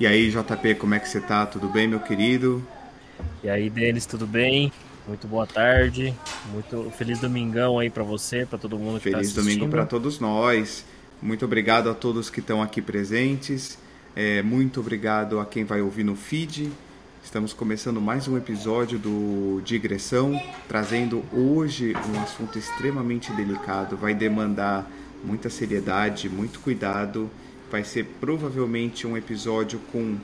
E aí, JP, como é que você tá? Tudo bem, meu querido? E aí, Denis, tudo bem? Muito boa tarde. Muito feliz domingão aí para você, para todo mundo que tá Feliz tá domingo para todos nós. Muito obrigado a todos que estão aqui presentes. É, muito obrigado a quem vai ouvir no feed. Estamos começando mais um episódio do Digressão, trazendo hoje um assunto extremamente delicado. Vai demandar muita seriedade, muito cuidado vai ser provavelmente um episódio com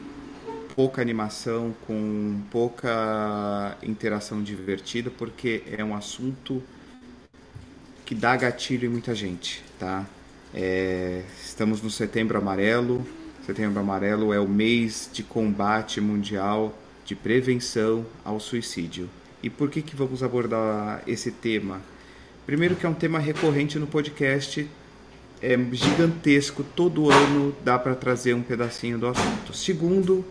pouca animação, com pouca interação divertida, porque é um assunto que dá gatilho em muita gente, tá? É, estamos no Setembro Amarelo. Setembro Amarelo é o mês de combate mundial de prevenção ao suicídio. E por que que vamos abordar esse tema? Primeiro que é um tema recorrente no podcast é gigantesco, todo ano dá para trazer um pedacinho do assunto. Segundo,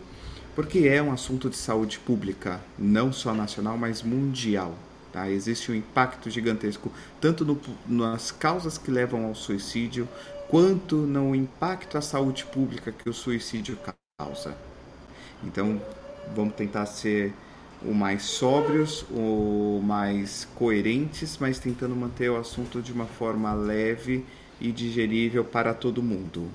porque é um assunto de saúde pública, não só nacional, mas mundial. Tá? Existe um impacto gigantesco, tanto no, nas causas que levam ao suicídio, quanto no impacto à saúde pública que o suicídio causa. Então, vamos tentar ser o mais sóbrios, o mais coerentes, mas tentando manter o assunto de uma forma leve e digerível para todo mundo.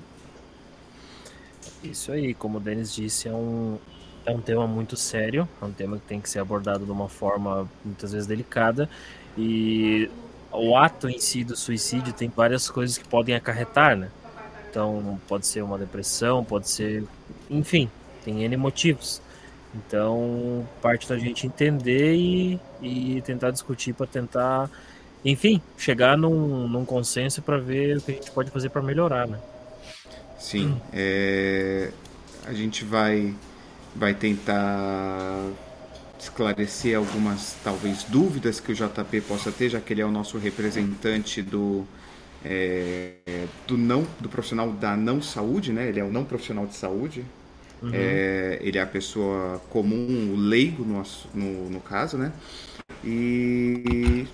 Isso aí, como o Denis disse, é um, é um tema muito sério, é um tema que tem que ser abordado de uma forma muitas vezes delicada e o ato em si do suicídio tem várias coisas que podem acarretar, né? Então, pode ser uma depressão, pode ser, enfim, tem N motivos. Então, parte da gente entender e, e tentar discutir para tentar enfim, chegar num, num consenso para ver o que a gente pode fazer para melhorar, né? Sim, é, a gente vai, vai tentar esclarecer algumas, talvez, dúvidas que o JP possa ter, já que ele é o nosso representante do, é, do não do profissional da não saúde, né? Ele é o não profissional de saúde. Uhum. É, ele é a pessoa comum, o leigo no, no, no caso, né? E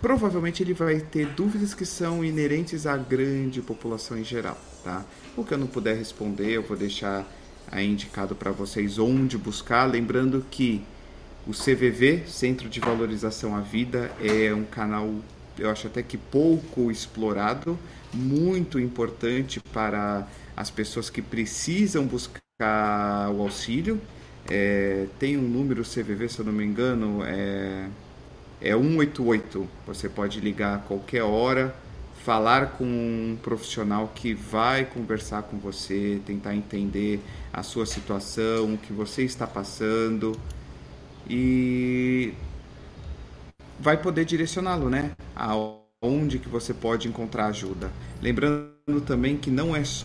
provavelmente ele vai ter dúvidas que são inerentes à grande população em geral, tá? O que eu não puder responder, eu vou deixar aí indicado para vocês onde buscar, lembrando que o CVV, Centro de Valorização à Vida, é um canal, eu acho até que pouco explorado, muito importante para as pessoas que precisam buscar o auxílio. É, tem um número CVV, se eu não me engano, é é 188. Você pode ligar a qualquer hora, falar com um profissional que vai conversar com você, tentar entender a sua situação, o que você está passando e vai poder direcioná-lo, né? Aonde que você pode encontrar ajuda. Lembrando também que não é só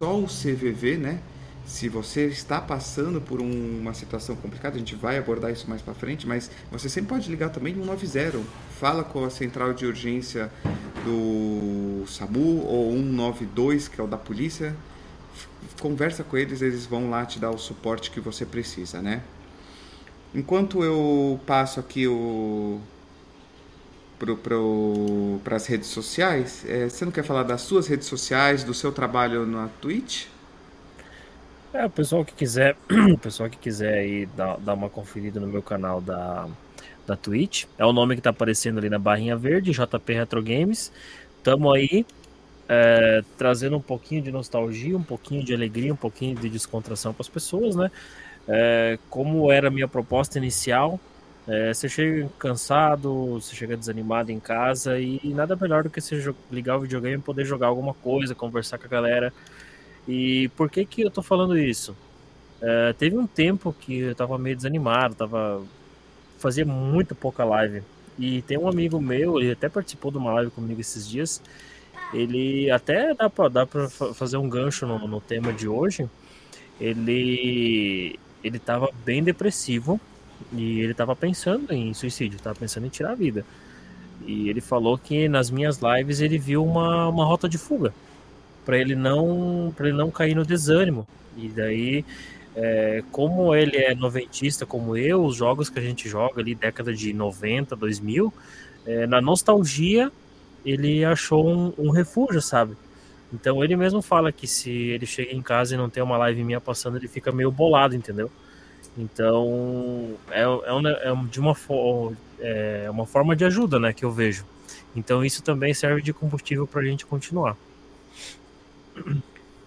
o CVV, né? Se você está passando por um, uma situação complicada, a gente vai abordar isso mais para frente, mas você sempre pode ligar também 190. Fala com a central de urgência do SAMU ou 192, que é o da polícia. Conversa com eles, eles vão lá te dar o suporte que você precisa, né? Enquanto eu passo aqui o para as redes sociais, é, você não quer falar das suas redes sociais, do seu trabalho na Twitch? É, o pessoal que quiser, o pessoal que quiser aí dar, dar uma conferida no meu canal da, da Twitch, é o nome que tá aparecendo ali na barrinha verde, JP Retro Games. Tamo aí é, trazendo um pouquinho de nostalgia, um pouquinho de alegria, um pouquinho de descontração para as pessoas, né? É, como era a minha proposta inicial, é, você chega cansado, você chega desanimado em casa e nada melhor do que você ligar o videogame e poder jogar alguma coisa, conversar com a galera. E por que que eu tô falando isso? É, teve um tempo que eu tava meio desanimado, tava fazia muito pouca live. E tem um amigo meu, ele até participou de uma live comigo esses dias. Ele até dá pra fazer um gancho no, no tema de hoje. Ele ele tava bem depressivo e ele tava pensando em suicídio, tava pensando em tirar a vida. E ele falou que nas minhas lives ele viu uma, uma rota de fuga para ele não para ele não cair no desânimo. E daí, é, como ele é noventista como eu, os jogos que a gente joga ali década de 90, 2000, é, na nostalgia ele achou um, um refúgio, sabe? Então ele mesmo fala que se ele chega em casa e não tem uma live minha passando, ele fica meio bolado, entendeu? Então é, é, um, é de uma, é uma forma de ajuda, né, que eu vejo. Então isso também serve de combustível para a gente continuar.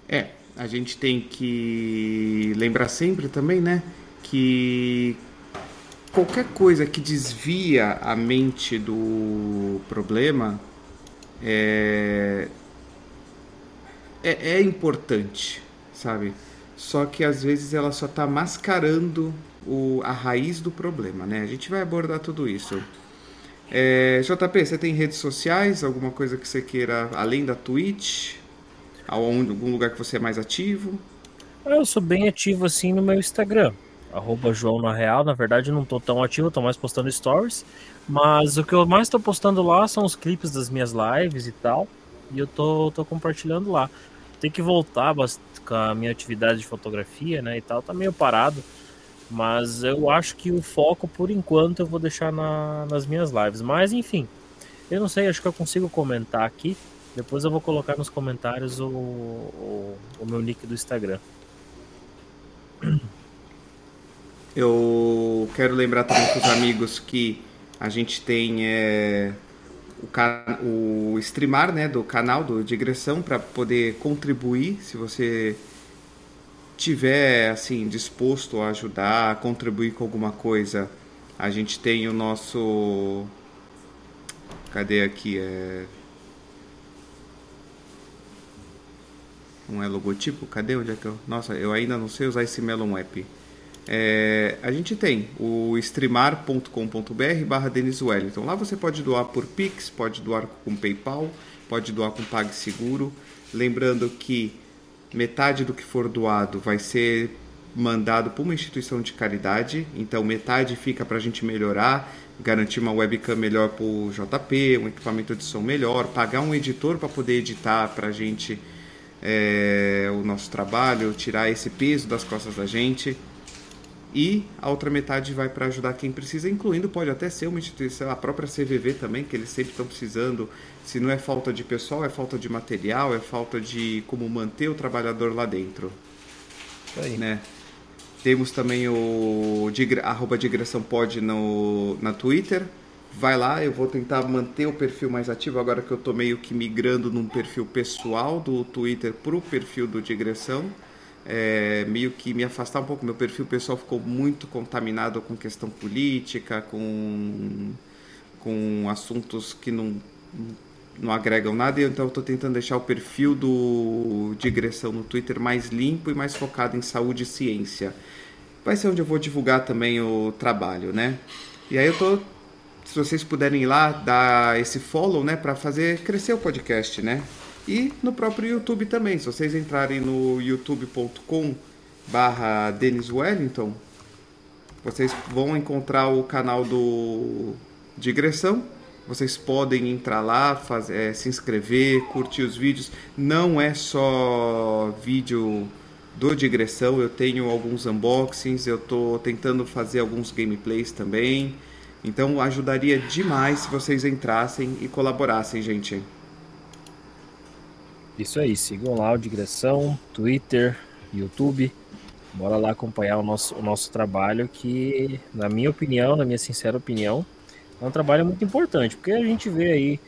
É, a gente tem que lembrar sempre também, né, que qualquer coisa que desvia a mente do problema é, é, é importante, sabe? Só que às vezes ela só está mascarando o, a raiz do problema, né? A gente vai abordar tudo isso. É, JP, você tem redes sociais? Alguma coisa que você queira, além da Twitch? Algum lugar que você é mais ativo? Eu sou bem ativo assim no meu Instagram. Arroba João na Real. Na verdade, não tô tão ativo, tô mais postando stories. Mas o que eu mais tô postando lá são os clipes das minhas lives e tal. E eu tô, tô compartilhando lá. Tem que voltar com a minha atividade de fotografia, né? E tal. Tá meio parado. Mas eu acho que o foco, por enquanto, eu vou deixar na, nas minhas lives. Mas, enfim, eu não sei, acho que eu consigo comentar aqui. Depois eu vou colocar nos comentários o, o, o meu nick do Instagram. Eu quero lembrar também para os amigos que a gente tem é, o, o streamar né, do canal do Digressão para poder contribuir se você tiver assim disposto a ajudar, a contribuir com alguma coisa, a gente tem o nosso cadê aqui é não é logotipo? Cadê onde é que eu? Nossa, eu ainda não sei usar esse Melon App. É, a gente tem o streamar.com.br barra Denis Wellington. Lá você pode doar por Pix, pode doar com PayPal, pode doar com PagSeguro. Lembrando que metade do que for doado vai ser mandado para uma instituição de caridade, então metade fica para a gente melhorar, garantir uma webcam melhor para o JP, um equipamento de som melhor, pagar um editor para poder editar para a gente é, o nosso trabalho, tirar esse peso das costas da gente. E a outra metade vai para ajudar quem precisa, incluindo pode até ser uma instituição, a própria CVV também, que eles sempre estão precisando se não é falta de pessoal, é falta de material, é falta de como manter o trabalhador lá dentro. Aí. Né? Temos também o arroba digressão pod no, na Twitter. Vai lá, eu vou tentar manter o perfil mais ativo agora que eu estou meio que migrando num perfil pessoal do Twitter para o perfil do Digressão. É, meio que me afastar um pouco. Meu perfil pessoal ficou muito contaminado com questão política, com, com assuntos que não não agregam nada, então eu estou tentando deixar o perfil do digressão no Twitter mais limpo e mais focado em saúde e ciência. Vai ser onde eu vou divulgar também o trabalho, né? E aí eu tô, se vocês puderem ir lá dar esse follow, né, para fazer crescer o podcast, né? E no próprio YouTube também, se vocês entrarem no youtube.com barra Dennis Wellington, vocês vão encontrar o canal do Digressão vocês podem entrar lá, fazer, é, se inscrever, curtir os vídeos. Não é só vídeo do digressão, eu tenho alguns unboxings, eu estou tentando fazer alguns gameplays também. Então ajudaria demais se vocês entrassem e colaborassem, gente. Isso aí, sigam lá o Digressão, Twitter, YouTube. Bora lá acompanhar o nosso, o nosso trabalho que, na minha opinião, na minha sincera opinião, é um trabalho muito importante, porque a gente vê aí,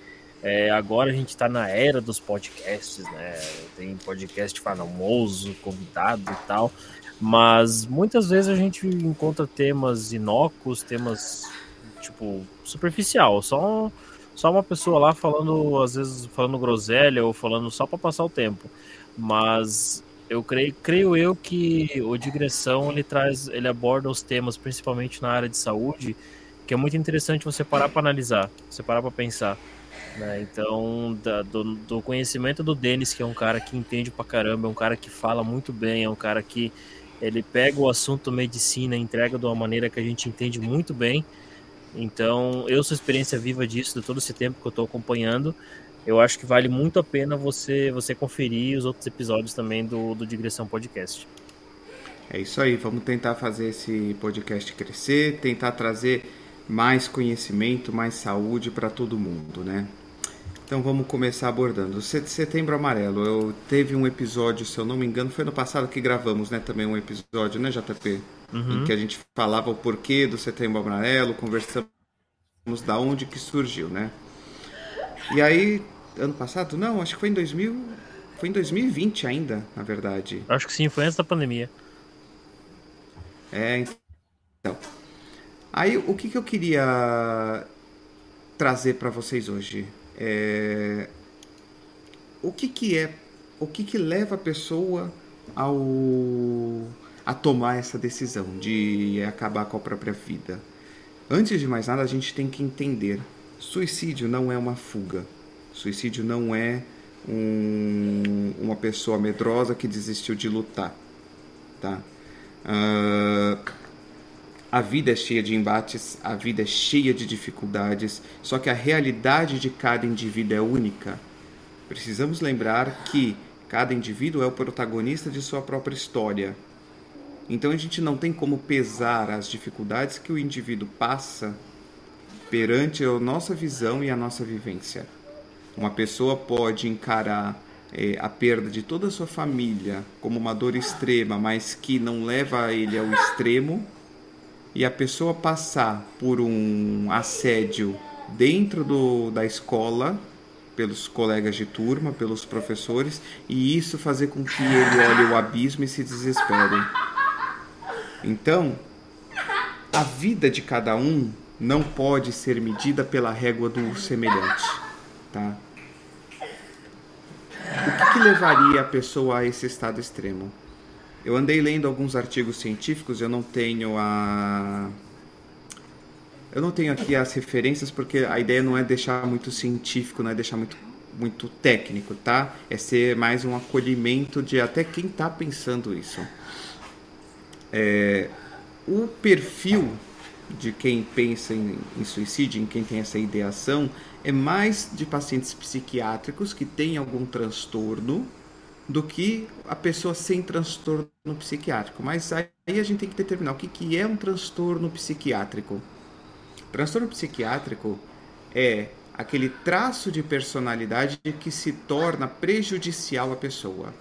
é, agora a gente está na era dos podcasts, né? Tem podcast famoso, convidado e tal, mas muitas vezes a gente encontra temas inócuos, temas tipo superficial, só só uma pessoa lá falando, às vezes falando groselha ou falando só para passar o tempo. Mas eu creio, creio eu que o digressão ele traz, ele aborda os temas principalmente na área de saúde que é muito interessante você parar para analisar, você parar para pensar. Né? Então, da, do, do, conhecimento do Denis, que é um cara que entende pra caramba, é um cara que fala muito bem, é um cara que ele pega o assunto medicina entrega de uma maneira que a gente entende muito bem. Então, eu sou experiência viva disso, de todo esse tempo que eu estou acompanhando. Eu acho que vale muito a pena você você conferir os outros episódios também do, do Digressão Podcast. É isso aí, vamos tentar fazer esse podcast crescer, tentar trazer mais conhecimento, mais saúde para todo mundo, né? Então vamos começar abordando. Setembro Amarelo. Eu teve um episódio, se eu não me engano, foi no passado que gravamos, né? Também um episódio, né, JP? Uhum. Em que a gente falava o porquê do Setembro Amarelo, conversamos da onde que surgiu, né? E aí, ano passado? Não, acho que foi em 2000, foi em 2020 ainda, na verdade. Acho que sim, foi antes da pandemia. É, então. Aí, o que, que eu queria trazer para vocês hoje? É... O que, que é, o que, que leva a pessoa ao a tomar essa decisão de acabar com a própria vida? Antes de mais nada, a gente tem que entender: suicídio não é uma fuga. Suicídio não é um, uma pessoa medrosa que desistiu de lutar, tá? Uh, a vida é cheia de embates, a vida é cheia de dificuldades, só que a realidade de cada indivíduo é única. Precisamos lembrar que cada indivíduo é o protagonista de sua própria história. Então a gente não tem como pesar as dificuldades que o indivíduo passa perante a nossa visão e a nossa vivência. Uma pessoa pode encarar é, a perda de toda a sua família como uma dor extrema, mas que não leva ele ao extremo, e a pessoa passar por um assédio dentro do, da escola, pelos colegas de turma, pelos professores, e isso fazer com que ele olhe o abismo e se desespere. Então, a vida de cada um não pode ser medida pela régua do semelhante, tá? O que, que levaria a pessoa a esse estado extremo? Eu andei lendo alguns artigos científicos, eu não tenho a eu não tenho aqui as referências porque a ideia não é deixar muito científico, não é deixar muito muito técnico, tá? É ser mais um acolhimento de até quem está pensando isso. É, o perfil de quem pensa em, em, suicídio, em quem tem essa ideação, é mais de pacientes psiquiátricos que têm algum transtorno do que a pessoa sem transtorno psiquiátrico. Mas aí a gente tem que determinar o que, que é um transtorno psiquiátrico. Transtorno psiquiátrico é aquele traço de personalidade que se torna prejudicial à pessoa.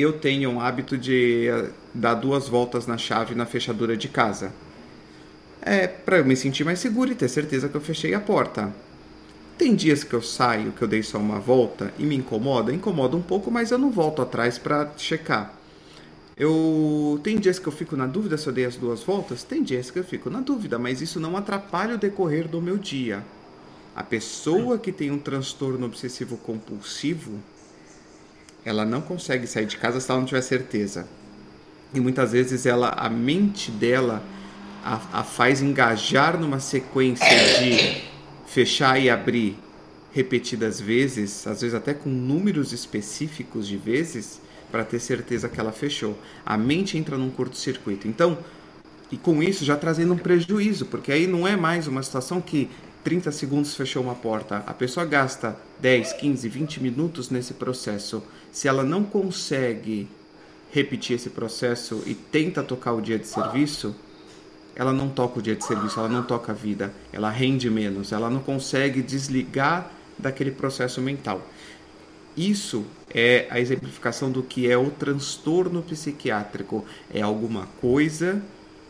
Eu tenho um hábito de eh, dar duas voltas na chave na fechadura de casa. É para eu me sentir mais seguro e ter certeza que eu fechei a porta. Tem dias que eu saio, que eu dei só uma volta e me incomoda, incomoda um pouco, mas eu não volto atrás para checar. Eu tem dias que eu fico na dúvida se eu dei as duas voltas, tem dias que eu fico na dúvida, mas isso não atrapalha o decorrer do meu dia. A pessoa que tem um transtorno obsessivo compulsivo, ela não consegue sair de casa se ela não tiver certeza. E muitas vezes ela, a mente dela a, a faz engajar numa sequência de fechar e abrir repetidas vezes, às vezes até com números específicos de vezes, para ter certeza que ela fechou. A mente entra num curto-circuito. Então, e com isso já trazendo um prejuízo, porque aí não é mais uma situação que 30 segundos fechou uma porta. A pessoa gasta 10, 15, 20 minutos nesse processo. Se ela não consegue repetir esse processo e tenta tocar o dia de serviço, ela não toca o dia de serviço, ela não toca a vida, ela rende menos, ela não consegue desligar daquele processo mental. Isso é a exemplificação do que é o transtorno psiquiátrico. É alguma coisa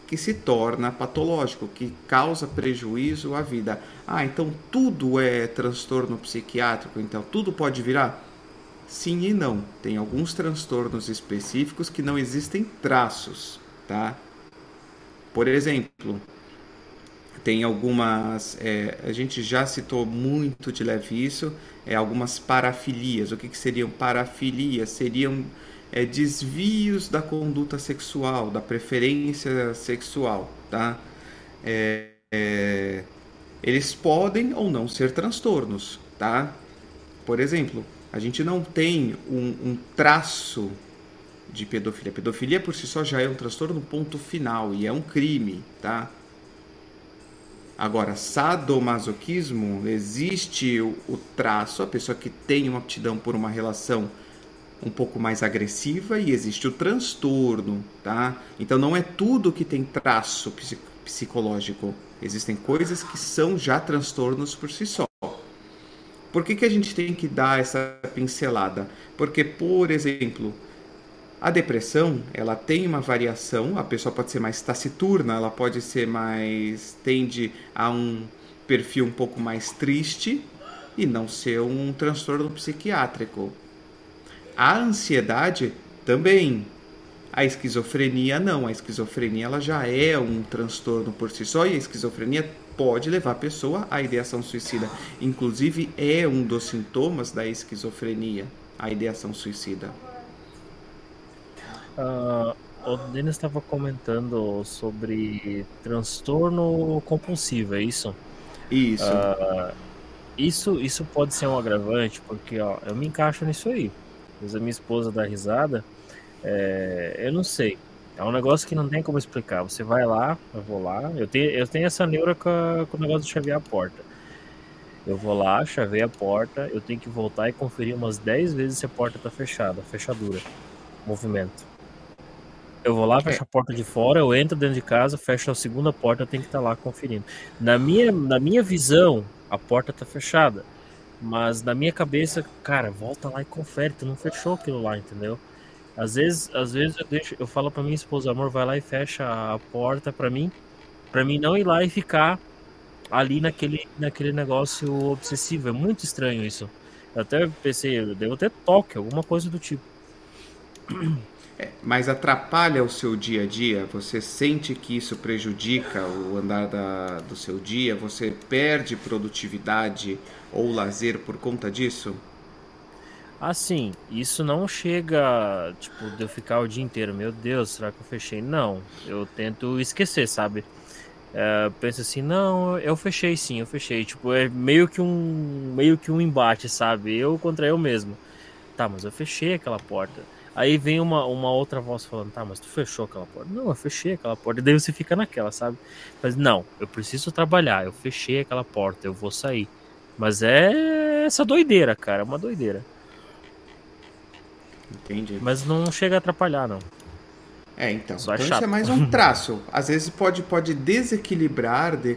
que se torna patológico, que causa prejuízo à vida. Ah, então tudo é transtorno psiquiátrico, então tudo pode virar? Sim e não. Tem alguns transtornos específicos que não existem traços, tá? Por exemplo, tem algumas, é, a gente já citou muito de leve isso, é, algumas parafilias. O que, que seriam parafilias? Seriam é, desvios da conduta sexual, da preferência sexual, tá? É, é, eles podem ou não ser transtornos, tá? Por exemplo, a gente não tem um, um traço de pedofilia. Pedofilia por si só já é um transtorno ponto final e é um crime, tá? Agora, sadomasoquismo, existe o, o traço, a pessoa que tem uma aptidão por uma relação um pouco mais agressiva e existe o transtorno, tá? Então não é tudo que tem traço psicológico. Existem coisas que são já transtornos por si só. Por que, que a gente tem que dar essa pincelada? Porque, por exemplo, a depressão, ela tem uma variação, a pessoa pode ser mais taciturna, ela pode ser mais tende a um perfil um pouco mais triste e não ser um transtorno psiquiátrico. A ansiedade também. A esquizofrenia não, a esquizofrenia ela já é um transtorno por si só e a esquizofrenia pode levar a pessoa à ideação suicida. Inclusive é um dos sintomas da esquizofrenia, a ideação suicida. Uh, o Denis estava comentando sobre transtorno compulsivo, é isso? Isso. Uh, isso, isso pode ser um agravante, porque ó, eu me encaixo nisso aí. Mas a minha esposa dá risada. É, eu não sei. É um negócio que não tem como explicar. Você vai lá, eu vou lá. Eu tenho, eu tenho essa neura com, a, com o negócio de chavear a porta. Eu vou lá, chavei a porta, eu tenho que voltar e conferir umas 10 vezes se a porta tá fechada, fechadura, movimento. Eu vou lá, fecho a porta de fora, eu entro dentro de casa, fecho a segunda porta, eu tenho que estar tá lá conferindo. Na minha, na minha visão, a porta tá fechada. Mas na minha cabeça, cara, volta lá e confere, tu não fechou aquilo lá, entendeu? Às vezes, às vezes eu deixo, eu falo para minha esposa, amor, vai lá e fecha a porta para mim, para mim não ir lá e ficar ali naquele, naquele negócio obsessivo. É muito estranho isso. Eu até pensei, eu devo ter toque, alguma coisa do tipo. É, mas atrapalha o seu dia a dia? Você sente que isso prejudica o andar da, do seu dia? Você perde produtividade ou lazer por conta disso? Assim, isso não chega, tipo, de eu ficar o dia inteiro, meu Deus, será que eu fechei? Não, eu tento esquecer, sabe? É, penso assim, não, eu fechei sim, eu fechei. Tipo, é meio que um meio que um embate, sabe? Eu contra eu mesmo. Tá, mas eu fechei aquela porta. Aí vem uma, uma outra voz falando, tá, mas tu fechou aquela porta. Não, eu fechei aquela porta. E daí você fica naquela, sabe? Mas não, eu preciso trabalhar, eu fechei aquela porta, eu vou sair. Mas é essa doideira, cara, é uma doideira. Entendi. Mas não chega a atrapalhar, não. É, então. Só é então é isso é mais um traço. Às vezes pode, pode desequilibrar de,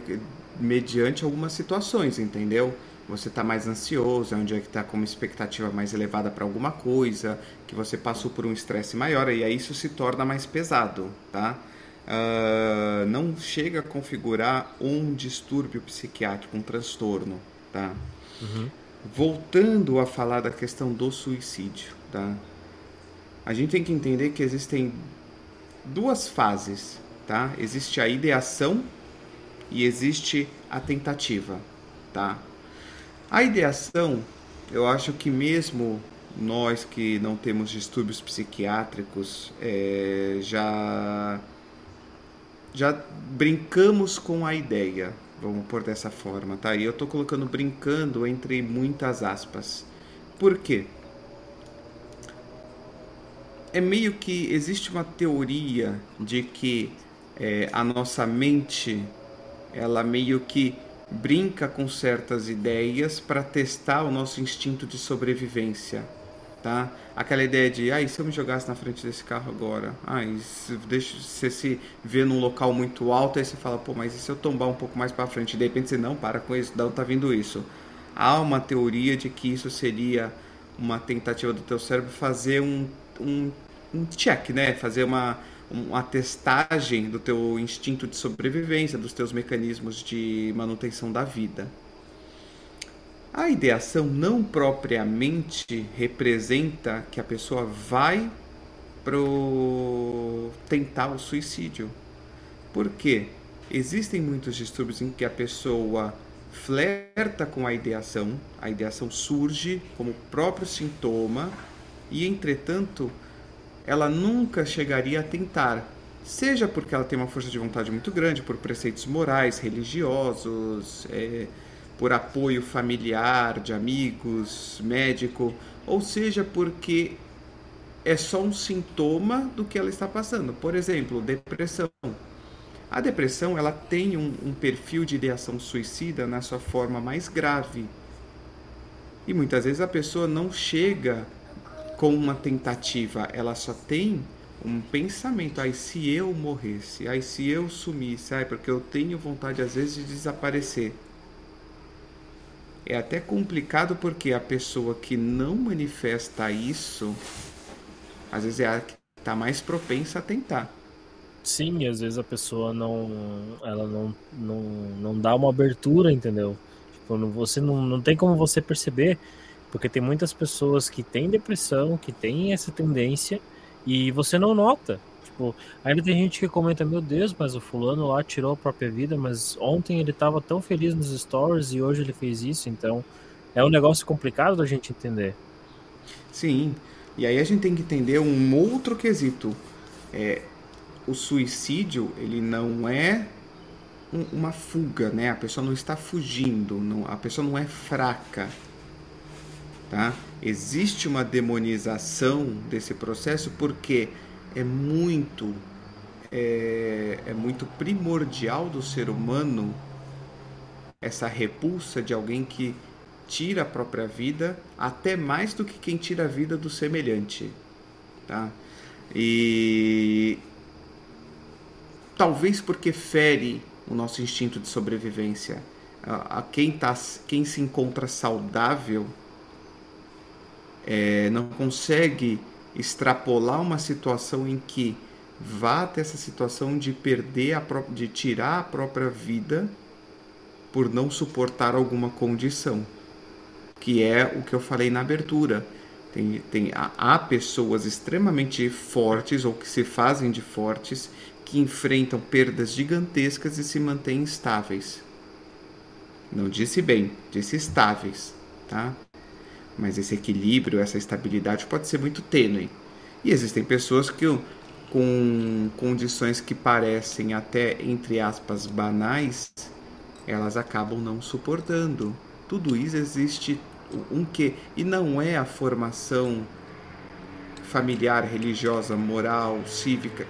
mediante algumas situações, entendeu? você está mais ansioso, é um dia que está com uma expectativa mais elevada para alguma coisa, que você passou por um estresse maior, e aí isso se torna mais pesado, tá? Uh, não chega a configurar um distúrbio psiquiátrico, um transtorno, tá? Uhum. Voltando a falar da questão do suicídio, tá? A gente tem que entender que existem duas fases, tá? Existe a ideação e existe a tentativa, tá? A ideação, eu acho que mesmo nós que não temos distúrbios psiquiátricos é, já já brincamos com a ideia, vamos pôr dessa forma, tá? E eu estou colocando brincando entre muitas aspas. Por quê? É meio que existe uma teoria de que é, a nossa mente ela meio que brinca com certas ideias para testar o nosso instinto de sobrevivência, tá? Aquela ideia de, ah, se eu me jogasse na frente desse carro agora? Ah, se, deixa, você se vê num local muito alto, aí você fala, pô, mas e se eu tombar um pouco mais para frente? De repente você, não, para com isso, não tá vindo isso. Há uma teoria de que isso seria uma tentativa do teu cérebro fazer um, um, um check, né? Fazer uma uma testagem do teu instinto de sobrevivência, dos teus mecanismos de manutenção da vida. A ideação não propriamente representa que a pessoa vai pro tentar o suicídio. Por quê? Existem muitos distúrbios em que a pessoa flerta com a ideação, a ideação surge como próprio sintoma e, entretanto, ela nunca chegaria a tentar, seja porque ela tem uma força de vontade muito grande, por preceitos morais, religiosos, é, por apoio familiar, de amigos, médico, ou seja porque é só um sintoma do que ela está passando. Por exemplo, depressão. A depressão ela tem um, um perfil de ideação suicida na sua forma mais grave. E muitas vezes a pessoa não chega com uma tentativa, ela só tem um pensamento, aí se eu morresse, aí se eu sumisse, ai, porque eu tenho vontade às vezes de desaparecer. é até complicado porque a pessoa que não manifesta isso, às vezes é a que está mais propensa a tentar. Sim, às vezes a pessoa não, ela não, não, não dá uma abertura, entendeu? Tipo, você não, não tem como você perceber, porque tem muitas pessoas que têm depressão, que têm essa tendência e você não nota. Tipo, ainda tem gente que comenta, meu Deus, mas o fulano lá tirou a própria vida, mas ontem ele estava tão feliz nos stories e hoje ele fez isso, então é um negócio complicado da gente entender. Sim, e aí a gente tem que entender um outro quesito. É, o suicídio ele não é um, uma fuga, né? A pessoa não está fugindo, não, a pessoa não é fraca, tá? Existe uma demonização desse processo porque é muito é, é muito primordial do ser humano essa repulsa de alguém que tira a própria vida, até mais do que quem tira a vida do semelhante, tá? E talvez porque fere o nosso instinto de sobrevivência. A, quem, tá, quem se encontra saudável é, não consegue extrapolar uma situação em que vá até essa situação de perder a de tirar a própria vida por não suportar alguma condição, que é o que eu falei na abertura. Tem, tem, há pessoas extremamente fortes ou que se fazem de fortes que enfrentam perdas gigantescas e se mantêm estáveis. Não disse bem, disse estáveis, tá? Mas esse equilíbrio, essa estabilidade pode ser muito tênue. E existem pessoas que com condições que parecem até entre aspas banais, elas acabam não suportando. Tudo isso existe um que e não é a formação familiar, religiosa, moral, cívica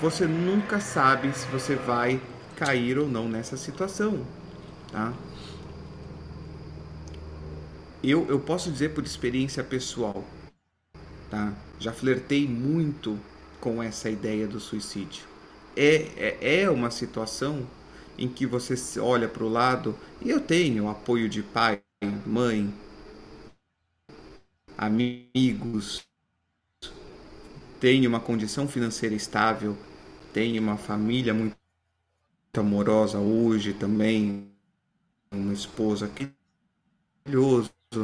você nunca sabe se você vai cair ou não nessa situação, tá? Eu, eu posso dizer por experiência pessoal, tá? Já flertei muito com essa ideia do suicídio. É, é, é uma situação em que você olha para o lado e eu tenho apoio de pai, mãe, amigos, tenho uma condição financeira estável, tenho uma família muito amorosa hoje também, uma esposa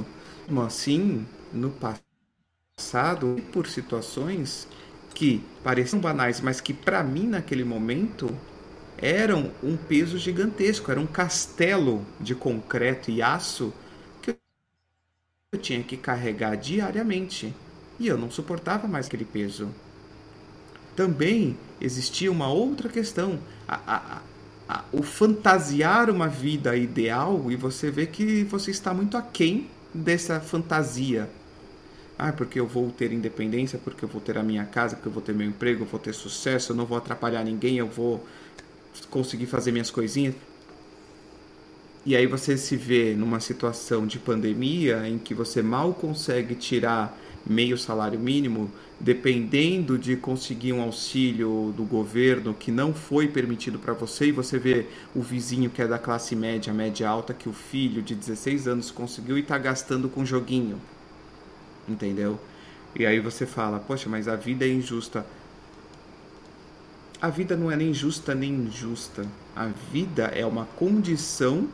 maravilhosa. Assim, no passado, por situações que pareciam banais, mas que para mim naquele momento eram um peso gigantesco, era um castelo de concreto e aço que eu tinha que carregar diariamente. E eu não suportava mais aquele peso. Também existia uma outra questão. A, a, a, o fantasiar uma vida ideal e você vê que você está muito aquém dessa fantasia. Ah, porque eu vou ter independência, porque eu vou ter a minha casa, porque eu vou ter meu emprego, eu vou ter sucesso, eu não vou atrapalhar ninguém, eu vou conseguir fazer minhas coisinhas. E aí você se vê numa situação de pandemia em que você mal consegue tirar meio salário mínimo, dependendo de conseguir um auxílio do governo que não foi permitido para você, e você vê o vizinho que é da classe média, média alta, que o filho de 16 anos conseguiu e está gastando com joguinho. Entendeu? E aí você fala, poxa, mas a vida é injusta. A vida não é nem justa nem injusta. A vida é uma condição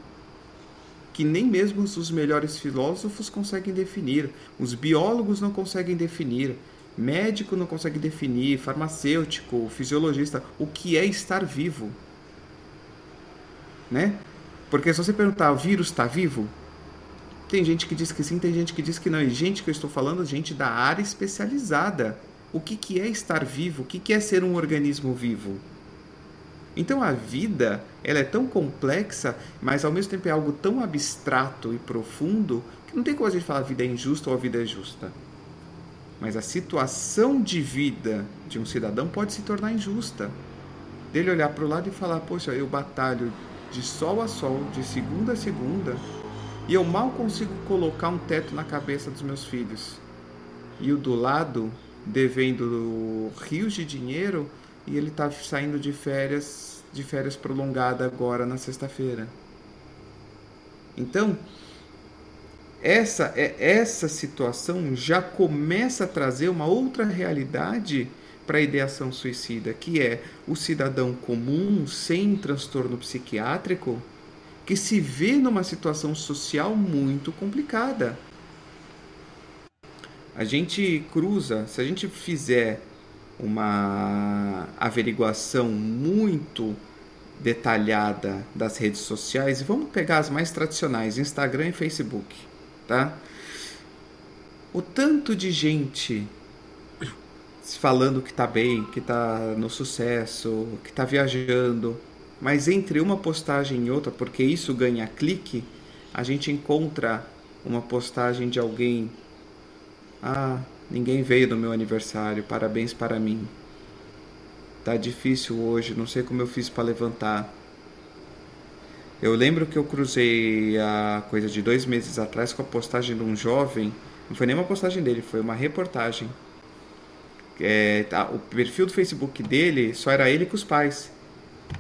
que nem mesmo os melhores filósofos conseguem definir, os biólogos não conseguem definir, médico não consegue definir, farmacêutico, fisiologista, o que é estar vivo. Né? Porque se você perguntar, o vírus está vivo? Tem gente que diz que sim, tem gente que diz que não. E gente que eu estou falando, gente da área especializada. O que, que é estar vivo? O que, que é ser um organismo vivo? Então a vida, ela é tão complexa, mas ao mesmo tempo é algo tão abstrato e profundo que não tem como a gente falar a vida é injusta ou a vida é justa. Mas a situação de vida de um cidadão pode se tornar injusta. Dele olhar para o lado e falar: Poxa, eu batalho de sol a sol, de segunda a segunda, e eu mal consigo colocar um teto na cabeça dos meus filhos. E o do lado, devendo rios de dinheiro, e ele está saindo de férias, de férias prolongada agora na sexta-feira. Então, essa é essa situação já começa a trazer uma outra realidade para a ideação suicida, que é o cidadão comum sem transtorno psiquiátrico que se vê numa situação social muito complicada. A gente cruza, se a gente fizer uma averiguação muito detalhada das redes sociais, e vamos pegar as mais tradicionais, Instagram e Facebook, tá? O tanto de gente falando que tá bem, que tá no sucesso, que tá viajando, mas entre uma postagem e outra, porque isso ganha clique, a gente encontra uma postagem de alguém ah, ninguém veio no meu aniversário, parabéns para mim. Tá difícil hoje, não sei como eu fiz para levantar. Eu lembro que eu cruzei a coisa de dois meses atrás com a postagem de um jovem. Não foi nem uma postagem dele, foi uma reportagem. É, tá, o perfil do Facebook dele só era ele com os pais.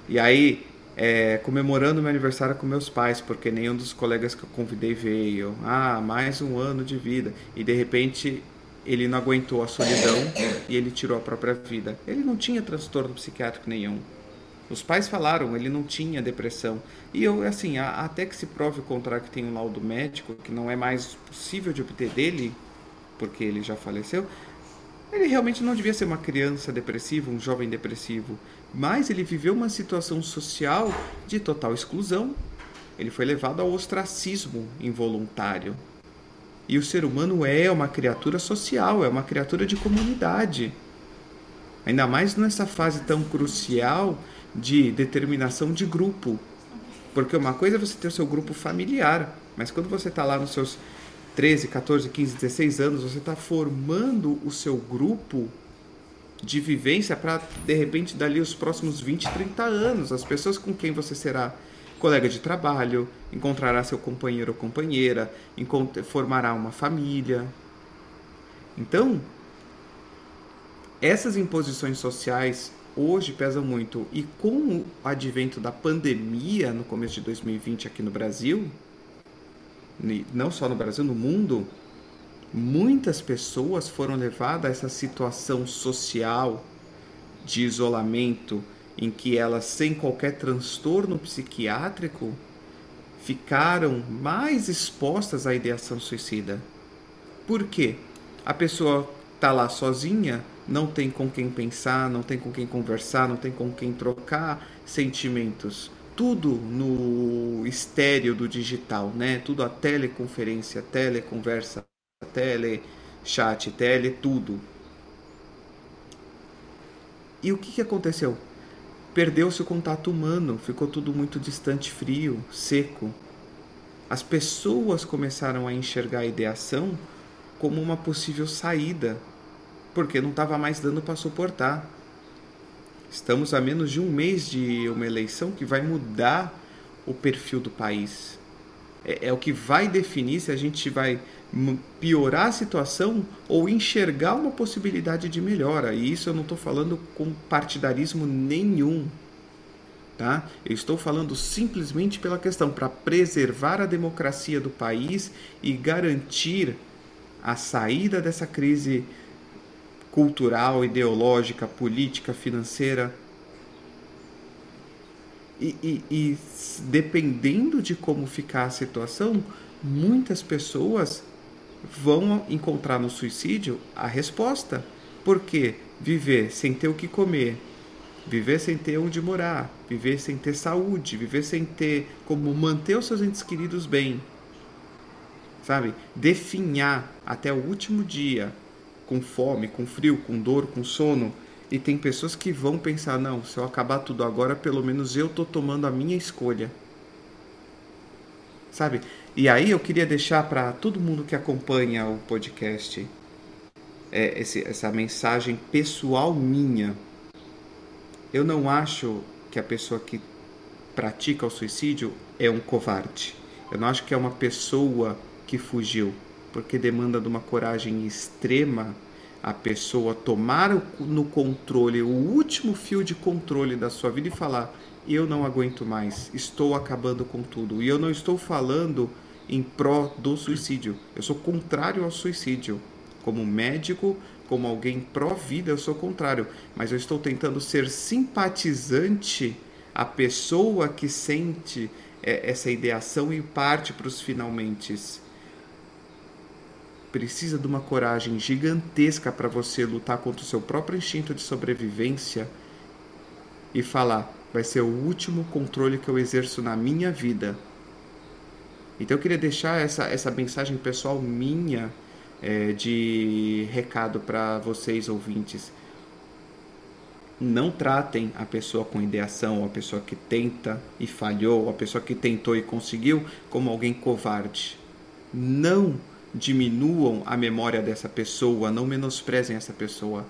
E aí, é, comemorando meu aniversário com meus pais, porque nenhum dos colegas que eu convidei veio. Ah, mais um ano de vida. E de repente ele não aguentou a solidão e ele tirou a própria vida. Ele não tinha transtorno psiquiátrico nenhum. Os pais falaram, ele não tinha depressão. E eu, assim, até que se prove o contrário que tem um laudo médico, que não é mais possível de obter dele, porque ele já faleceu, ele realmente não devia ser uma criança depressiva, um jovem depressivo. Mas ele viveu uma situação social de total exclusão. Ele foi levado ao ostracismo involuntário. E o ser humano é uma criatura social, é uma criatura de comunidade. Ainda mais nessa fase tão crucial de determinação de grupo. Porque uma coisa é você ter o seu grupo familiar, mas quando você está lá nos seus 13, 14, 15, 16 anos, você está formando o seu grupo de vivência para, de repente, dali os próximos 20, 30 anos. As pessoas com quem você será colega de trabalho, encontrará seu companheiro ou companheira, formará uma família. Então, essas imposições sociais hoje pesam muito. E com o advento da pandemia no começo de 2020 aqui no Brasil, não só no Brasil, no mundo, muitas pessoas foram levadas a essa situação social de isolamento em que elas, sem qualquer transtorno psiquiátrico, ficaram mais expostas à ideação suicida. Por quê? A pessoa está lá sozinha, não tem com quem pensar, não tem com quem conversar, não tem com quem trocar sentimentos. Tudo no estéreo do digital, né? Tudo a teleconferência, teleconversa, tele chat, tele tudo. E o que, que aconteceu? Perdeu-se o contato humano, ficou tudo muito distante, frio, seco. As pessoas começaram a enxergar a ideação como uma possível saída, porque não estava mais dando para suportar. Estamos a menos de um mês de uma eleição que vai mudar o perfil do país. É, é o que vai definir se a gente vai piorar a situação ou enxergar uma possibilidade de melhora. E isso eu não estou falando com partidarismo nenhum. Tá? Eu estou falando simplesmente pela questão para preservar a democracia do país e garantir a saída dessa crise cultural, ideológica, política, financeira. E, e, e dependendo de como ficar a situação, muitas pessoas vão encontrar no suicídio a resposta. Porque viver sem ter o que comer, viver sem ter onde morar, viver sem ter saúde, viver sem ter como manter os seus entes queridos bem, sabe? Definhar até o último dia com fome, com frio, com dor, com sono. E tem pessoas que vão pensar: não, se eu acabar tudo agora, pelo menos eu tô tomando a minha escolha. Sabe? E aí eu queria deixar para todo mundo que acompanha o podcast é, esse, essa mensagem pessoal minha. Eu não acho que a pessoa que pratica o suicídio é um covarde. Eu não acho que é uma pessoa que fugiu, porque demanda de uma coragem extrema a pessoa tomar no controle, o último fio de controle da sua vida e falar: eu não aguento mais, estou acabando com tudo. E eu não estou falando em pró do suicídio. Eu sou contrário ao suicídio. Como médico, como alguém pró-vida, eu sou contrário. Mas eu estou tentando ser simpatizante à pessoa que sente é, essa ideação e parte para os finalmente. Precisa de uma coragem gigantesca para você lutar contra o seu próprio instinto de sobrevivência e falar: vai ser o último controle que eu exerço na minha vida então eu queria deixar essa, essa mensagem pessoal minha é, de recado para vocês ouvintes. Não tratem a pessoa com ideação, ou a pessoa que tenta e falhou, ou a pessoa que tentou e conseguiu, como alguém covarde. Não diminuam a memória dessa pessoa, não menosprezem essa pessoa,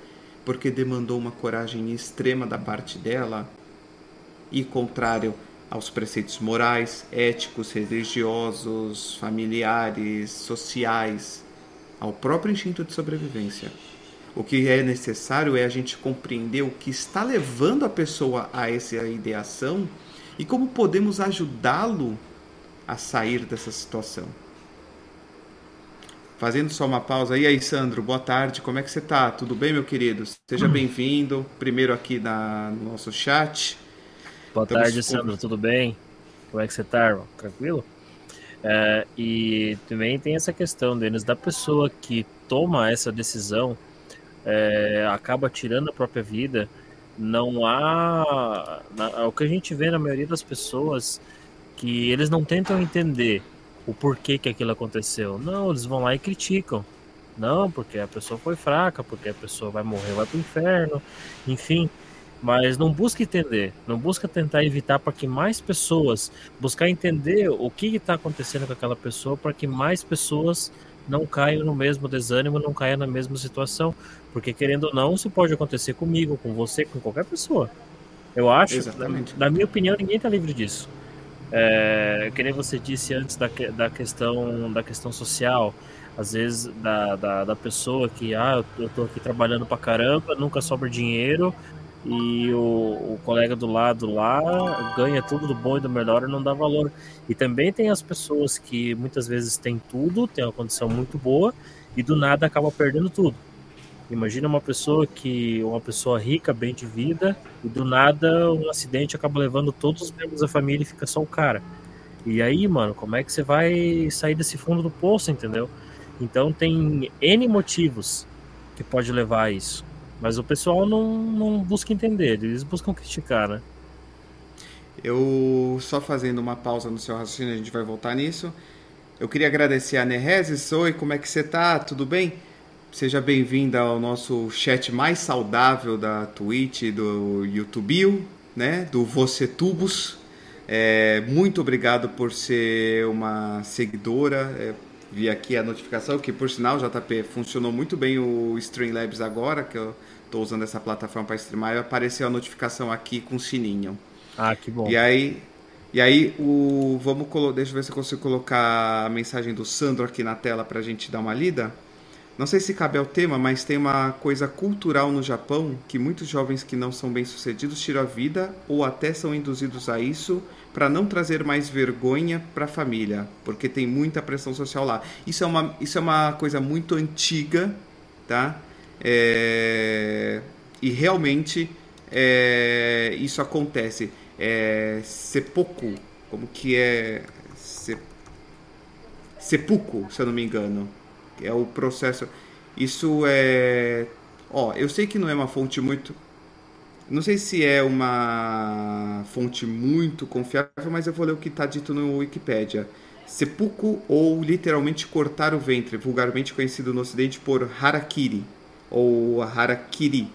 porque demandou uma coragem extrema da parte dela e contrário aos preceitos morais, éticos, religiosos, familiares, sociais, ao próprio instinto de sobrevivência. O que é necessário é a gente compreender o que está levando a pessoa a essa ideação e como podemos ajudá-lo a sair dessa situação. Fazendo só uma pausa. E aí, Sandro, boa tarde. Como é que você está? Tudo bem, meu querido? Seja bem-vindo. Primeiro aqui na, no nosso chat. Boa Estamos tarde, Sandro. Tudo bem? Como é que você tá, irmão? Tranquilo? É, e também tem essa questão, Denis, da pessoa que toma essa decisão, é, acaba tirando a própria vida. Não há. Na, o que a gente vê na maioria das pessoas que eles não tentam entender o porquê que aquilo aconteceu. Não, eles vão lá e criticam. Não, porque a pessoa foi fraca, porque a pessoa vai morrer, vai pro inferno, enfim mas não busca entender, não busca tentar evitar para que mais pessoas, buscar entender o que está acontecendo com aquela pessoa para que mais pessoas não caiam no mesmo desânimo, não caiam na mesma situação, porque querendo ou não, isso pode acontecer comigo, com você, com qualquer pessoa. Eu acho, Exatamente. na, na minha opinião, ninguém está livre disso. É, que nem você disse antes da, da questão da questão social, às vezes da, da, da pessoa que ah, eu tô aqui trabalhando pra caramba, nunca sobra dinheiro, e o, o, colega do lado lá ganha tudo do bom e do melhor e não dá valor. E também tem as pessoas que muitas vezes têm tudo, têm uma condição muito boa e do nada acaba perdendo tudo. Imagina uma pessoa que uma pessoa rica, bem de vida, e do nada um acidente acaba levando todos os membros da família e fica só o cara. E aí, mano, como é que você vai sair desse fundo do poço, entendeu? Então tem N motivos que pode levar a isso. Mas o pessoal não, não busca entender, eles buscam criticar, né? Eu, só fazendo uma pausa no seu raciocínio, a gente vai voltar nisso. Eu queria agradecer a Nereses. Oi, como é que você tá? Tudo bem? Seja bem-vinda ao nosso chat mais saudável da Twitch, do YouTube, né? Do Você Tubos. É, muito obrigado por ser uma seguidora. É, vi aqui a notificação, que por sinal, JP, funcionou muito bem o Streamlabs agora, que eu estou usando essa plataforma para streamar, e apareceu a notificação aqui com o sininho. Ah, que bom. E aí, e aí o vamos deixa eu ver se eu consigo colocar a mensagem do Sandro aqui na tela para a gente dar uma lida. Não sei se cabe ao tema, mas tem uma coisa cultural no Japão que muitos jovens que não são bem-sucedidos tiram a vida ou até são induzidos a isso para não trazer mais vergonha para a família, porque tem muita pressão social lá. Isso é uma, isso é uma coisa muito antiga, tá? É, e realmente é, isso acontece. É, seppuku, como que é se, seppuku, se eu não me engano, é o processo. Isso é, ó, eu sei que não é uma fonte muito, não sei se é uma fonte muito confiável, mas eu vou ler o que está dito no Wikipedia. Seppuku ou literalmente cortar o ventre, vulgarmente conhecido no Ocidente por harakiri ou harakiri.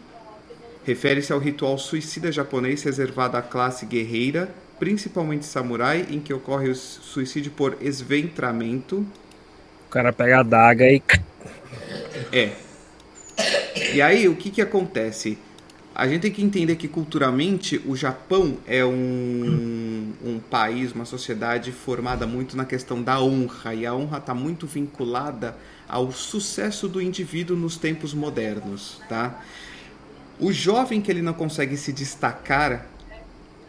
Refere-se ao ritual suicida japonês reservado à classe guerreira, principalmente samurai, em que ocorre o suicídio por esventramento. Cara pega a daga e. É. E aí, o que, que acontece? A gente tem que entender que culturalmente o Japão é um, um país, uma sociedade formada muito na questão da honra, e a honra está muito vinculada ao sucesso do indivíduo nos tempos modernos, tá? O jovem que ele não consegue se destacar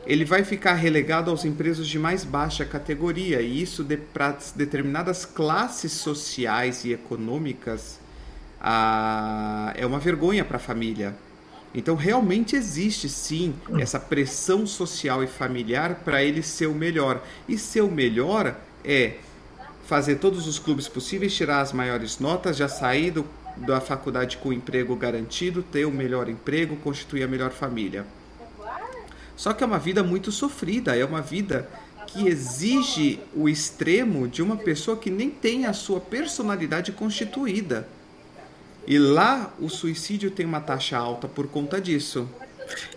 ele vai ficar relegado aos empregos de mais baixa categoria, e isso de, para determinadas classes sociais e econômicas a, é uma vergonha para a família. Então, realmente existe sim essa pressão social e familiar para ele ser o melhor. E ser o melhor é fazer todos os clubes possíveis, tirar as maiores notas, já sair do, da faculdade com emprego garantido, ter o melhor emprego, constituir a melhor família. Só que é uma vida muito sofrida, é uma vida que exige o extremo de uma pessoa que nem tem a sua personalidade constituída. E lá o suicídio tem uma taxa alta por conta disso.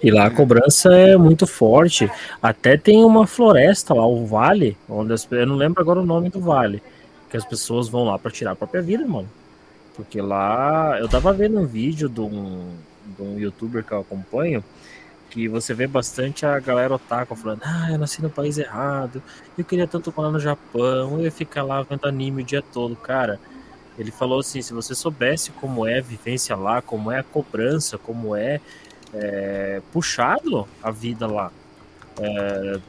E lá a cobrança é muito forte. Até tem uma floresta lá, o vale, onde as, eu não lembro agora o nome do vale, que as pessoas vão lá para tirar a própria vida, mano. Porque lá eu tava vendo um vídeo de um, de um youtuber que eu acompanho, que você vê bastante a galera otaku falando: Ah, eu nasci no país errado, eu queria tanto morar no Japão, eu ia ficar lá vendo anime o dia todo, cara. Ele falou assim: se você soubesse como é a vivência lá, como é a cobrança, como é, é puxado a vida lá, é,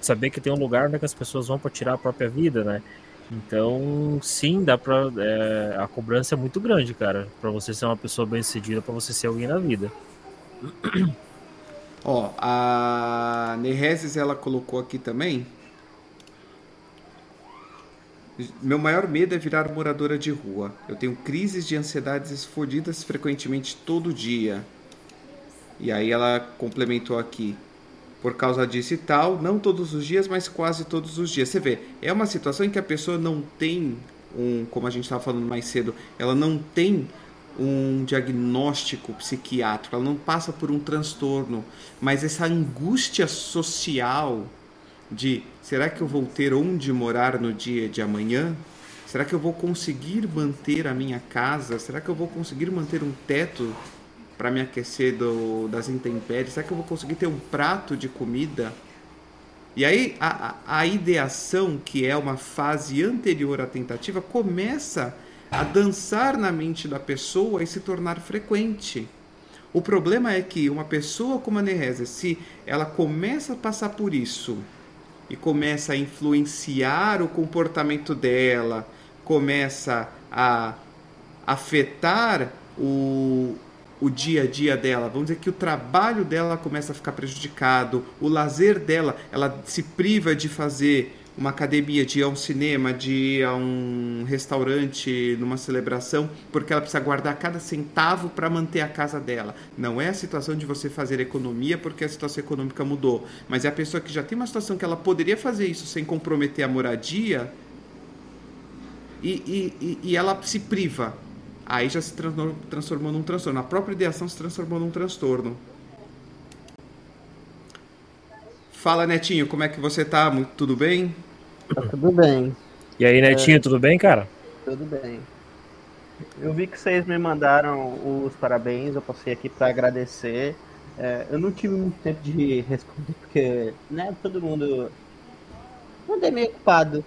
saber que tem um lugar onde as pessoas vão para tirar a própria vida, né? Então, sim, dá para é, a cobrança é muito grande, cara, para você ser uma pessoa bem-sucedida, para você ser alguém na vida. Ó, a Nereses ela colocou aqui também. Meu maior medo é virar moradora de rua. Eu tenho crises de ansiedades fodidas frequentemente todo dia. E aí ela complementou aqui. Por causa disso e tal, não todos os dias, mas quase todos os dias. Você vê, é uma situação em que a pessoa não tem um, como a gente estava falando mais cedo, ela não tem um diagnóstico psiquiátrico, ela não passa por um transtorno, mas essa angústia social de será que eu vou ter onde morar no dia de amanhã? Será que eu vou conseguir manter a minha casa? Será que eu vou conseguir manter um teto para me aquecer do, das intempéries? Será que eu vou conseguir ter um prato de comida? E aí a, a ideação, que é uma fase anterior à tentativa, começa a a dançar na mente da pessoa e se tornar frequente. O problema é que uma pessoa como a Nereza, se ela começa a passar por isso e começa a influenciar o comportamento dela, começa a afetar o, o dia a dia dela, vamos dizer que o trabalho dela começa a ficar prejudicado, o lazer dela, ela se priva de fazer uma academia, de ir a um cinema, de ir a um restaurante numa celebração, porque ela precisa guardar cada centavo para manter a casa dela. Não é a situação de você fazer economia porque a situação econômica mudou, mas é a pessoa que já tem uma situação que ela poderia fazer isso sem comprometer a moradia e, e, e ela se priva. Aí já se transformou num transtorno. A própria ideação se transformou num transtorno. Fala, Netinho, como é que você tá? Tudo bem? Tá tudo bem. E aí, Netinho, é... tudo bem, cara? Tudo bem. Eu vi que vocês me mandaram os parabéns, eu passei aqui para agradecer. É, eu não tive muito tempo de responder, porque, né, todo mundo. Andei meio ocupado.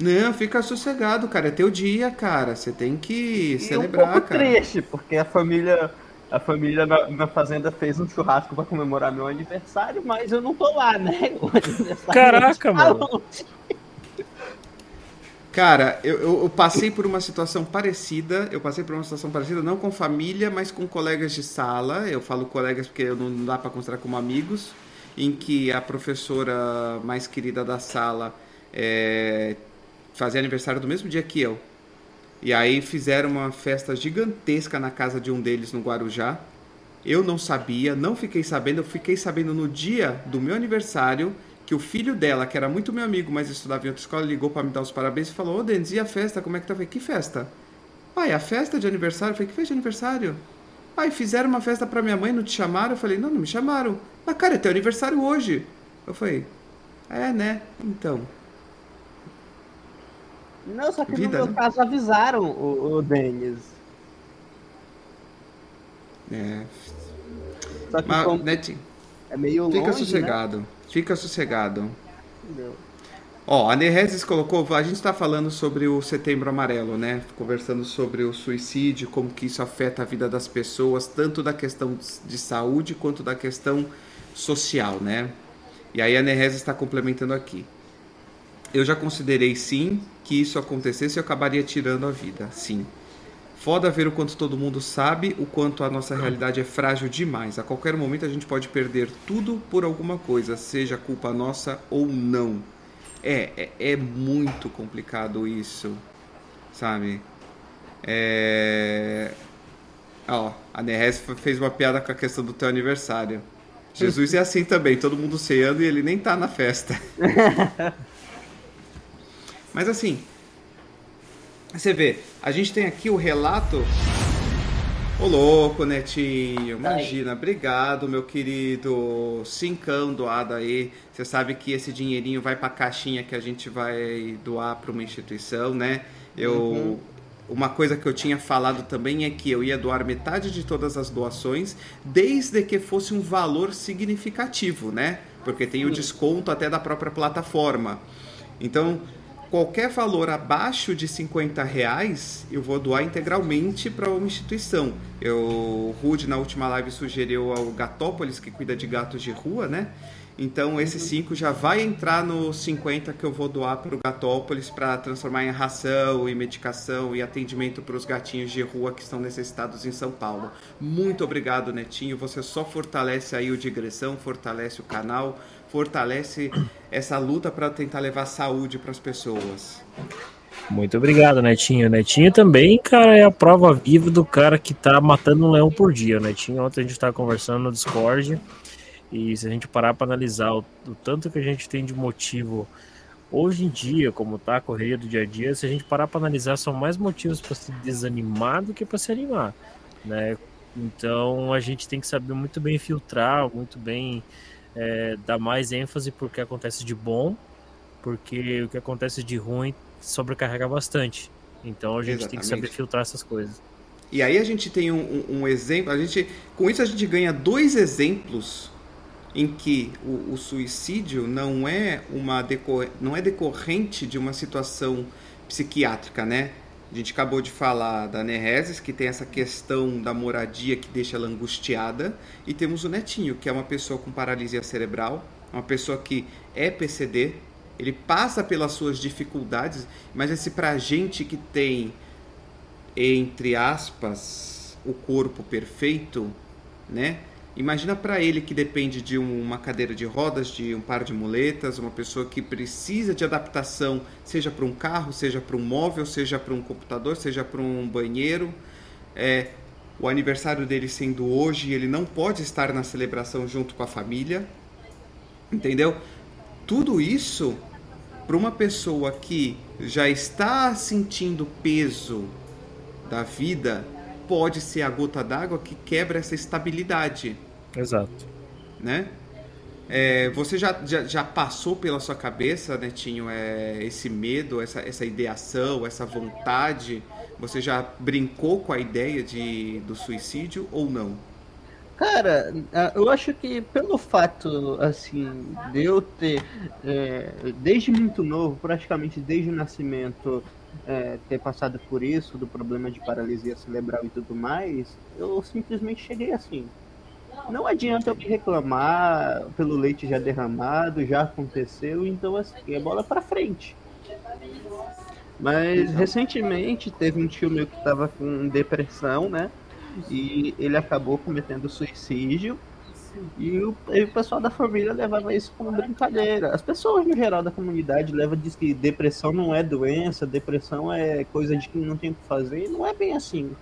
Não, fica sossegado, cara. É teu dia, cara. Você tem que e celebrar, um pouco cara. triste, porque a família a família na, na, fazenda fez um churrasco para comemorar meu aniversário, mas eu não tô lá, né? Caraca, mano. Cara, eu, eu, eu, passei por uma situação parecida. Eu passei por uma situação parecida, não com família, mas com colegas de sala. Eu falo colegas porque não dá para considerar como amigos. Em que a professora mais querida da sala é, fazia aniversário do mesmo dia que eu. E aí fizeram uma festa gigantesca na casa de um deles no Guarujá. Eu não sabia, não fiquei sabendo, eu fiquei sabendo no dia do meu aniversário que o filho dela, que era muito meu amigo, mas estudava em outra escola, ligou para me dar os parabéns e falou: Ô Denis, e a festa? Como é que tá? Eu falei: Que festa? Pai, a festa de aniversário? Eu falei: Que festa de aniversário? Pai, fizeram uma festa para minha mãe, não te chamaram? Eu falei: Não, não me chamaram. Mas cara, é teu aniversário hoje. Eu falei: É, né? Então. Não, só que Vida, no meu né? caso avisaram o, o Denis. É. Só que Mas, como... Netinho, é meio Fica longe, sossegado. Né? Fica sossegado. Entendeu? Ó, a Nereses colocou, a gente está falando sobre o Setembro Amarelo, né? Conversando sobre o suicídio, como que isso afeta a vida das pessoas, tanto da questão de saúde quanto da questão social, né? E aí a Nereza está complementando aqui. Eu já considerei sim que isso acontecesse eu acabaria tirando a vida, sim. Foda ver o quanto todo mundo sabe o quanto a nossa realidade é frágil demais. A qualquer momento a gente pode perder tudo por alguma coisa, seja culpa nossa ou não. É, é, é muito complicado isso, sabe? É... Ó, a Neres fez uma piada com a questão do teu aniversário. Jesus é assim também, todo mundo ceando e ele nem tá na festa. Mas assim, você vê, a gente tem aqui o relato. Ô louco, Netinho, imagina, obrigado, meu querido. Cincão doado aí. Você sabe que esse dinheirinho vai pra caixinha que a gente vai doar para uma instituição, né? Eu. Uhum. Uma coisa que eu tinha falado também é que eu ia doar metade de todas as doações, desde que fosse um valor significativo, né? Porque tem o desconto até da própria plataforma. Então, qualquer valor abaixo de 50 reais eu vou doar integralmente para uma instituição. Eu, o Rude na última live sugeriu ao Gatópolis, que cuida de gatos de rua, né? Então esse 5 já vai entrar no 50 que eu vou doar para o Gatópolis para transformar em ração e medicação e atendimento para os gatinhos de rua que estão necessitados em São Paulo. Muito obrigado, Netinho. Você só fortalece aí o digressão, fortalece o canal fortalece essa luta para tentar levar saúde para as pessoas. Muito obrigado, Netinho. Netinho também, cara, é a prova viva do cara que tá matando um leão por dia. Netinho, ontem a gente estava conversando no Discord e se a gente parar para analisar o, o, tanto que a gente tem de motivo hoje em dia, como tá a correria do dia a dia, se a gente parar para analisar, são mais motivos para se desanimar do que para se animar, né? Então a gente tem que saber muito bem filtrar, muito bem é, dar mais ênfase porque que acontece de bom, porque o que acontece de ruim sobrecarrega bastante. Então a gente Exatamente. tem que saber filtrar essas coisas. E aí a gente tem um, um, um, exemplo, a gente, com isso a gente ganha dois exemplos em que o, o suicídio não é uma decor, não é decorrente de uma situação psiquiátrica, né? A gente acabou de falar da Nereses, que tem essa questão da moradia que deixa ela angustiada. E temos o Netinho, que é uma pessoa com paralisia cerebral, uma pessoa que é PCD, ele passa pelas suas dificuldades, mas esse pra gente que tem, entre aspas, o corpo perfeito, né? Imagina para ele que depende de uma cadeira de rodas, de um par de muletas, uma pessoa que precisa de adaptação, seja para um carro, seja para um móvel, seja para um computador, seja para um banheiro. É, o aniversário dele sendo hoje, ele não pode estar na celebração junto com a família, entendeu? Tudo isso para uma pessoa que já está sentindo peso da vida, pode ser a gota d'água que quebra essa estabilidade. Exato. Né? É, você já, já, já, passou pela sua cabeça, Netinho, é, esse medo, essa, essa ideação, essa vontade? Você já brincou com a ideia de, do suicídio ou não? Cara, eu acho que pelo fato, assim, de eu ter, é, desde muito novo, praticamente desde o nascimento, é, ter passado por isso, do problema de paralisia cerebral e tudo mais, eu simplesmente cheguei assim. Não adianta eu me reclamar pelo leite já derramado, já aconteceu, então assim, é bola para frente. Mas recentemente teve um tio meu que estava com depressão, né? E ele acabou cometendo suicídio. E o, e o, pessoal da família levava isso como brincadeira. As pessoas no geral da comunidade levam diz que depressão não é doença, depressão é coisa de que não tem o que fazer. E não é bem assim.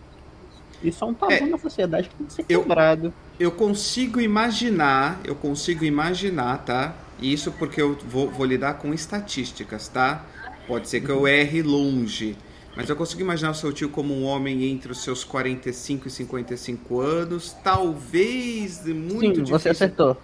Isso é um tabu é, na sociedade que tem que ser quebrado. Eu, eu consigo imaginar, eu consigo imaginar, tá? Isso porque eu vou, vou lidar com estatísticas, tá? Pode ser que eu erre longe. Mas eu consigo imaginar o seu tio como um homem entre os seus 45 e 55 anos, talvez muito Sim, difícil. você acertou.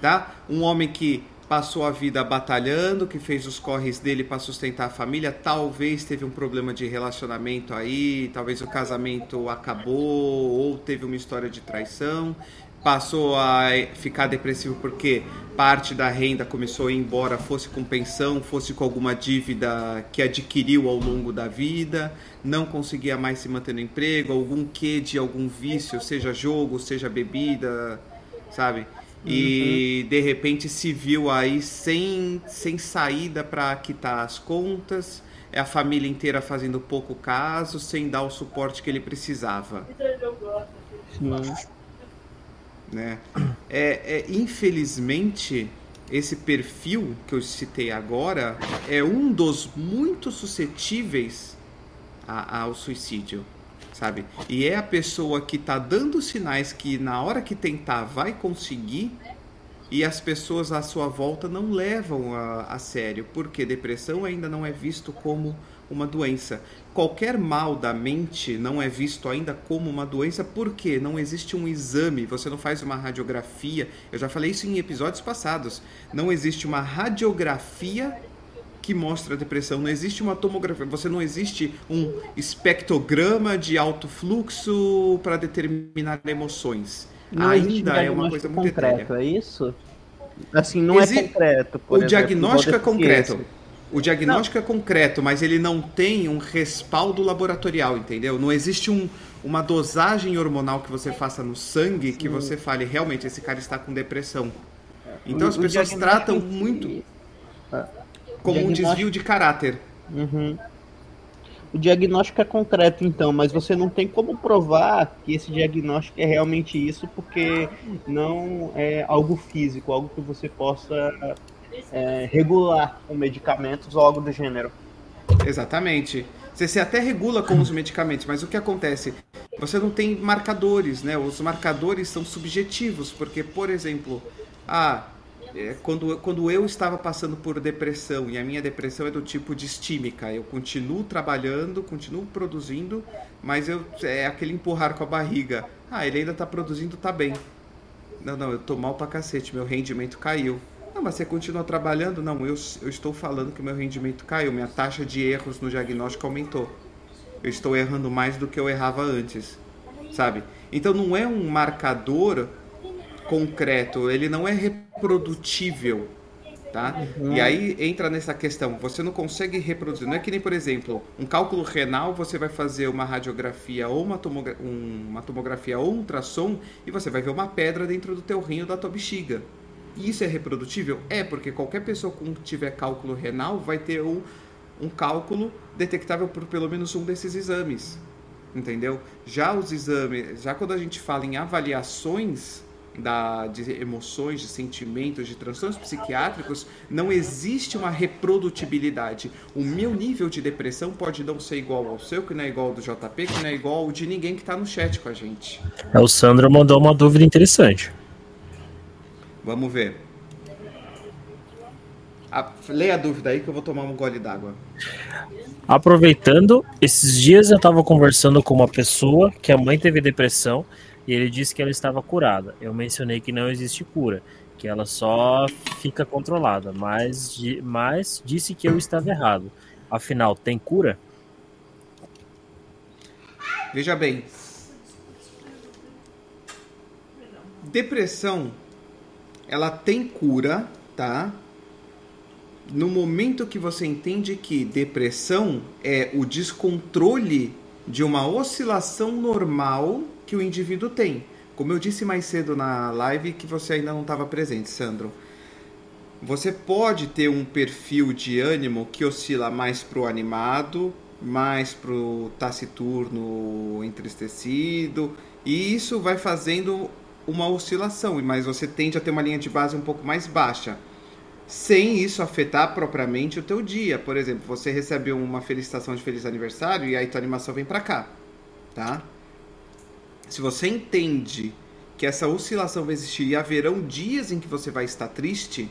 Tá? Um homem que passou a vida batalhando, que fez os corres dele para sustentar a família, talvez teve um problema de relacionamento aí, talvez o casamento acabou ou teve uma história de traição, passou a ficar depressivo porque parte da renda começou a ir embora, fosse com pensão, fosse com alguma dívida que adquiriu ao longo da vida, não conseguia mais se manter no emprego, algum quê de algum vício, seja jogo, seja bebida, sabe? E de repente se viu aí sem, sem saída para quitar as contas, é a família inteira fazendo pouco caso, sem dar o suporte que ele precisava. Né? É, é, infelizmente, esse perfil que eu citei agora é um dos muito suscetíveis a, ao suicídio, sabe? E é a pessoa que está dando sinais que na hora que tentar vai conseguir e as pessoas à sua volta não levam a, a sério, porque depressão ainda não é visto como uma doença. Qualquer mal da mente não é visto ainda como uma doença porque não existe um exame, você não faz uma radiografia. Eu já falei isso em episódios passados. Não existe uma radiografia que mostra a depressão, não existe uma tomografia, você não existe um espectrograma de alto fluxo para determinar emoções. Não ainda é uma coisa muito concreto, é isso? Assim, não é concreto. o exemplo, diagnóstico é concreto. O diagnóstico não. é concreto, mas ele não tem um respaldo laboratorial, entendeu? Não existe um, uma dosagem hormonal que você faça no sangue que você fale realmente esse cara está com depressão. Então o, as pessoas tratam muito ah, como um desvio de caráter. Uhum. O diagnóstico é concreto, então, mas você não tem como provar que esse diagnóstico é realmente isso, porque não é algo físico, algo que você possa é, regular com medicamentos ou algo do gênero. Exatamente. Você até regula com os medicamentos, mas o que acontece? Você não tem marcadores, né? Os marcadores são subjetivos, porque, por exemplo, ah, é, quando, quando eu estava passando por depressão, e a minha depressão é do tipo distímica, eu continuo trabalhando, continuo produzindo, mas eu, é aquele empurrar com a barriga. Ah, ele ainda está produzindo, tá bem. Não, não, eu tô mal pra cacete, meu rendimento caiu. Não, mas você continua trabalhando? Não, eu, eu estou falando que meu rendimento caiu, minha taxa de erros no diagnóstico aumentou. Eu estou errando mais do que eu errava antes, sabe? Então não é um marcador concreto, ele não é reprodutível, tá? Uhum. E aí entra nessa questão, você não consegue reproduzir, não é que nem, por exemplo, um cálculo renal, você vai fazer uma radiografia ou uma, tomogra uma tomografia ou um ultrassom e você vai ver uma pedra dentro do teu rim ou da tua bexiga. Isso é reprodutível? É, porque qualquer pessoa que tiver cálculo renal vai ter um, um cálculo detectável por pelo menos um desses exames. Entendeu? Já os exames, já quando a gente fala em avaliações da, de emoções, de sentimentos, de transtornos psiquiátricos, não existe uma reprodutibilidade. O meu nível de depressão pode não ser igual ao seu, que não é igual ao do JP, que não é igual ao de ninguém que está no chat com a gente. É, o Sandro mandou uma dúvida interessante. Vamos ver. Ah, leia a dúvida aí que eu vou tomar um gole d'água. Aproveitando, esses dias eu estava conversando com uma pessoa que a mãe teve depressão e ele disse que ela estava curada. Eu mencionei que não existe cura, que ela só fica controlada, mas, mas disse que eu estava errado. Afinal, tem cura? Veja bem. Depressão ela tem cura, tá? No momento que você entende que depressão é o descontrole de uma oscilação normal que o indivíduo tem. Como eu disse mais cedo na live que você ainda não estava presente, Sandro. Você pode ter um perfil de ânimo que oscila mais pro animado, mais pro taciturno, entristecido, e isso vai fazendo uma oscilação, mas você tende a ter uma linha de base um pouco mais baixa, sem isso afetar propriamente o teu dia. Por exemplo, você recebe uma felicitação de feliz aniversário e aí tua animação vem para cá, tá? Se você entende que essa oscilação vai existir e haverão dias em que você vai estar triste,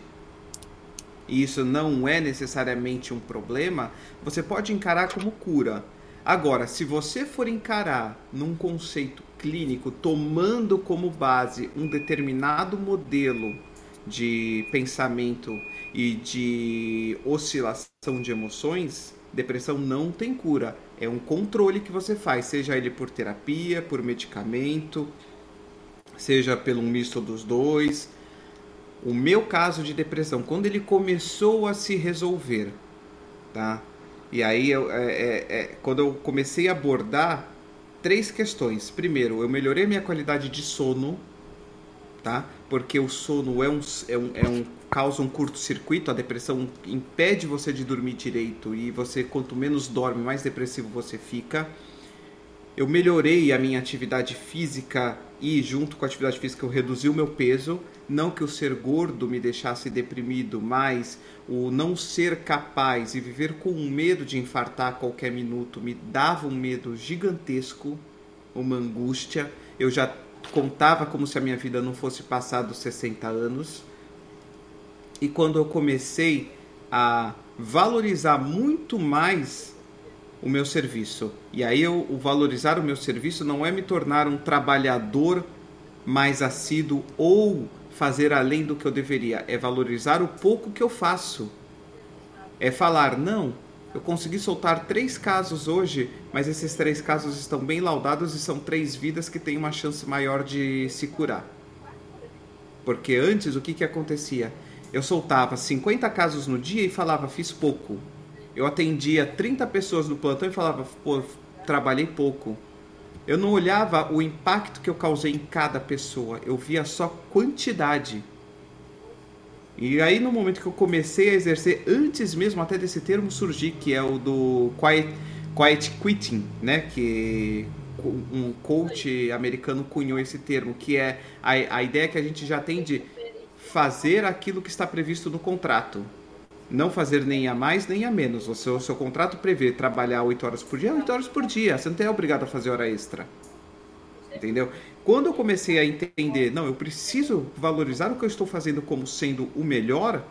e isso não é necessariamente um problema, você pode encarar como cura. Agora, se você for encarar num conceito clínico tomando como base um determinado modelo de pensamento e de oscilação de emoções, depressão não tem cura. É um controle que você faz, seja ele por terapia, por medicamento, seja pelo misto dos dois. O meu caso de depressão, quando ele começou a se resolver, tá? E aí, eu, é, é, é, quando eu comecei a abordar três questões. Primeiro, eu melhorei minha qualidade de sono, tá? Porque o sono é um, é um, é um causa um curto-circuito, a depressão impede você de dormir direito e você quanto menos dorme, mais depressivo você fica. Eu melhorei a minha atividade física e junto com a atividade física eu reduzi o meu peso, não que o ser gordo me deixasse deprimido, mas o não ser capaz e viver com um medo de infartar a qualquer minuto me dava um medo gigantesco, uma angústia. Eu já contava como se a minha vida não fosse passar dos 60 anos. E quando eu comecei a valorizar muito mais o meu serviço. E aí eu, o valorizar o meu serviço não é me tornar um trabalhador mais assíduo ou fazer além do que eu deveria, é valorizar o pouco que eu faço. É falar, não, eu consegui soltar três casos hoje, mas esses três casos estão bem laudados e são três vidas que têm uma chance maior de se curar. Porque antes o que, que acontecia? Eu soltava 50 casos no dia e falava, fiz pouco. Eu atendia 30 pessoas no plantão e falava, pô, trabalhei pouco. Eu não olhava o impacto que eu causei em cada pessoa, eu via só quantidade. E aí no momento que eu comecei a exercer, antes mesmo até desse termo surgir, que é o do quiet, quiet quitting, né? Que um coach americano cunhou esse termo, que é a, a ideia que a gente já tem de fazer aquilo que está previsto no contrato não fazer nem a mais nem a menos. O seu, o seu contrato prevê trabalhar 8 horas por dia, 8 horas por dia. Você não é obrigado a fazer hora extra. Entendeu? Quando eu comecei a entender, não, eu preciso valorizar o que eu estou fazendo como sendo o melhor,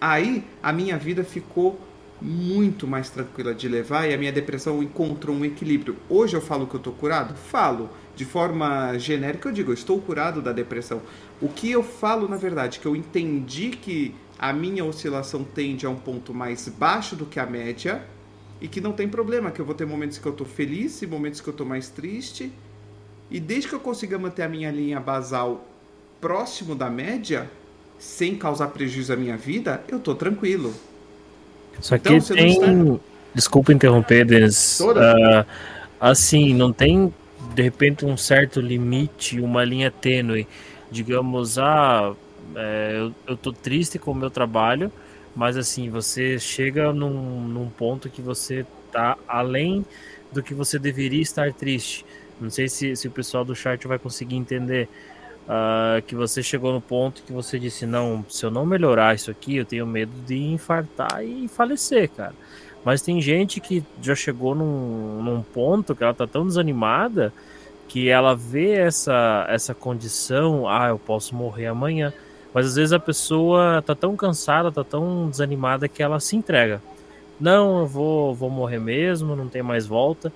aí a minha vida ficou muito mais tranquila de levar e a minha depressão encontrou um equilíbrio. Hoje eu falo que eu estou curado? Falo. De forma genérica eu digo, eu estou curado da depressão. O que eu falo, na verdade, que eu entendi que a minha oscilação tende a um ponto mais baixo do que a média e que não tem problema, que eu vou ter momentos que eu estou feliz e momentos que eu estou mais triste. E desde que eu consiga manter a minha linha basal próximo da média, sem causar prejuízo à minha vida, eu estou tranquilo. Só que então, tem... Está... Desculpa interromper, Denis. Uh, assim, não tem, de repente, um certo limite, uma linha tênue. Digamos, ah, é, eu, eu tô triste com o meu trabalho, mas assim, você chega num, num ponto que você tá além do que você deveria estar triste. Não sei se, se o pessoal do chat vai conseguir entender uh, que você chegou no ponto que você disse: não, se eu não melhorar isso aqui, eu tenho medo de infartar e falecer, cara. Mas tem gente que já chegou num, num ponto que ela tá tão desanimada que ela vê essa, essa condição: ah, eu posso morrer amanhã. Mas às vezes a pessoa tá tão cansada, tá tão desanimada que ela se entrega. Não, eu vou, vou morrer mesmo, não tem mais volta.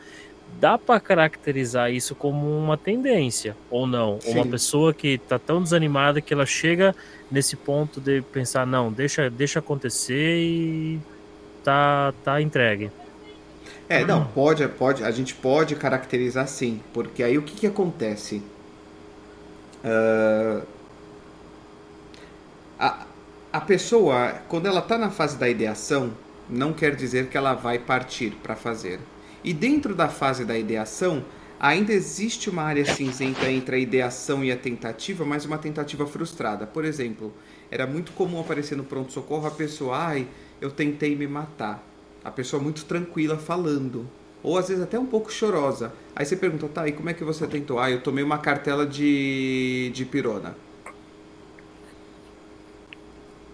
Dá para caracterizar isso como uma tendência ou não? Uma pessoa que tá tão desanimada que ela chega nesse ponto de pensar, não, deixa, deixa acontecer e tá, tá entregue. É, não, pode, pode, a gente pode caracterizar sim, porque aí o que, que acontece? Uh, a, a pessoa, quando ela está na fase da ideação, não quer dizer que ela vai partir para fazer. E dentro da fase da ideação, ainda existe uma área cinzenta entre a ideação e a tentativa, mas uma tentativa frustrada. Por exemplo, era muito comum aparecer no pronto-socorro a pessoa, ai, eu tentei me matar. A pessoa muito tranquila falando. Ou às vezes até um pouco chorosa. Aí você pergunta, tá, e como é que você tentou? Ah, eu tomei uma cartela de, de pirona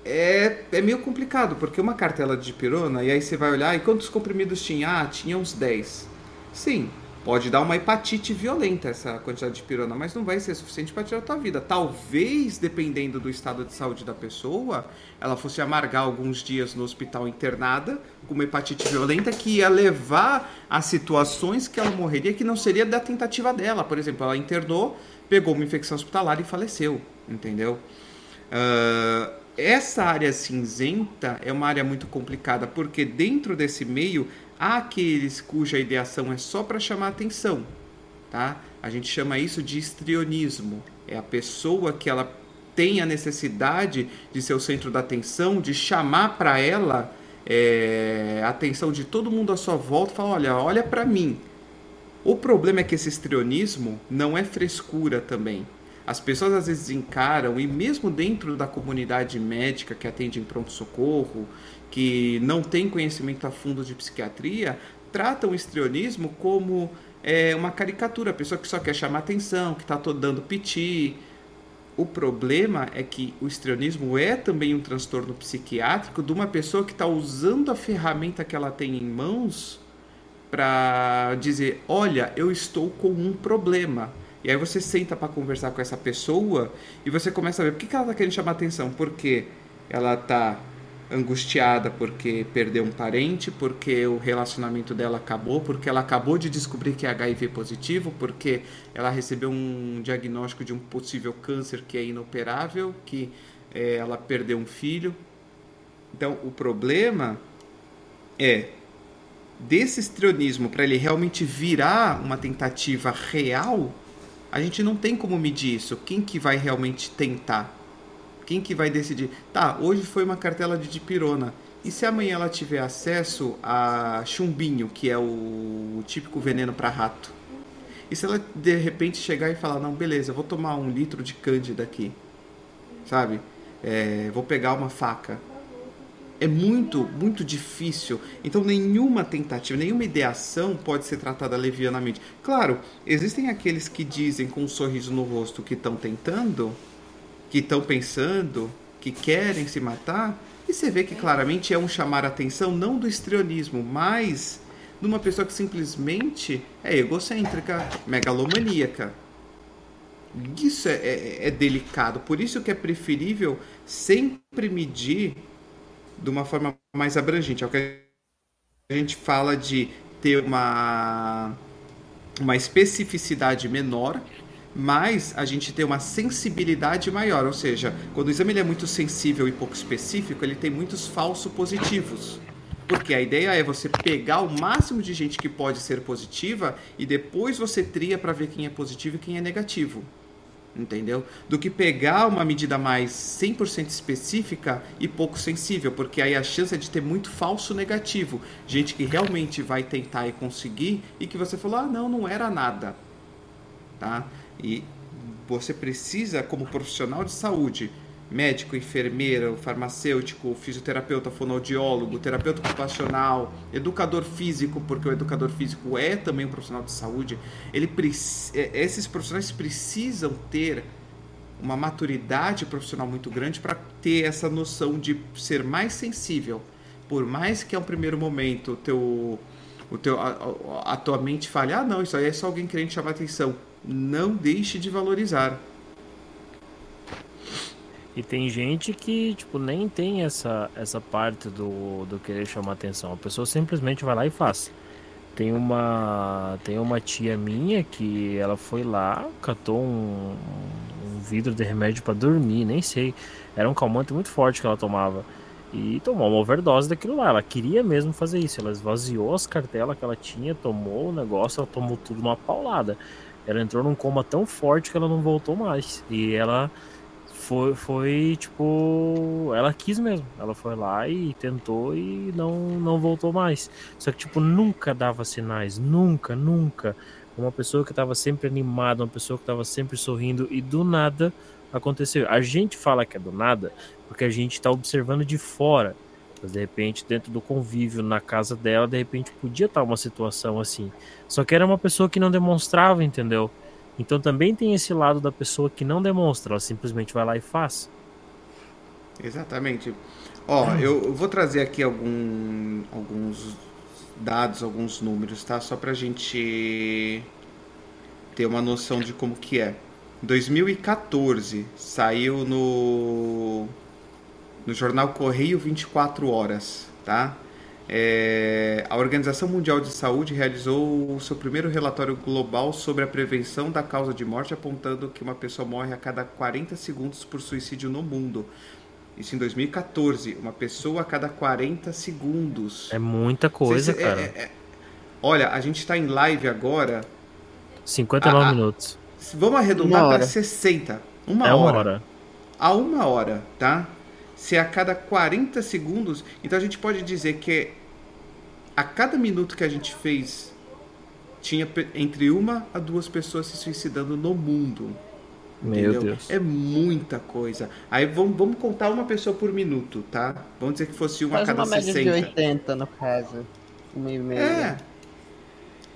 é, é meio complicado, porque uma cartela de pirona, e aí você vai olhar, e quantos comprimidos tinha? Ah, tinha uns 10. Sim, pode dar uma hepatite violenta essa quantidade de pirona, mas não vai ser suficiente para tirar a tua vida. Talvez, dependendo do estado de saúde da pessoa, ela fosse amargar alguns dias no hospital internada com uma hepatite violenta que ia levar a situações que ela morreria que não seria da tentativa dela. Por exemplo, ela internou, pegou uma infecção hospitalar e faleceu, entendeu? Uh, essa área cinzenta é uma área muito complicada, porque dentro desse meio há aqueles cuja ideação é só para chamar atenção, tá? A gente chama isso de histrionismo. É a pessoa que ela tem a necessidade de ser o centro da atenção, de chamar para ela é, a atenção de todo mundo à sua volta, falar, olha, olha para mim. O problema é que esse histrionismo não é frescura também. As pessoas às vezes encaram, e mesmo dentro da comunidade médica que atende em pronto-socorro, que não tem conhecimento a fundo de psiquiatria, tratam o histrionismo como é, uma caricatura, a pessoa que só quer chamar atenção, que está dando piti. O problema é que o histrionismo é também um transtorno psiquiátrico de uma pessoa que está usando a ferramenta que ela tem em mãos para dizer: olha, eu estou com um problema. E aí você senta para conversar com essa pessoa e você começa a ver por que, que ela está querendo chamar atenção. Porque ela está angustiada porque perdeu um parente, porque o relacionamento dela acabou, porque ela acabou de descobrir que é HIV positivo, porque ela recebeu um diagnóstico de um possível câncer que é inoperável, que é, ela perdeu um filho. Então, o problema é desse histrionismo para ele realmente virar uma tentativa real, a gente não tem como medir isso. Quem que vai realmente tentar? Quem que vai decidir? Tá, hoje foi uma cartela de dipirona. E se amanhã ela tiver acesso a chumbinho, que é o, típico veneno para rato? E se ela de repente chegar e falar, não, beleza, vou tomar um litro de cândida aqui, sabe? É, vou pegar uma faca. É muito, muito difícil. Então, nenhuma tentativa, nenhuma ideação pode ser tratada levianamente. Claro, existem aqueles que dizem com um sorriso no rosto que estão tentando, que estão pensando, que querem se matar, e você vê que claramente é um chamar a atenção não do estrionismo, mas de uma pessoa que simplesmente é egocêntrica, megalomaníaca. Isso é, é, é delicado, por isso que é preferível sempre medir de uma forma mais abrangente. É o que a gente fala de ter uma, uma especificidade menor mas a gente tem uma sensibilidade maior, ou seja, quando o exame ele é muito sensível e pouco específico, ele tem muitos falsos positivos. Porque a ideia é você pegar o máximo de gente que pode ser positiva e depois você tria para ver quem é positivo e quem é negativo. Entendeu? Do que pegar uma medida mais 100% específica e pouco sensível, porque aí a chance é de ter muito falso negativo. Gente que realmente vai tentar e conseguir e que você falou: "Ah, não, não era nada". Tá? E você precisa, como profissional de saúde, médico, enfermeira, farmacêutico, fisioterapeuta, fonoaudiólogo, terapeuta ocupacional, educador físico, porque o educador físico é também um profissional de saúde, ele, é, esses profissionais precisam ter uma maturidade profissional muito grande para ter essa noção de ser mais sensível. Por mais que a um primeiro momento o teu, o teu, a, a tua mente fale, ah não, isso aí é só alguém querendo chamar atenção não deixe de valorizar. E tem gente que, tipo, nem tem essa, essa parte do, do querer chamar atenção. A pessoa simplesmente vai lá e faz. Tem uma, tem uma tia minha que ela foi lá, catou um, um vidro de remédio para dormir, nem sei. Era um calmante muito forte que ela tomava. E tomou uma overdose daquilo lá. Ela queria mesmo fazer isso. Ela esvaziou as cartelas que ela tinha, tomou o negócio, ela tomou tudo numa paulada. Ela entrou num coma tão forte que ela não voltou mais. E ela foi, foi tipo. Ela quis mesmo. Ela foi lá e tentou e não, não voltou mais. Só que, tipo, nunca dava sinais. Nunca, nunca. Uma pessoa que estava sempre animada, uma pessoa que estava sempre sorrindo e do nada aconteceu. A gente fala que é do nada porque a gente está observando de fora. Mas de repente, dentro do convívio, na casa dela, de repente podia estar uma situação assim. Só que era uma pessoa que não demonstrava, entendeu? Então também tem esse lado da pessoa que não demonstra, ela simplesmente vai lá e faz. Exatamente. Ó, eu vou trazer aqui algum, alguns dados, alguns números, tá? Só pra gente ter uma noção de como que é. 2014 saiu no no jornal Correio 24 Horas, tá? É, a Organização Mundial de Saúde realizou o seu primeiro relatório global sobre a prevenção da causa de morte, apontando que uma pessoa morre a cada 40 segundos por suicídio no mundo. Isso em 2014, uma pessoa a cada 40 segundos. É muita coisa, se, é, cara. É, é, olha, a gente está em live agora. 59 a, minutos. Vamos arredondar para 60. Uma é hora. uma hora. A uma hora, tá? Se a cada 40 segundos. Então a gente pode dizer que a cada minuto que a gente fez, tinha entre uma a duas pessoas se suicidando no mundo. Meu entendeu? Deus. É muita coisa. Aí vamos, vamos contar uma pessoa por minuto, tá? Vamos dizer que fosse uma a Faz cada uma média 60. de 80, no caso. Uma e meia. É,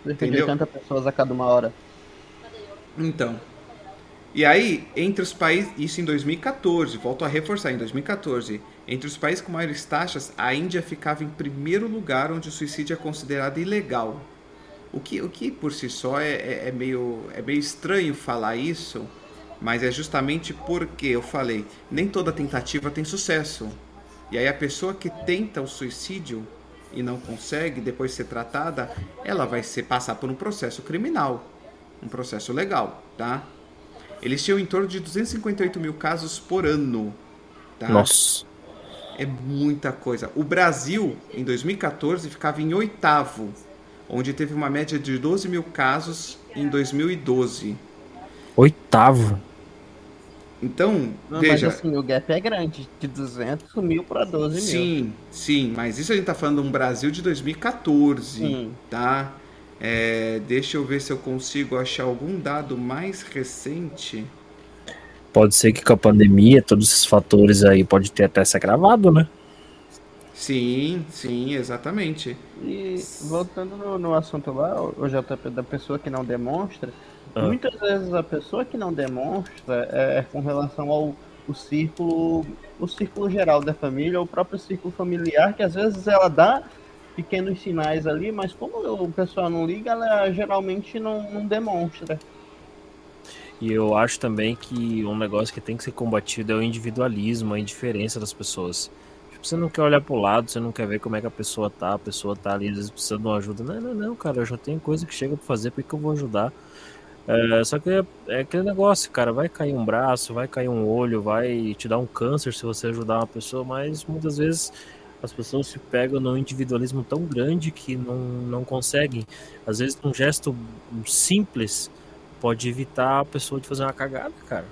de entendeu? 80 pessoas a cada uma hora. Então. E aí, entre os países, isso em 2014, volto a reforçar, em 2014, entre os países com maiores taxas, a Índia ficava em primeiro lugar, onde o suicídio é considerado ilegal. O que, o que por si só é, é, é meio, é meio estranho falar isso, mas é justamente porque eu falei, nem toda tentativa tem sucesso. E aí a pessoa que tenta o suicídio e não consegue depois ser tratada, ela vai ser, passar por um processo criminal, um processo legal, tá? Eles tinham em torno de 258 mil casos por ano, tá? Nossa. É muita coisa. O Brasil, em 2014, ficava em oitavo, onde teve uma média de 12 mil casos em 2012. Oitavo. Então, Não, veja, Mas assim, o gap é grande. De 200 mil para 12 mil. sim, sim, mas isso a gente tá falando de um Brasil de 2014, Sim. tá? É, deixa eu ver se eu consigo achar algum dado mais recente. Pode ser que com a pandemia, todos esses fatores aí pode ter até se agravado, né? Sim, sim, exatamente. E voltando no, no assunto lá, o JP, da pessoa que não demonstra, Ah. muitas vezes a pessoa que não demonstra é com relação ao o círculo, o círculo geral da família, o próprio círculo familiar, que às vezes ela dá pequenos sinais ali, mas como o pessoal não liga, ela geralmente não, não demonstra. E eu acho também que um negócio que tem que ser combatido é o individualismo, a indiferença das pessoas. Tipo, você não quer olhar pro lado, você não quer ver como é que a pessoa tá, a pessoa tá ali, às vezes precisando de uma ajuda. Não, não, não, cara, eu já tenho coisa que chega pra fazer, por que eu vou ajudar? É, só que é, é aquele negócio, cara, vai cair um braço, vai cair um olho, vai te dar um câncer se você ajudar uma pessoa, mas muitas vezes as pessoas se pegam num individualismo tão grande que não, não conseguem. Às vezes um gesto simples pode evitar a pessoa de fazer uma cagada, cara.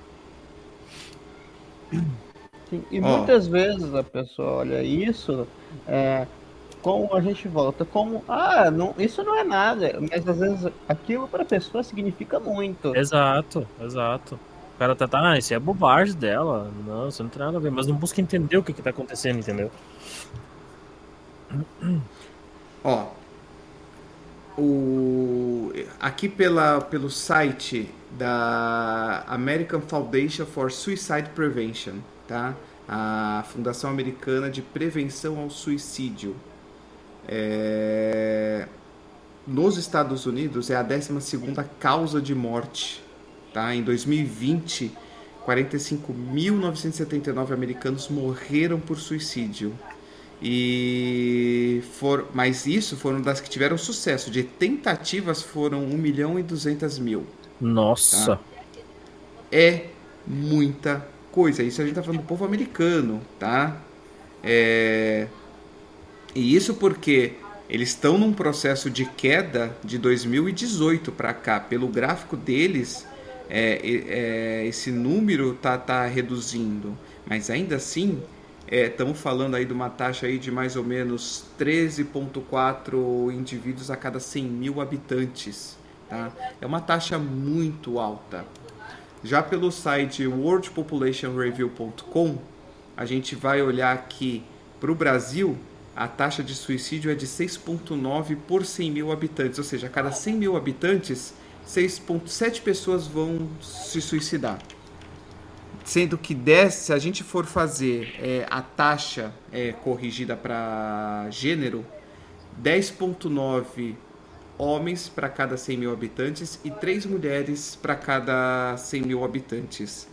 Sim, E Ó. muitas vezes a pessoa olha isso, é, como a gente volta, como, ah, não, isso não é nada, mas às vezes aquilo para a pessoa significa muito. Exato, exato. O cara tá, tá, ah, isso é bobagem dela. Não, isso não tem nada a ver. Mas não busca entender o que, que tá acontecendo, entendeu? Ó, o, aqui pela, pelo site da American Foundation for Suicide Prevention, tá? A Fundação Americana de Prevenção ao Suicídio. É, nos Estados Unidos é a 12ª causa de morte, tá? Em 2020, 45.979 americanos morreram por suicídio. E for, mas isso foram das que tiveram sucesso. De tentativas foram 1 milhão e 200 mil. Nossa. Tá. É muita coisa. Isso a gente tá falando do povo americano, tá? É... E isso porque eles estão num processo de queda de 2018 para cá. Pelo gráfico deles, é, é, esse número tá, tá reduzindo. Mas ainda assim, estamos falando aí de uma taxa aí de mais ou menos 13,4 indivíduos a cada 100 mil habitantes. Tá? É uma taxa muito alta. Já pelo site worldpopulationreview.com, a gente vai olhar aqui para o Brasil, a taxa de suicídio é de 6,9 por 100 mil habitantes, ou seja, a cada 100 mil habitantes, 6,7 pessoas vão se suicidar. Sendo que desse, se a gente for fazer é, a taxa é, corrigida para gênero, 10,9 homens para cada 100 mil habitantes e 3 mulheres para cada 100 mil habitantes.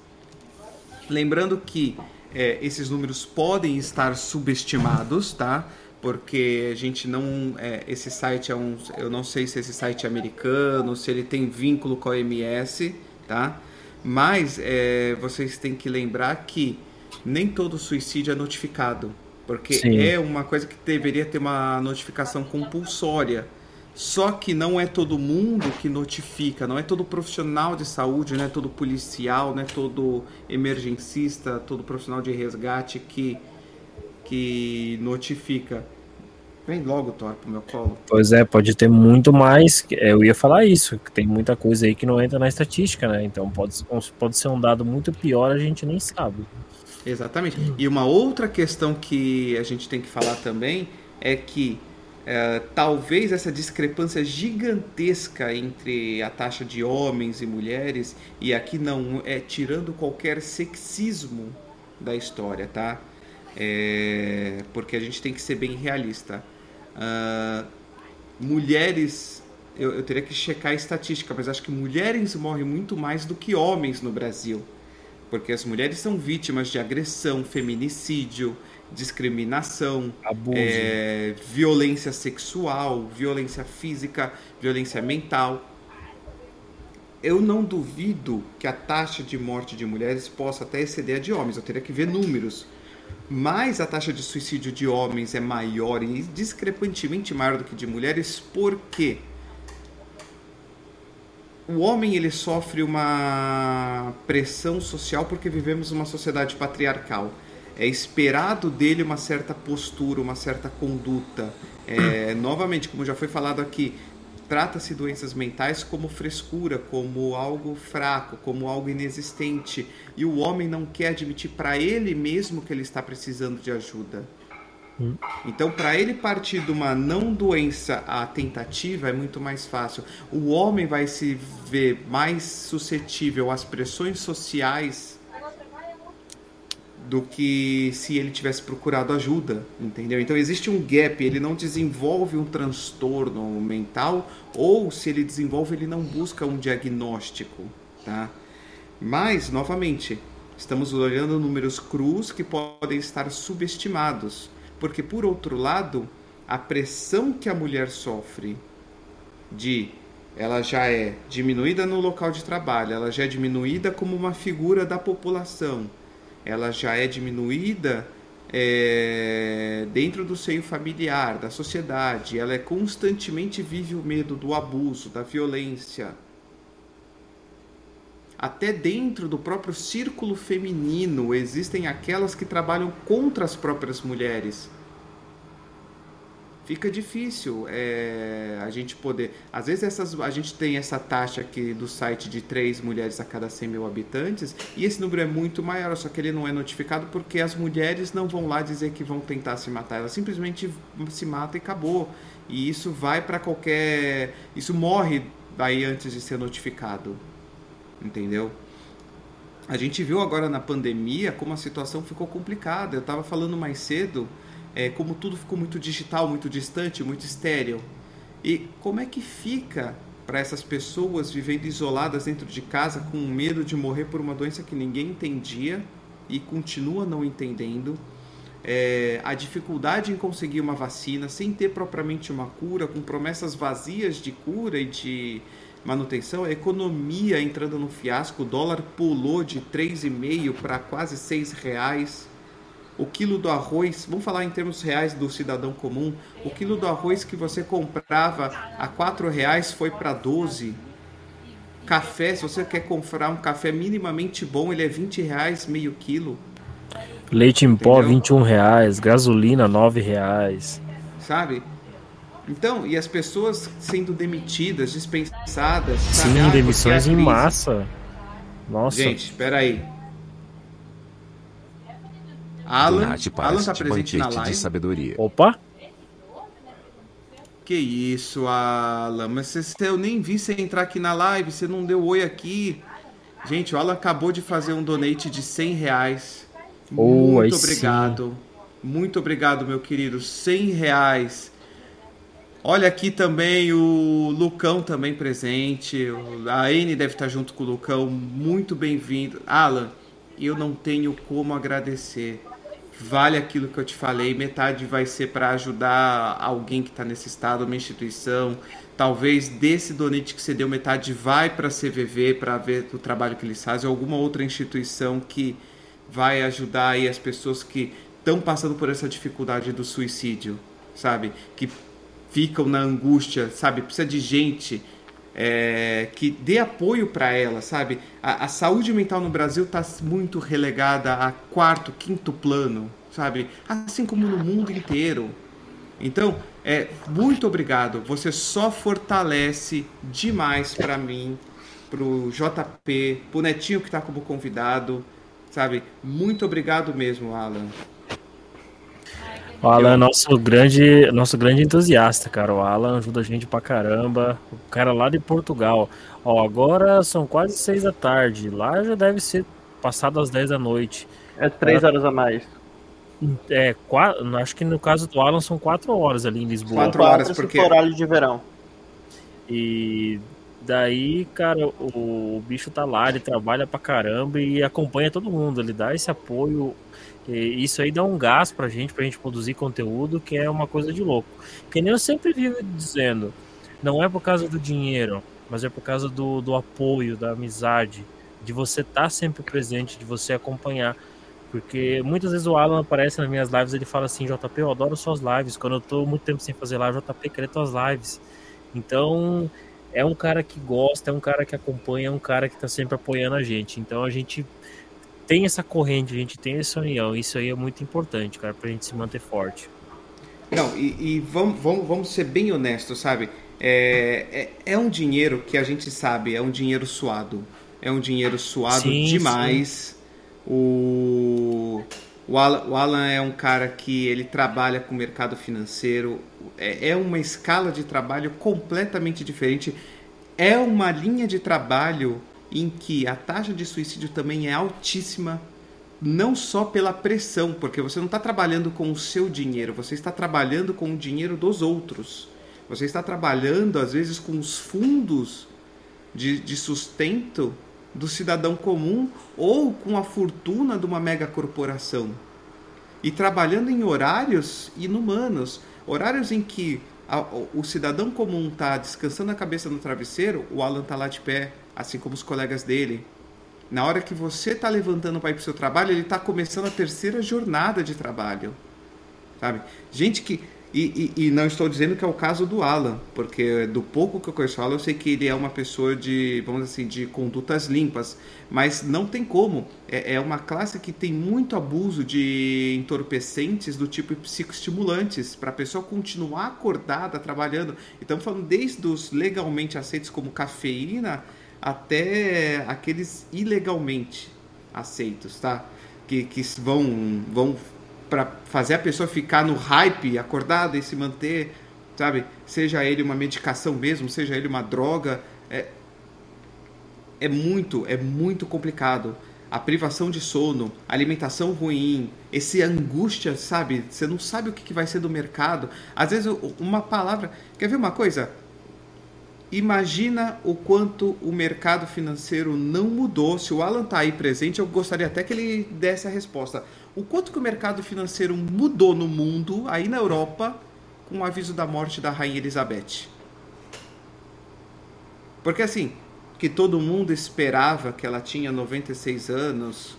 Lembrando que é, esses números podem estar subestimados, tá? Porque a gente não. É, esse site é um. Eu não sei se esse site é americano, se ele tem vínculo com a OMS, tá? Mas é, vocês têm que lembrar que nem todo suicídio é notificado. Porque Sim. é uma coisa que deveria ter uma notificação compulsória. Só que não é todo mundo que notifica, não é todo profissional de saúde, não é todo policial, não é todo emergencista, todo profissional de resgate que, que notifica. Vem logo, Thor, pro meu colo. Pois é, pode ter muito mais. Eu ia falar isso, que tem muita coisa aí que não entra na estatística, né? Então pode, pode ser um dado muito pior, a gente nem sabe. Exatamente. E uma outra questão que a gente tem que falar também é que é, talvez essa discrepância gigantesca entre a taxa de homens e mulheres, e aqui não é tirando qualquer sexismo da história, tá? É, porque a gente tem que ser bem realista. Uh, mulheres, eu, eu, teria que checar a estatística, mas acho que mulheres morrem muito mais do que homens no Brasil. Porque as mulheres são vítimas de agressão, feminicídio, discriminação, é, violência sexual, violência física, violência mental. Eu não duvido que a taxa de morte de mulheres possa até exceder a de homens. Eu teria que ver números mas a taxa de suicídio de homens é maior e discrepantemente maior do que de mulheres, porque o homem ele sofre uma pressão social porque vivemos uma sociedade patriarcal. É esperado dele uma certa postura, uma certa conduta. É, novamente, como já foi falado aqui, trata-se doenças mentais como frescura, como algo fraco, como algo inexistente, e o homem não quer admitir para ele mesmo que ele está precisando de ajuda. Hum. Então, para ele partir de uma não doença à tentativa é muito mais fácil. O homem vai se ver mais suscetível às pressões sociais do que se ele tivesse procurado ajuda, entendeu? Então existe um gap, ele não desenvolve um transtorno mental ou se ele desenvolve, ele não busca um diagnóstico, tá? Mas, novamente, estamos olhando números crus que podem estar subestimados, porque por outro lado, a pressão que a mulher sofre de ela já é diminuída no local de trabalho, ela já é diminuída como uma figura da população ela já é diminuída é, dentro do seio familiar, da sociedade, ela é constantemente vive o medo do abuso, da violência. Até dentro do próprio círculo feminino existem aquelas que trabalham contra as próprias mulheres fica difícil é, a gente poder. Às vezes essas, a gente tem essa taxa aqui do site de três mulheres a cada 100 mil habitantes e esse número é muito maior, só que ele não é notificado porque as mulheres não vão lá dizer que vão tentar se matar, elas simplesmente se matam e acabou. E isso vai para qualquer. Isso morre daí antes de ser notificado. Entendeu? A gente viu agora na pandemia como a situação ficou complicada. Eu estava falando mais cedo é, como tudo ficou muito digital, muito distante, muito estéreo. E como é que fica para essas pessoas vivendo isoladas dentro de casa com medo de morrer por uma doença que ninguém entendia e continua não entendendo? É, a dificuldade em conseguir uma vacina sem ter propriamente uma cura, com promessas vazias de cura e de manutenção, a economia entrando no fiasco, o dólar pulou de 3,5 para quase 6 reais o quilo do arroz, vamos falar em termos reais do cidadão comum, o quilo do arroz que você comprava a quatro reais foi para 12. Café, se você quer comprar um café minimamente bom, ele é 20 reais meio quilo. Leite em Entendeu? pó, 21 reais. Gasolina, 9 reais. Sabe? Então, e as pessoas sendo demitidas, dispensadas. Sim, sabe? Ah, demissões em massa. Nossa. Gente, espera aí. Alan, Alan tá presente na live. de sabedoria. Opa! Que isso, Alan. Mas você, eu nem vi você entrar aqui na live, você não deu oi aqui. Gente, o Alan acabou de fazer um donate de 100 reais. Oh, Muito obrigado. Sim. Muito obrigado, meu querido. 100 reais. Olha aqui também o Lucão também presente. A Anne deve estar junto com o Lucão. Muito bem-vindo. Alan, eu não tenho como agradecer vale aquilo que eu te falei, metade vai ser para ajudar alguém que está nesse estado, uma instituição. Talvez desse donate que você deu, metade vai para a CVV para ver o trabalho que eles fazem, ou alguma outra instituição que vai ajudar aí as pessoas que estão passando por essa dificuldade do suicídio, sabe? Que ficam na angústia, sabe? Precisa de gente é, que dê apoio para ela, sabe? A, a, saúde mental no Brasil está muito relegada a quarto, quinto plano, sabe? Assim como no mundo inteiro. Então, É, muito obrigado. Você só fortalece demais para mim, pro JP, pro Netinho que está como convidado, sabe? Muito obrigado mesmo, Alan. O Alan é nosso grande, nosso grande entusiasta, cara. O Alan ajuda a gente pra caramba. O cara lá de Portugal. Ó, agora são quase seis da tarde. Lá já deve ser passado às dez da noite. É três horas a mais. É, quatro, acho que no caso do Alan são quatro horas ali em Lisboa. Quatro horas, porque... horário de verão. E daí, cara, o, o bicho tá lá, ele trabalha pra caramba e acompanha todo mundo. Ele dá esse apoio e isso aí dá um gás pra gente, pra gente produzir conteúdo, que é uma coisa de louco. Que nem eu sempre vivo dizendo, não é por causa do dinheiro, mas é por causa do, do apoio, da amizade, de você estar tá sempre presente, de você acompanhar. Porque muitas vezes o Alan aparece nas minhas lives ele fala assim, JP, eu adoro suas lives. Quando eu tô muito tempo sem fazer live, JP, querer tuas lives. Então, é um cara que gosta, é um cara que acompanha, é um cara que tá sempre apoiando a gente. Então a gente tem essa corrente, a gente tem essa união. Isso aí é muito importante, cara, pra gente se manter forte. Não, e, e vamos, vamos, vamos ser bem honestos, sabe? É, é, é, um dinheiro que a gente sabe, é um dinheiro suado. É um dinheiro suado sim, demais. Sim. O, o, Alan, o Alan é um cara que ele trabalha com o mercado financeiro. É, é uma escala de trabalho completamente diferente. É uma linha de trabalho em que a taxa de suicídio também é altíssima, não só pela pressão, porque você não está trabalhando com o seu dinheiro, você está trabalhando com o dinheiro dos outros. Você está trabalhando, às vezes, com os fundos de, de sustento do cidadão comum ou com a fortuna de uma mega corporação. E trabalhando em horários inumanos horários em que o cidadão comum está descansando a cabeça no travesseiro, o Alan está lá de pé, assim como os colegas dele. Na hora que você está levantando para ir para o seu trabalho, ele está começando a terceira jornada de trabalho. Sabe? Gente que e, e, e, não estou dizendo que é o caso do Alan, porque do pouco que eu conheço o Alan, eu sei que ele é uma pessoa de, vamos dizer assim, de condutas limpas, mas não tem como. É, é uma classe que tem muito abuso de entorpecentes do tipo psicoestimulantes, para a pessoa continuar acordada, trabalhando. Estamos falando desde os legalmente aceitos como cafeína até aqueles ilegalmente aceitos, tá? Que, que vão, vão para fazer a pessoa ficar no hype, acordada e se manter, sabe? Seja ele uma medicação mesmo, seja ele uma droga, é, é muito, é muito complicado. A privação de sono, alimentação ruim, esse angústia, sabe? Você não sabe o que vai ser do mercado. Às vezes, uma palavra. Quer ver uma coisa? Imagina o quanto o mercado financeiro não mudou. Se o Alan está aí presente, eu gostaria até que ele desse a resposta o quanto que o mercado financeiro mudou no mundo, aí na Europa, com o aviso da morte da Rainha Elizabeth. Porque assim, que todo mundo esperava que ela tinha 96 anos.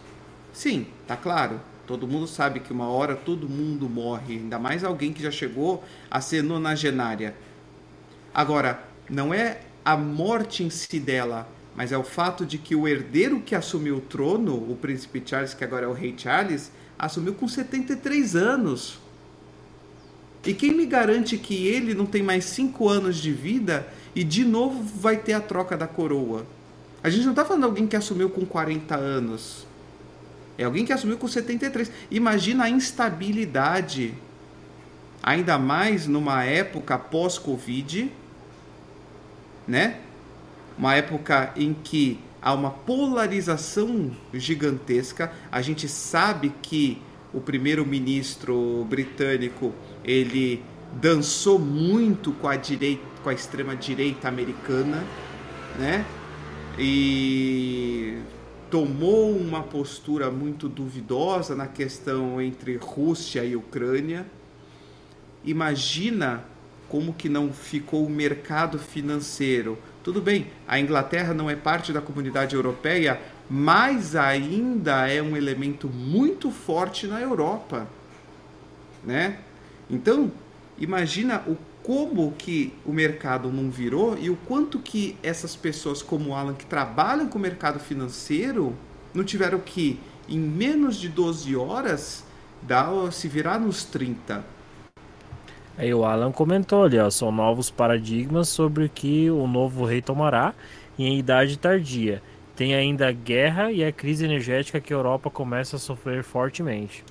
Sim, tá claro. Todo mundo sabe que uma hora todo mundo morre, ainda mais alguém que já chegou a ser nonagenária. Agora, não é a morte em si dela, mas é o fato de que o herdeiro que assumiu o trono, o príncipe Charles, que agora é o rei Charles, assumiu com 73 anos. E quem me garante que ele não tem mais 5 anos de vida e de novo vai ter a troca da coroa? A gente não está falando de alguém que assumiu com 40 anos. É alguém que assumiu com 73. Imagina a instabilidade. Ainda mais numa época pós-Covid, né? Uma época em que há uma polarização gigantesca. A gente sabe que o primeiro-ministro britânico ele dançou muito com a direita, com a extrema direita americana, né? E tomou uma postura muito duvidosa na questão entre Rússia e Ucrânia. Imagina como que não ficou o mercado financeiro tudo bem, a Inglaterra não é parte da comunidade europeia, mas ainda é um elemento muito forte na Europa, né? Então, imagina o como que o mercado não virou e o quanto que essas pessoas como Alan que trabalham com o mercado financeiro não tiveram que em menos de 12 horas dar se virar nos 30 Aí o Alan comentou ali, ó, são novos paradigmas sobre o que o novo rei tomará em idade tardia. Tem ainda a guerra e a crise energética que a Europa começa a sofrer fortemente.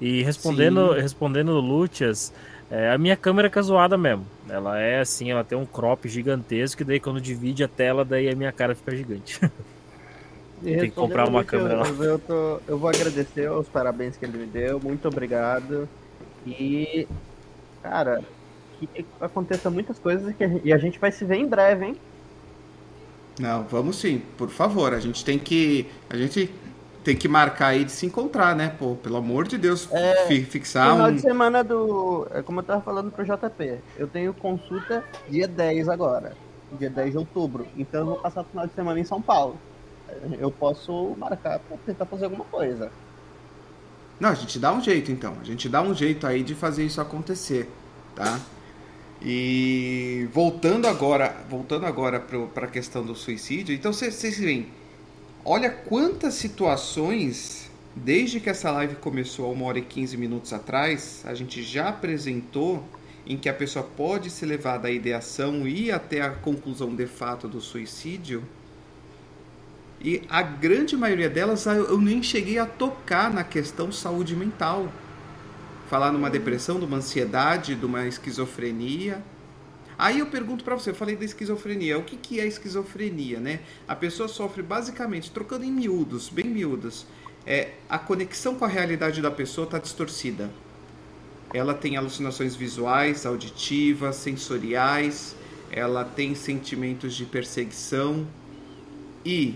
E respondendo, Sim. respondendo Lúcias, é, a minha câmera é zoada mesmo. Ela é assim, ela tem um crop gigantesco e daí quando divide a tela, daí a minha cara fica gigante. tem que comprar uma câmera eu, eu, tô, eu vou agradecer os parabéns que ele me deu, muito obrigado. E, cara, que aconteça muitas coisas e a gente vai se ver em breve, hein? Não, vamos sim, por favor. A gente tem que. A gente tem que marcar aí de se encontrar, né? Pô, pelo amor de Deus, é, fixar final um. de semana do. É como eu tava falando pro JP. Eu tenho consulta dia 10 agora. Dia 10 de outubro. Então eu vou passar o final de semana em São Paulo. Eu posso marcar pra tentar fazer alguma coisa. Não, a gente dá um jeito então. A gente dá um jeito aí de fazer isso acontecer, tá? E voltando agora, voltando agora para a questão do suicídio, então vocês veem, olha quantas situações, desde que essa live começou há uma hora e 15 minutos atrás, a gente já apresentou em que a pessoa pode ser levada à ideação e até a conclusão de fato do suicídio. E a grande maioria delas eu nem cheguei a tocar na questão saúde mental falar numa depressão, numa ansiedade, de uma esquizofrenia. Aí eu pergunto para você, eu falei da esquizofrenia, o que, que é esquizofrenia, né? A pessoa sofre basicamente, trocando em miúdos, bem miúdos, é, a conexão com a realidade da pessoa está distorcida. Ela tem alucinações visuais, auditivas, sensoriais, ela tem sentimentos de perseguição e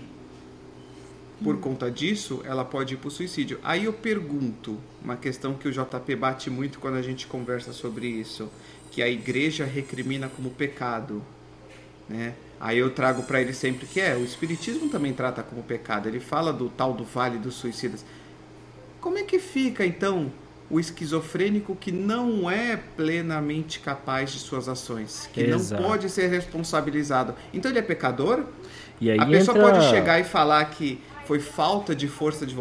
por conta disso, ela pode ir para o suicídio. Aí eu pergunto, uma questão que o JP bate muito quando a gente conversa sobre isso, que a igreja recrimina como pecado, né? Aí eu trago para ele sempre que é, o espiritismo também trata como pecado. Ele fala do tal do vale dos suicidas. Como é que fica então o esquizofrênico que não é plenamente capaz de suas ações, que Exato. não pode ser responsabilizado? Então ele é pecador? A pessoa entra... pode chegar e falar que foi falta de força de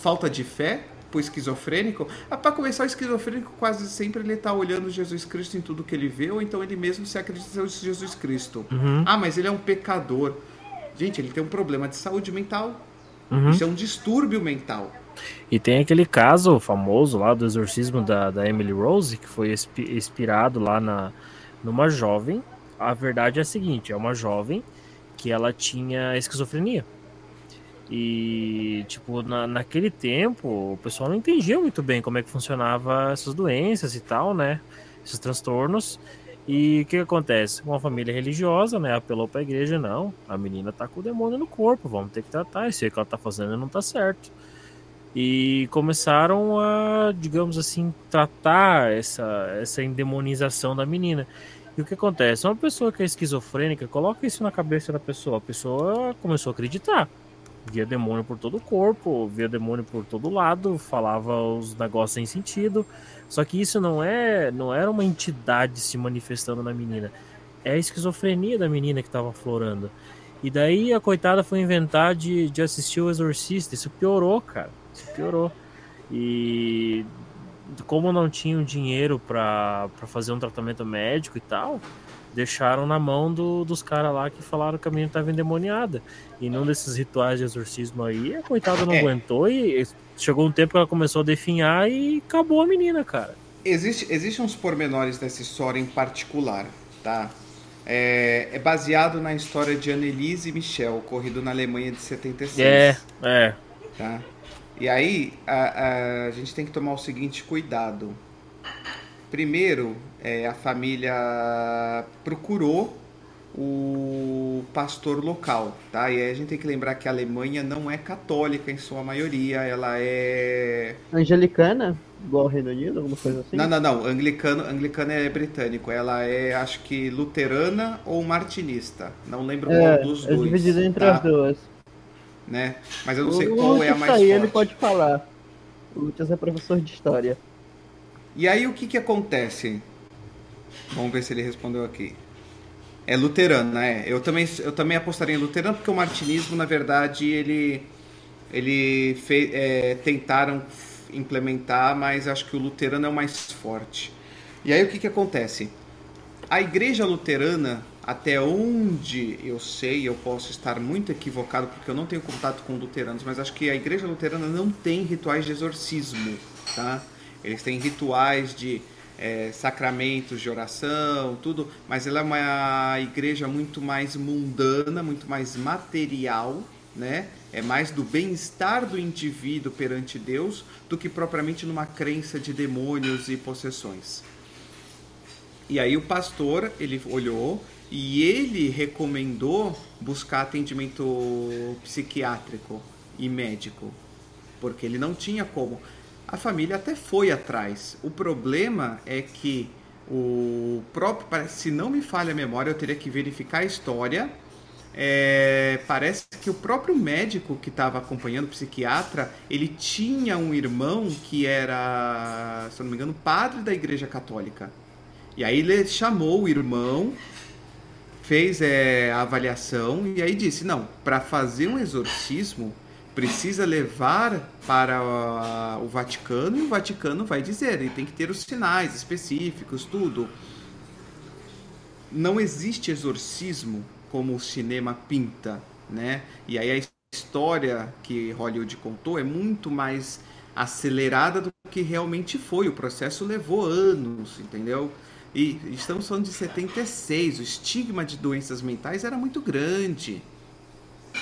falta de fé pro esquizofrênico. Ah, para começar, o esquizofrênico quase sempre ele tá olhando Jesus Cristo em tudo que ele vê, ou então ele mesmo se acredita ser Jesus Cristo. Uhum. Ah, mas ele é um pecador. Gente, ele tem um problema de saúde mental. Uhum. Isso é um distúrbio mental. E tem aquele caso famoso lá do exorcismo da, da Emily Rose, que foi inspirado lá na, numa jovem. A verdade é a seguinte: é uma jovem que ela tinha esquizofrenia. E, tipo, na, naquele tempo, o pessoal não entendia muito bem como é que funcionava essas doenças e tal, né? Esses transtornos. E o que, que, acontece? Uma família religiosa, né? Apelou pra igreja, não, a menina tá com o demônio no corpo, vamos ter que tratar, isso aí que ela tá fazendo não tá certo. E começaram a, digamos assim, tratar essa, essa endemonização da menina. E o que acontece? Uma pessoa que é esquizofrênica, coloca isso na cabeça da pessoa, a pessoa começou a acreditar via demônio por todo o corpo, via demônio por todo lado, falava os negócios sem sentido. Só que isso não é, não era uma entidade se manifestando na menina. É a esquizofrenia da menina que estava florando. E daí a coitada foi inventar de, de assistir o Exorcista. Isso piorou, cara. Isso piorou. E como não tinham dinheiro para fazer um tratamento médico e tal, deixaram na mão do, dos caras lá que falaram que a menina estava endemoniada. E num desses rituais de exorcismo aí, a coitada não é. aguentou e chegou um tempo que ela começou a definhar e acabou a menina, cara. Existe, existem uns pormenores dessa história em particular, tá? É, é baseado na história de Annelise Michel, ocorrido na Alemanha de 76. É, é. Tá? E aí, a, a, a gente tem que tomar o seguinte cuidado. Primeiro, é, a família procurou o pastor local, tá? E aí a gente tem que lembrar que a Alemanha não é católica em sua maioria, ela é angelicana, igual ao Reino Unido, alguma coisa assim. Não, não, não. Anglicano, anglicano é britânico. Ela é, acho que luterana ou martinista. Não lembro é, qual dos é dois. É dividido entre tá? as duas. Né? Mas eu não sei o qual é a mais aí, forte. ele pode falar. O Lucas é professor de história. E aí o que que acontece? Vamos ver se ele respondeu aqui. É luterano, né? Eu também, eu também apostaria em luterano porque o martinismo, na verdade, ele, ele é, tentaram implementar, mas acho que o luterano é o mais forte. E aí o que, que acontece? A igreja luterana, até onde eu sei, eu posso estar muito equivocado porque eu não tenho contato com luteranos, mas acho que a igreja luterana não tem rituais de exorcismo, tá? Eles têm rituais de é, sacramentos de oração, tudo, mas ela é uma igreja muito mais mundana, muito mais material, né? É mais do bem-estar do indivíduo perante Deus do que propriamente numa crença de demônios e possessões. E aí o pastor, ele olhou e ele recomendou buscar atendimento psiquiátrico e médico, porque ele não tinha como. A família até foi atrás. O problema é que o próprio, se não me falha a memória, eu teria que verificar a história. É, parece que o próprio médico que estava acompanhando, o psiquiatra, ele tinha um irmão que era, se não me engano, padre da Igreja Católica. E aí ele chamou o irmão, fez é, a avaliação e aí disse: não, para fazer um exorcismo precisa levar para o Vaticano e o Vaticano vai dizer, ele tem que ter os sinais específicos, tudo. Não existe exorcismo como o cinema pinta, né? E aí a história que Hollywood contou é muito mais acelerada do que realmente foi. O processo levou anos, entendeu? E estamos falando de 76, o estigma de doenças mentais era muito grande.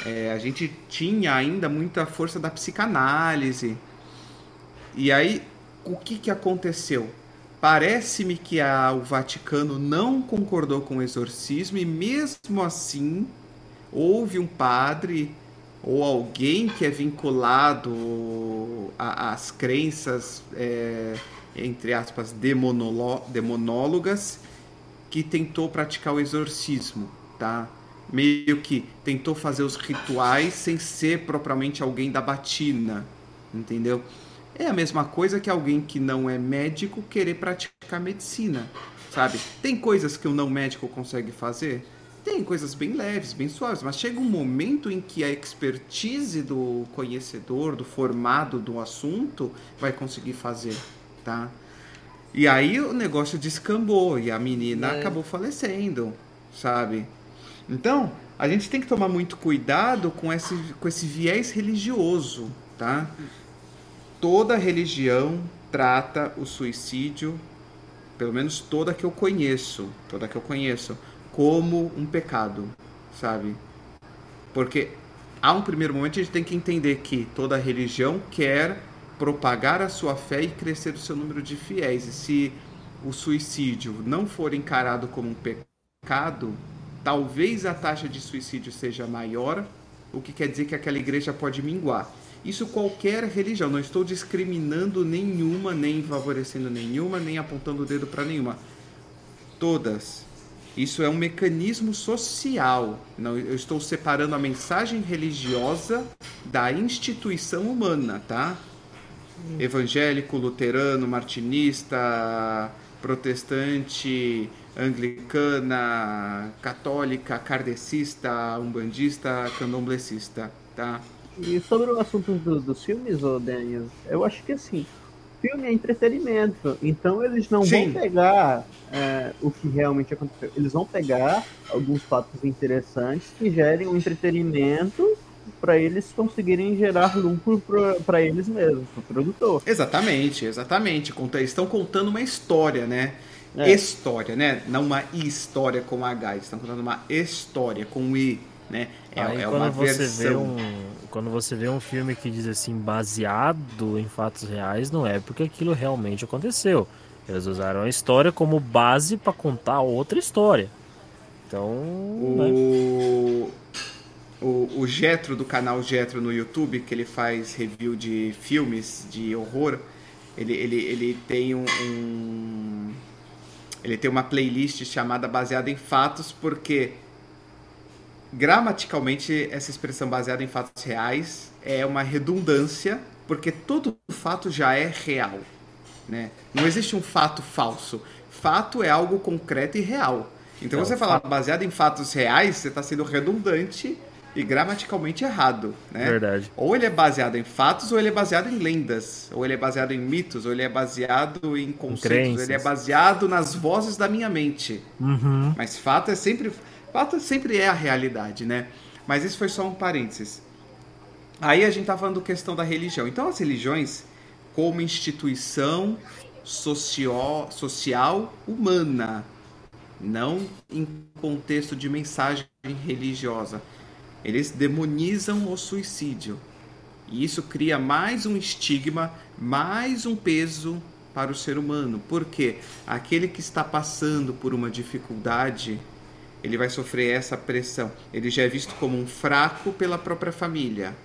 É, a gente tinha ainda muita força da psicanálise. E aí, o que, que aconteceu? Parece-me que a, o Vaticano não concordou com o exorcismo e mesmo assim houve um padre ou alguém que é vinculado às crenças é, entre aspas, demonólogas, que tentou praticar o exorcismo, tá? Meio que tentou fazer os rituais sem ser propriamente alguém da batina, entendeu? É a mesma coisa que alguém que não é médico querer praticar medicina, sabe? Tem coisas que o não médico consegue fazer? Tem coisas bem leves, bem suaves, mas chega um momento em que a expertise do conhecedor, do formado do assunto, vai conseguir fazer tá? E aí o negócio descambou e a menina é. acabou falecendo, sabe? Então, a gente tem que tomar muito cuidado com esse, com esse viés religioso, tá? Toda religião trata o suicídio, pelo menos toda que eu conheço, toda que eu conheço, como um pecado, sabe? Porque há um primeiro momento a gente tem que entender que toda religião quer propagar a sua fé e crescer o seu número de fiéis. E se o suicídio não for encarado como um pecado, talvez a taxa de suicídio seja maior, o que quer dizer que aquela igreja pode minguar. Isso qualquer religião, não estou discriminando nenhuma, nem favorecendo nenhuma, nem apontando o dedo para nenhuma. Todas. Isso é um mecanismo social. Não, eu estou separando a mensagem religiosa da instituição humana, tá? evangélico, luterano, martinista, protestante, anglicana, católica, kardecista, umbandista, candomblessista, tá? E sobre o assunto do, dos filmes, ô Daniel, eu acho que assim, filme é entretenimento, então eles não Sim. vão pegar é, o que realmente aconteceu, eles vão pegar alguns fatos interessantes que gerem um entretenimento para eles conseguirem gerar lucro para eles mesmos, para o produtor. Exatamente, exatamente. Estão contando uma história, né? É. História, né? Não uma história com H, estão contando uma história com I, né? É, Aí, é uma versão. Um, quando você vê um filme que diz assim, baseado em fatos reais, não é porque aquilo realmente aconteceu. Eles usaram a história como base para contar outra história. Então. O... Né? o, o Getro do canal Getro no YouTube, que ele faz review de filmes de horror, ele, ele, ele tem um, um ele tem uma playlist chamada baseada em fatos, porque gramaticalmente essa expressão baseada em fatos reais é uma redundância, porque todo fato já é real, né? Não existe um fato falso. Fato é algo concreto e real. Então, é você falar baseado em fatos reais, você está sendo redundante e gramaticalmente errado, né? Verdade. Ou ele é baseado em fatos, ou ele é baseado em lendas, ou ele é baseado em mitos, ou ele é baseado em conceitos, ele é baseado nas vozes da minha mente. Uhum. Mas fato é sempre, fato sempre é a realidade, né? Mas isso foi só um parênteses. Aí a gente tá falando questão da religião. Então as religiões, como instituição socio, social humana, não em contexto de mensagem religiosa eles demonizam o suicídio. E isso cria mais um estigma, mais um peso para o ser humano. Porque aquele que está passando por uma dificuldade, ele vai sofrer essa pressão. Ele já é visto como um fraco pela própria família,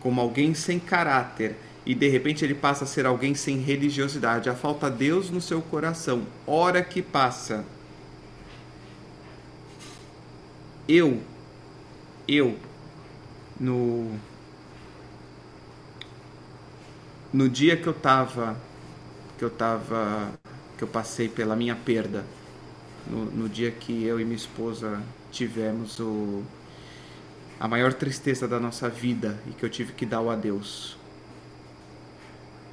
como alguém sem caráter. E de repente ele passa a ser alguém sem religiosidade. A falta Deus no seu coração. Hora que passa. Eu eu no no dia que eu tava que eu tava que eu passei pela minha perda no, no dia que eu e minha esposa tivemos o a maior tristeza da nossa vida e que eu tive que dar o adeus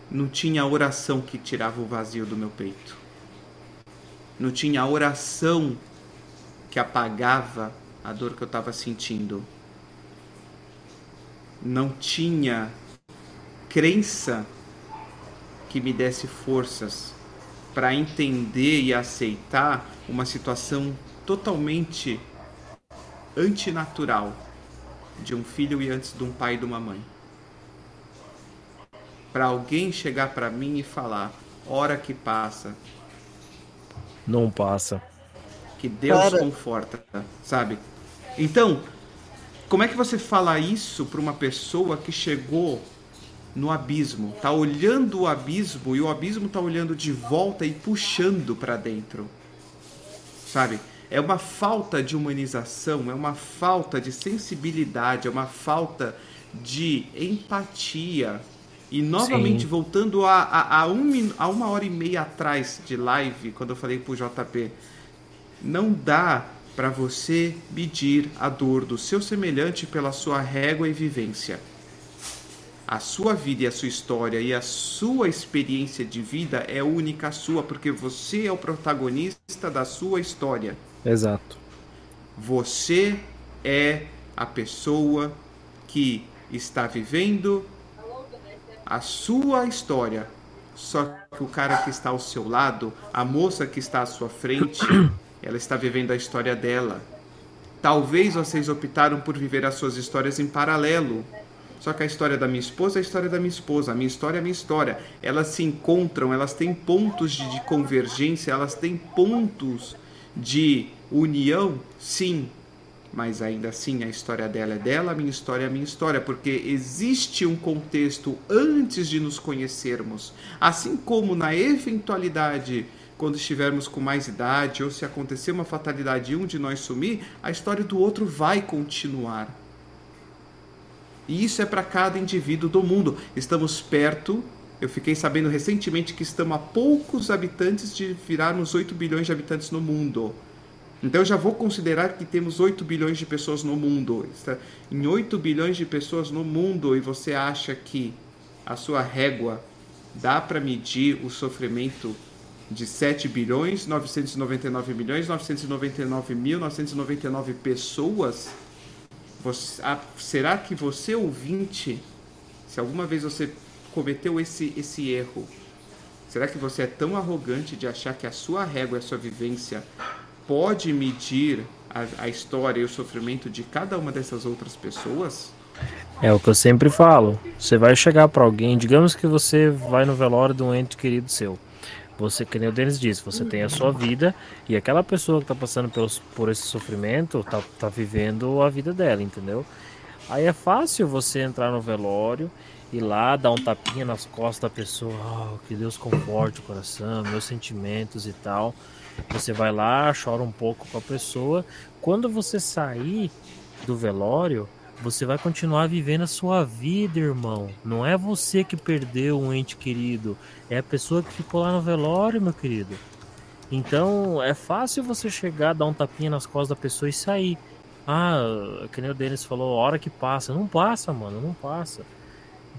não tinha oração que tirava o vazio do meu peito não tinha oração que apagava a dor que eu estava sentindo. Não tinha crença que me desse forças para entender e aceitar uma situação totalmente antinatural de um filho e antes de um pai e de uma mãe. Para alguém chegar para mim e falar: hora que passa. Não passa. Que Deus Cara... conforta, sabe? Então, como é que você fala isso para uma pessoa que chegou no abismo, tá olhando o abismo e o abismo tá olhando de volta e puxando para dentro? Sabe? É uma falta de humanização, é uma falta de sensibilidade, é uma falta de empatia. E novamente, Sim. voltando a, a, a, um, a uma hora e meia atrás de live, quando eu falei pro JP, não dá para você medir a dor do seu semelhante pela sua régua e vivência. A sua vida e a sua história e a sua experiência de vida é única sua, porque você é o protagonista da sua história. Exato. Você é a pessoa que está vivendo a sua história. Só que o cara que está ao seu lado, a moça que está à sua frente, ela está vivendo a história dela. Talvez vocês optaram por viver as suas histórias em paralelo. Só que a história da minha esposa é a história da minha esposa, a minha história é a minha história. Elas se encontram, elas têm pontos de, de convergência, elas têm pontos de união, sim. Mas ainda assim a história dela é dela, a minha história é a minha história, porque existe um contexto antes de nos conhecermos. Assim como na eventualidade quando estivermos com mais idade ou se acontecer uma fatalidade e um de nós sumir, a história do outro vai continuar. E isso é para cada indivíduo do mundo. Estamos perto. Eu fiquei sabendo recentemente que estamos a poucos habitantes de virarmos 8 bilhões de habitantes no mundo. Então eu já vou considerar que temos 8 bilhões de pessoas no mundo. Em 8 bilhões de pessoas no mundo e você acha que a sua régua dá para medir o sofrimento de 7 bilhões 999 milhões 999 mil 999 pessoas, você, a, será que você ouvinte, se alguma vez você cometeu esse, esse erro, será que você é tão arrogante de achar que a sua régua, a sua vivência pode medir a, a história e o sofrimento de cada uma dessas outras pessoas? É o que eu sempre falo. Você vai chegar para alguém, digamos que você vai no velório de um ente querido seu. Você, que nem o Denis disse, você tem a sua vida e aquela pessoa que está passando pelos, por esse sofrimento tá, tá vivendo a vida dela, entendeu? Aí é fácil você entrar no velório e lá dar um tapinha nas costas da pessoa, oh, que Deus conforte o coração, meus sentimentos e tal. Você vai lá, chora um pouco com a pessoa. Quando você sair do velório, você vai continuar vivendo a sua vida, irmão. Não é você que perdeu um ente querido, é a pessoa que ficou lá no velório, meu querido. Então é fácil você chegar, dar um tapinha nas costas da pessoa e sair. Ah, que nem o Denis falou, hora que passa. Não passa, mano, não passa.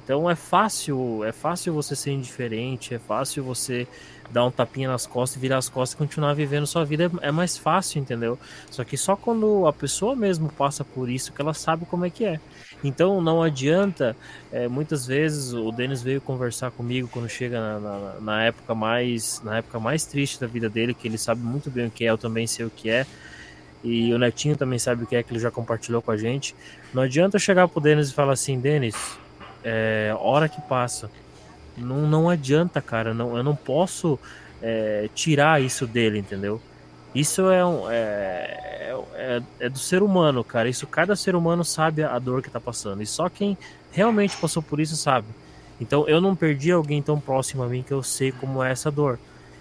Então é fácil, é fácil você ser indiferente, é fácil você dar um tapinha nas costas, virar as costas e continuar vivendo sua vida. É, é mais fácil, entendeu? Só que só quando a pessoa mesmo passa por isso que ela sabe como é que é. Então não adianta, é, muitas vezes o Denis veio conversar comigo quando chega na, na, na, época mais na época mais triste da vida dele, que ele sabe muito bem o que é, eu também sei o que é. E o Netinho também sabe o que é, que ele já compartilhou com a gente. Não adianta chegar pro Denis e falar assim, Denis, é, hora que passa. Não, não adianta, cara. Não, eu não posso é, tirar isso dele, entendeu? Isso é, um, é, é, é, do ser humano, cara. Isso cada ser humano sabe a dor que tá passando. E só quem realmente passou por isso sabe. Então eu não perdi alguém tão próximo a mim que eu sei como é essa dor.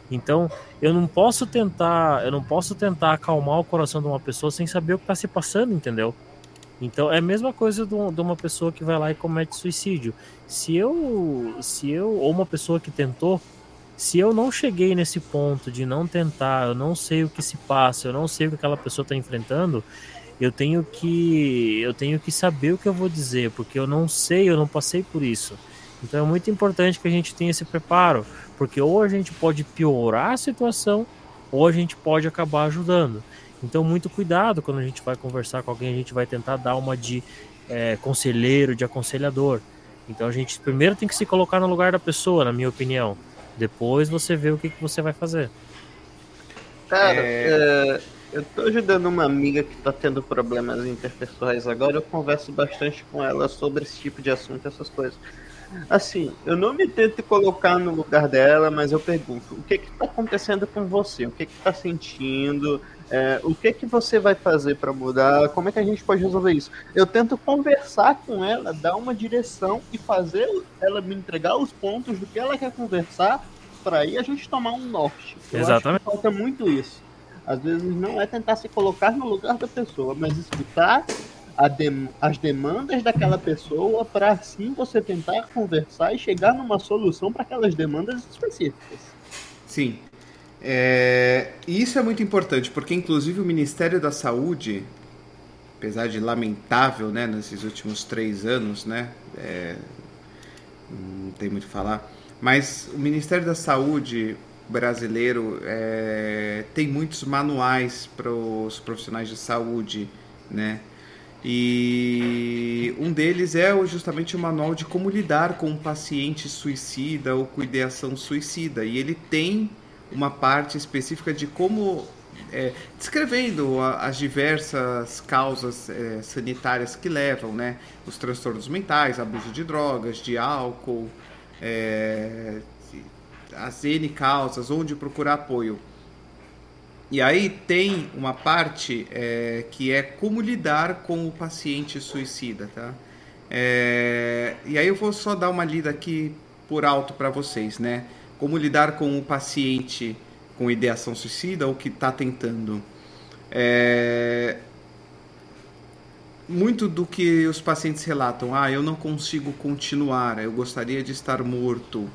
Então eu não posso tentar, eu não posso tentar acalmar o coração de uma pessoa sem saber o que tá se passando, entendeu? Então é a mesma coisa de uma pessoa que vai lá e comete suicídio. Se eu, se eu ou uma pessoa que tentou, se eu não cheguei nesse ponto de não tentar, eu não sei o que se passa, eu não sei o que aquela pessoa está enfrentando, eu tenho que eu tenho que saber o que eu vou dizer, porque eu não sei, eu não passei por isso. Então é muito importante que a gente tenha esse preparo, porque ou a gente pode piorar a situação, ou a gente pode acabar ajudando. Então, muito cuidado quando a gente vai conversar com alguém, a gente vai tentar dar uma de é, conselheiro, de aconselhador. Então, a gente primeiro tem que se colocar no lugar da pessoa, na minha opinião. Depois você vê o que, que você vai fazer. Cara, é... É, eu tô ajudando uma amiga que tá tendo problemas interpessoais agora. Eu converso bastante com ela sobre esse tipo de assunto, essas coisas. Assim, eu não me tento colocar no lugar dela, mas eu pergunto: o que que tá acontecendo com você? O que que tá sentindo? É, o que que você vai fazer para mudar? Como é que a gente pode resolver isso? Eu tento conversar com ela, dar uma direção e fazer ela me entregar os pontos do que ela quer conversar para aí a gente tomar um norte. Eu Exatamente. falta muito isso. Às vezes não é tentar se colocar no lugar da pessoa, mas escutar de, as demandas daquela pessoa para assim você tentar conversar e chegar numa solução para aquelas demandas específicas. Sim, é, e isso é muito importante, porque inclusive o Ministério da Saúde, apesar de lamentável, né, nesses últimos três anos, né, é, não tem muito o falar, mas o Ministério da Saúde brasileiro é, tem muitos manuais para os profissionais de saúde, né, e um deles é justamente o manual de como lidar com um paciente suicida ou com ideação suicida, e ele tem uma parte específica de como é, descrevendo a, as diversas causas é, sanitárias que levam, né, os transtornos mentais, abuso de drogas, de álcool, é, as N causas, onde procurar apoio. E aí tem uma parte é, que é como lidar com o paciente suicida, tá? É, e aí eu vou só dar uma lida aqui por alto para vocês, né? Como lidar com o paciente com ideação suicida ou que está tentando. É... Muito do que os pacientes relatam, ah, eu não consigo continuar, eu gostaria de estar morto,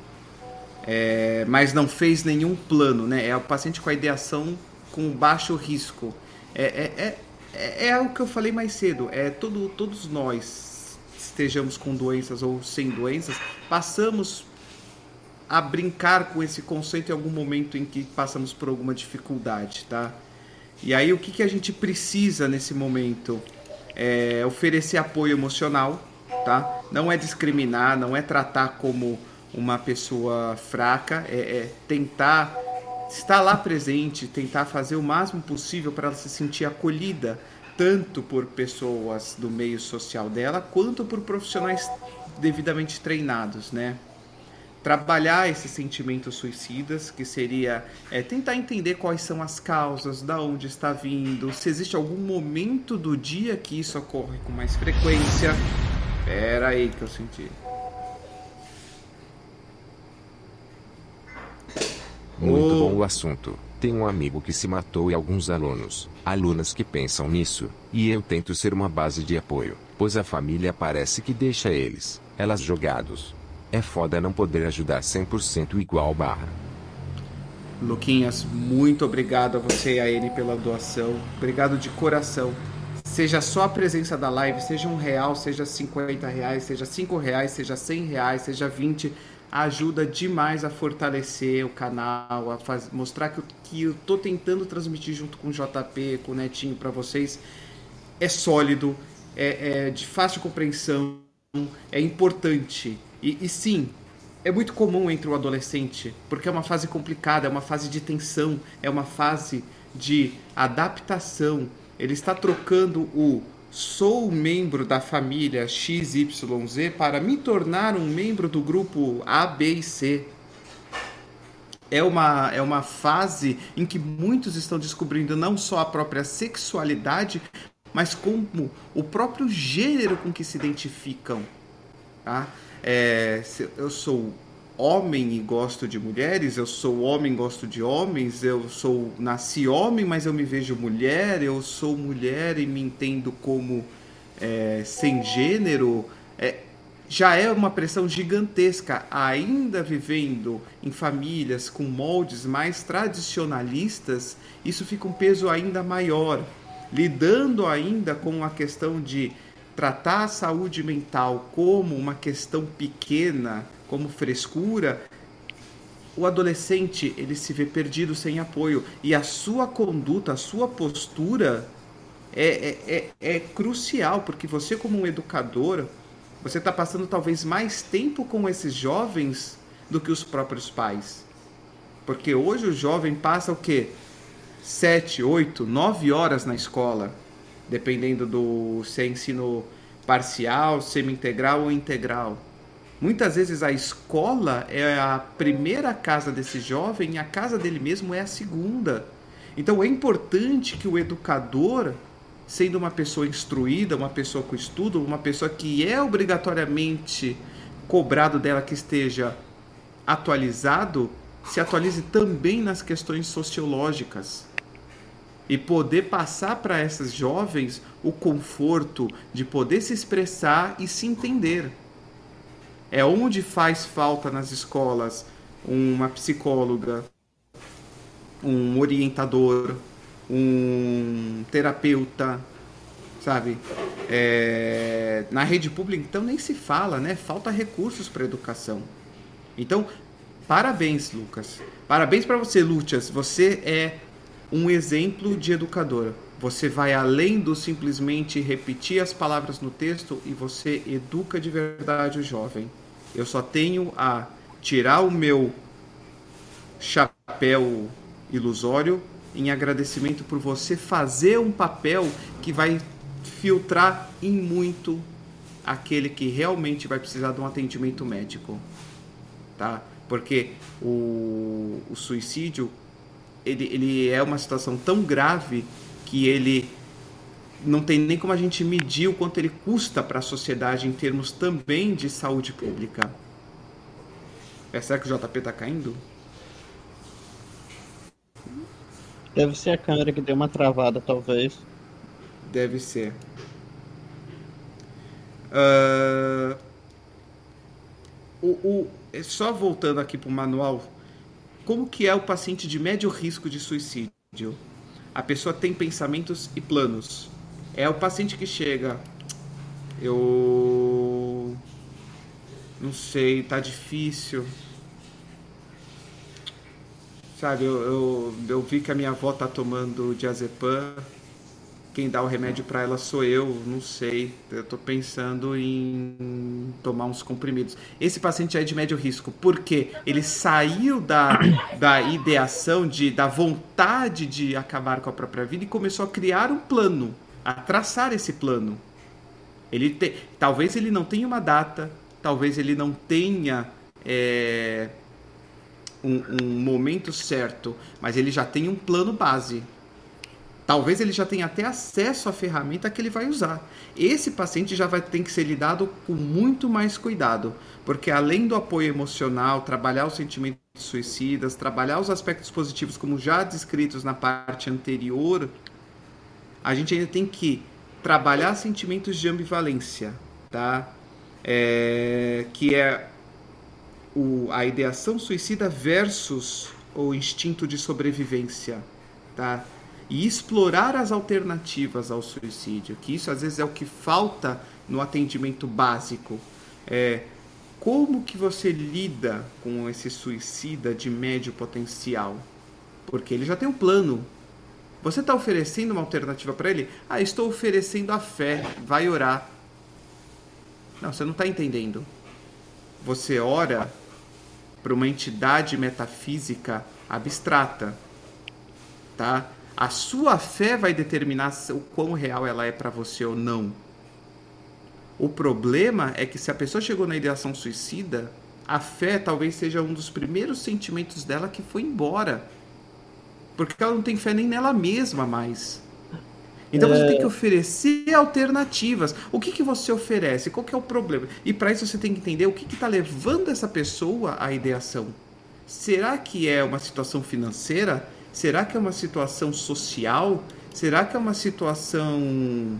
é... mas não fez nenhum plano, né? É o paciente com a ideação com baixo risco. É, é, é, é o que eu falei mais cedo, é todo, todos nós, estejamos com doenças ou sem doenças, passamos a brincar com esse conceito em algum momento em que passamos por alguma dificuldade, tá? E aí o que, que a gente precisa nesse momento? É oferecer apoio emocional, tá? Não é discriminar, não é tratar como uma pessoa fraca, é, é tentar estar lá presente, tentar fazer o máximo possível para ela se sentir acolhida, tanto por pessoas do meio social dela, quanto por profissionais devidamente treinados, né? Trabalhar esses sentimentos suicidas, que seria é, tentar entender quais são as causas, da onde está vindo, se existe algum momento do dia que isso ocorre com mais frequência. Pera aí que eu senti. Muito oh. bom o assunto. Tem um amigo que se matou e alguns alunos, alunas que pensam nisso, e eu tento ser uma base de apoio, pois a família parece que deixa eles, elas jogados. É foda não poder ajudar 100% igual barra. Luquinhas, muito obrigado a você e a ele pela doação. Obrigado de coração. Seja só a presença da live, seja um real, seja 50 reais, seja cinco reais, seja 100 reais, seja 20, ajuda demais a fortalecer o canal, a faz, mostrar que, que eu tô tentando transmitir junto com o JP, com o Netinho para vocês. É sólido, é, é, de fácil compreensão, é importante. E, e sim, é muito comum entre o adolescente, porque é uma fase complicada, é uma fase de tensão, é uma fase de adaptação. Ele está trocando o sou membro da família XYZ para me tornar um membro do grupo A, B e C. É uma, é uma fase em que muitos estão descobrindo não só a própria sexualidade, mas como o próprio gênero com que se identificam. Tá? É, eu sou homem e gosto de mulheres, eu sou homem e gosto de homens, eu sou nasci homem, mas eu me vejo mulher, eu sou mulher e me entendo como é, sem gênero. É, já é uma pressão gigantesca, ainda vivendo em famílias com moldes mais tradicionalistas, isso fica um peso ainda maior. Lidando ainda com a questão de tratar a saúde mental como uma questão pequena, como frescura, o adolescente ele se vê perdido sem apoio. E a sua conduta, a sua postura é, é, é, é crucial porque você como um educador você está passando talvez mais tempo com esses jovens do que os próprios pais, porque hoje o jovem passa o quê? Sete, oito, nove horas na escola dependendo do se é ensino parcial, semi-integral ou integral. Muitas vezes a escola é a primeira casa desse jovem e a casa dele mesmo é a segunda. Então é importante que o educador, sendo uma pessoa instruída, uma pessoa com estudo, uma pessoa que é obrigatoriamente cobrado dela que esteja atualizado, se atualize também nas questões sociológicas e poder passar para essas jovens o conforto de poder se expressar e se entender. É onde faz falta nas escolas uma psicóloga, um orientador, um terapeuta, sabe? É... na rede pública, então nem se fala, né? Falta recursos para educação. Então, parabéns, Lucas. Parabéns para você, Lúcias. Você é um exemplo de educadora. Você vai além do simplesmente repetir as palavras no texto e você educa de verdade o jovem. Eu só tenho a tirar o meu chapéu ilusório em agradecimento por você fazer um papel que vai filtrar em muito aquele que realmente vai precisar de um atendimento médico, tá? Porque o, o suicídio ele, ele é uma situação tão grave que ele não tem nem como a gente medir o quanto ele custa para a sociedade em termos também de saúde pública. É, será que o JP está caindo? Deve ser a câmera que deu uma travada, talvez. Deve ser. Uh, o, o, só voltando aqui para o manual como que é o paciente de médio risco de suicídio? A pessoa tem pensamentos e planos. É o paciente que chega, eu não sei, tá difícil. Sabe, eu, eu, eu vi que a minha avó tá tomando diazepam quem dá o remédio para ela sou eu, não sei. Eu estou pensando em tomar uns comprimidos. Esse paciente é de médio risco, porque ele saiu da, da ideação, de, da vontade de acabar com a própria vida e começou a criar um plano, a traçar esse plano. Ele te, talvez ele não tenha uma data, talvez ele não tenha é, um, um momento certo, mas ele já tem um plano base Talvez ele já tenha até acesso à ferramenta que ele vai usar. Esse paciente já vai ter que ser lidado com muito mais cuidado, porque além do apoio emocional, trabalhar os sentimentos suicidas, trabalhar os aspectos positivos como já descritos na parte anterior, a gente ainda tem que trabalhar sentimentos de ambivalência, tá? É, que é o, a ideação suicida versus o instinto de sobrevivência, tá? E explorar as alternativas ao suicídio, que isso às vezes é o que falta no atendimento básico. É, como que você lida com esse suicida de médio potencial? Porque ele já tem um plano. Você está oferecendo uma alternativa para ele? Ah, estou oferecendo a fé. Vai orar. Não, você não está entendendo. Você ora para uma entidade metafísica abstrata, tá? A sua fé vai determinar o quão real ela é para você ou não. O problema é que se a pessoa chegou na ideação suicida, a fé talvez seja um dos primeiros sentimentos dela que foi embora. Porque ela não tem fé nem nela mesma mais. Então é... você tem que oferecer alternativas. O que, que você oferece? Qual que é o problema? E para isso você tem que entender o que está levando essa pessoa à ideação. Será que é uma situação financeira? Será que é uma situação social? Será que é uma situação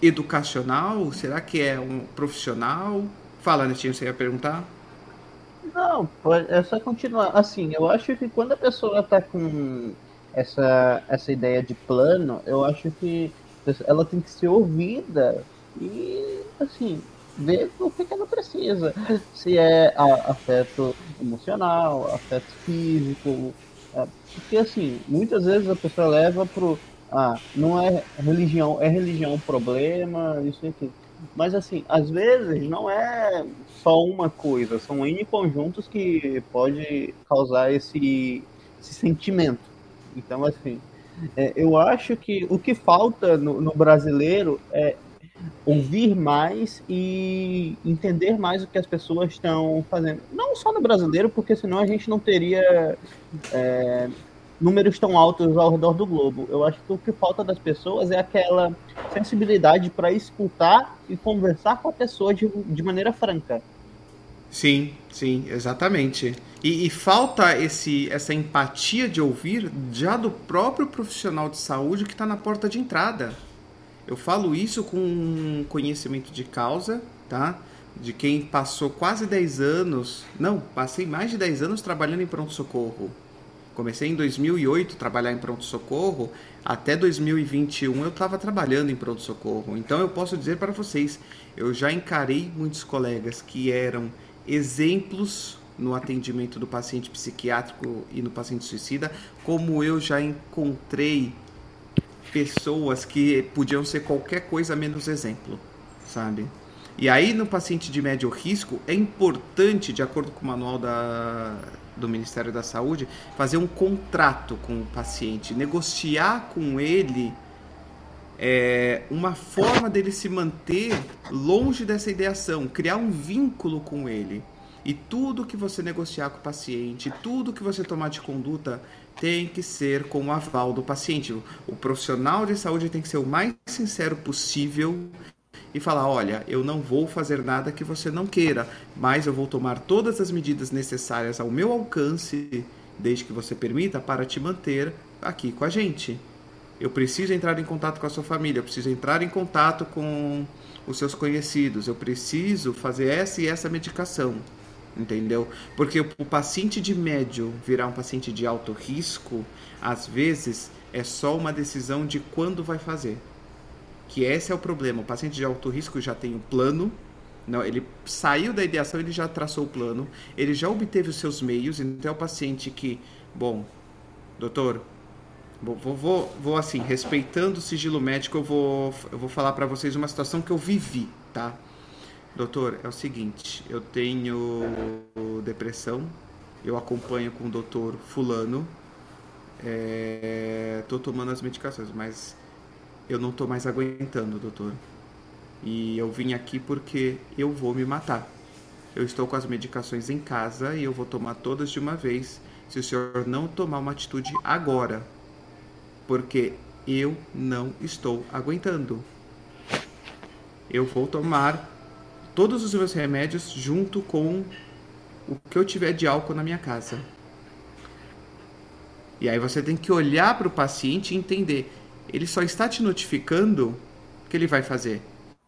educacional? Será que é um profissional? Fala, Netinho, você ia perguntar? Não, é só continuar. Assim, eu acho que quando a pessoa está com essa, essa ideia de plano, eu acho que ela tem que ser ouvida e, assim, ver o que ela precisa. Se é afeto emocional, afeto físico. É, porque, assim, muitas vezes a pessoa leva pro ah, não é religião, é religião um problema, isso e. Mas assim, às vezes não é só uma coisa, são N conjuntos que pode causar esse, esse sentimento. Então, assim, é, eu acho que o que falta no, no brasileiro é ouvir mais e entender mais o que as pessoas estão fazendo. Não só no brasileiro, porque senão a gente não teria é, números tão altos ao redor do globo. Eu acho que o que falta das pessoas é aquela sensibilidade para escutar e conversar com a pessoa de, de maneira franca. Sim, sim, exatamente. E, e, falta esse, essa empatia de ouvir já do próprio profissional de saúde que está na porta de entrada. Eu falo isso com conhecimento de causa, tá? De quem passou quase 10 anos, não, passei mais de 10 anos trabalhando em pronto-socorro Comecei em 2008 a trabalhar em pronto-socorro, até 2021 eu estava trabalhando em pronto-socorro. Então eu posso dizer para vocês, eu já encarei muitos colegas que eram exemplos no atendimento do paciente psiquiátrico e no paciente suicida, como eu já encontrei pessoas que podiam ser qualquer coisa menos exemplo, sabe? E aí no paciente de médio risco é importante, de acordo com o manual da do Ministério da Saúde, fazer um contrato com o paciente, negociar com ele é, uma forma dele se manter longe dessa ideação, criar um vínculo com ele. E tudo que você negociar com o paciente, tudo que você tomar de conduta tem que ser com o aval do paciente. O profissional de saúde tem que ser o mais sincero possível e falar: olha, eu não vou fazer nada que você não queira, mas eu vou tomar todas as medidas necessárias ao meu alcance, desde que você permita, para te manter aqui com a gente. Eu preciso entrar em contato com a sua família, eu preciso entrar em contato com os seus conhecidos, eu preciso fazer essa e essa medicação. Entendeu? Porque o paciente de médio virar um paciente de alto risco, às vezes é só uma decisão de quando vai fazer que esse é o problema. O paciente de alto risco já tem um plano, não, ele saiu da ideação, ele já traçou o plano, ele já obteve os seus meios, então é o paciente que, bom, doutor, vou, vou, vou assim, respeitando o sigilo médico, eu vou, eu vou falar para vocês uma situação que eu vivi, tá? Doutor, é o seguinte, eu tenho depressão, eu acompanho com o doutor fulano, é, tô tomando as medicações, mas eu não estou mais aguentando, doutor. E eu vim aqui porque eu vou me matar. Eu estou com as medicações em casa e eu vou tomar todas de uma vez se o senhor não tomar uma atitude agora. Porque eu não estou aguentando. Eu vou tomar todos os meus remédios junto com o que eu tiver de álcool na minha casa. E aí você tem que olhar para o paciente e entender ele só está te notificando que ele vai fazer.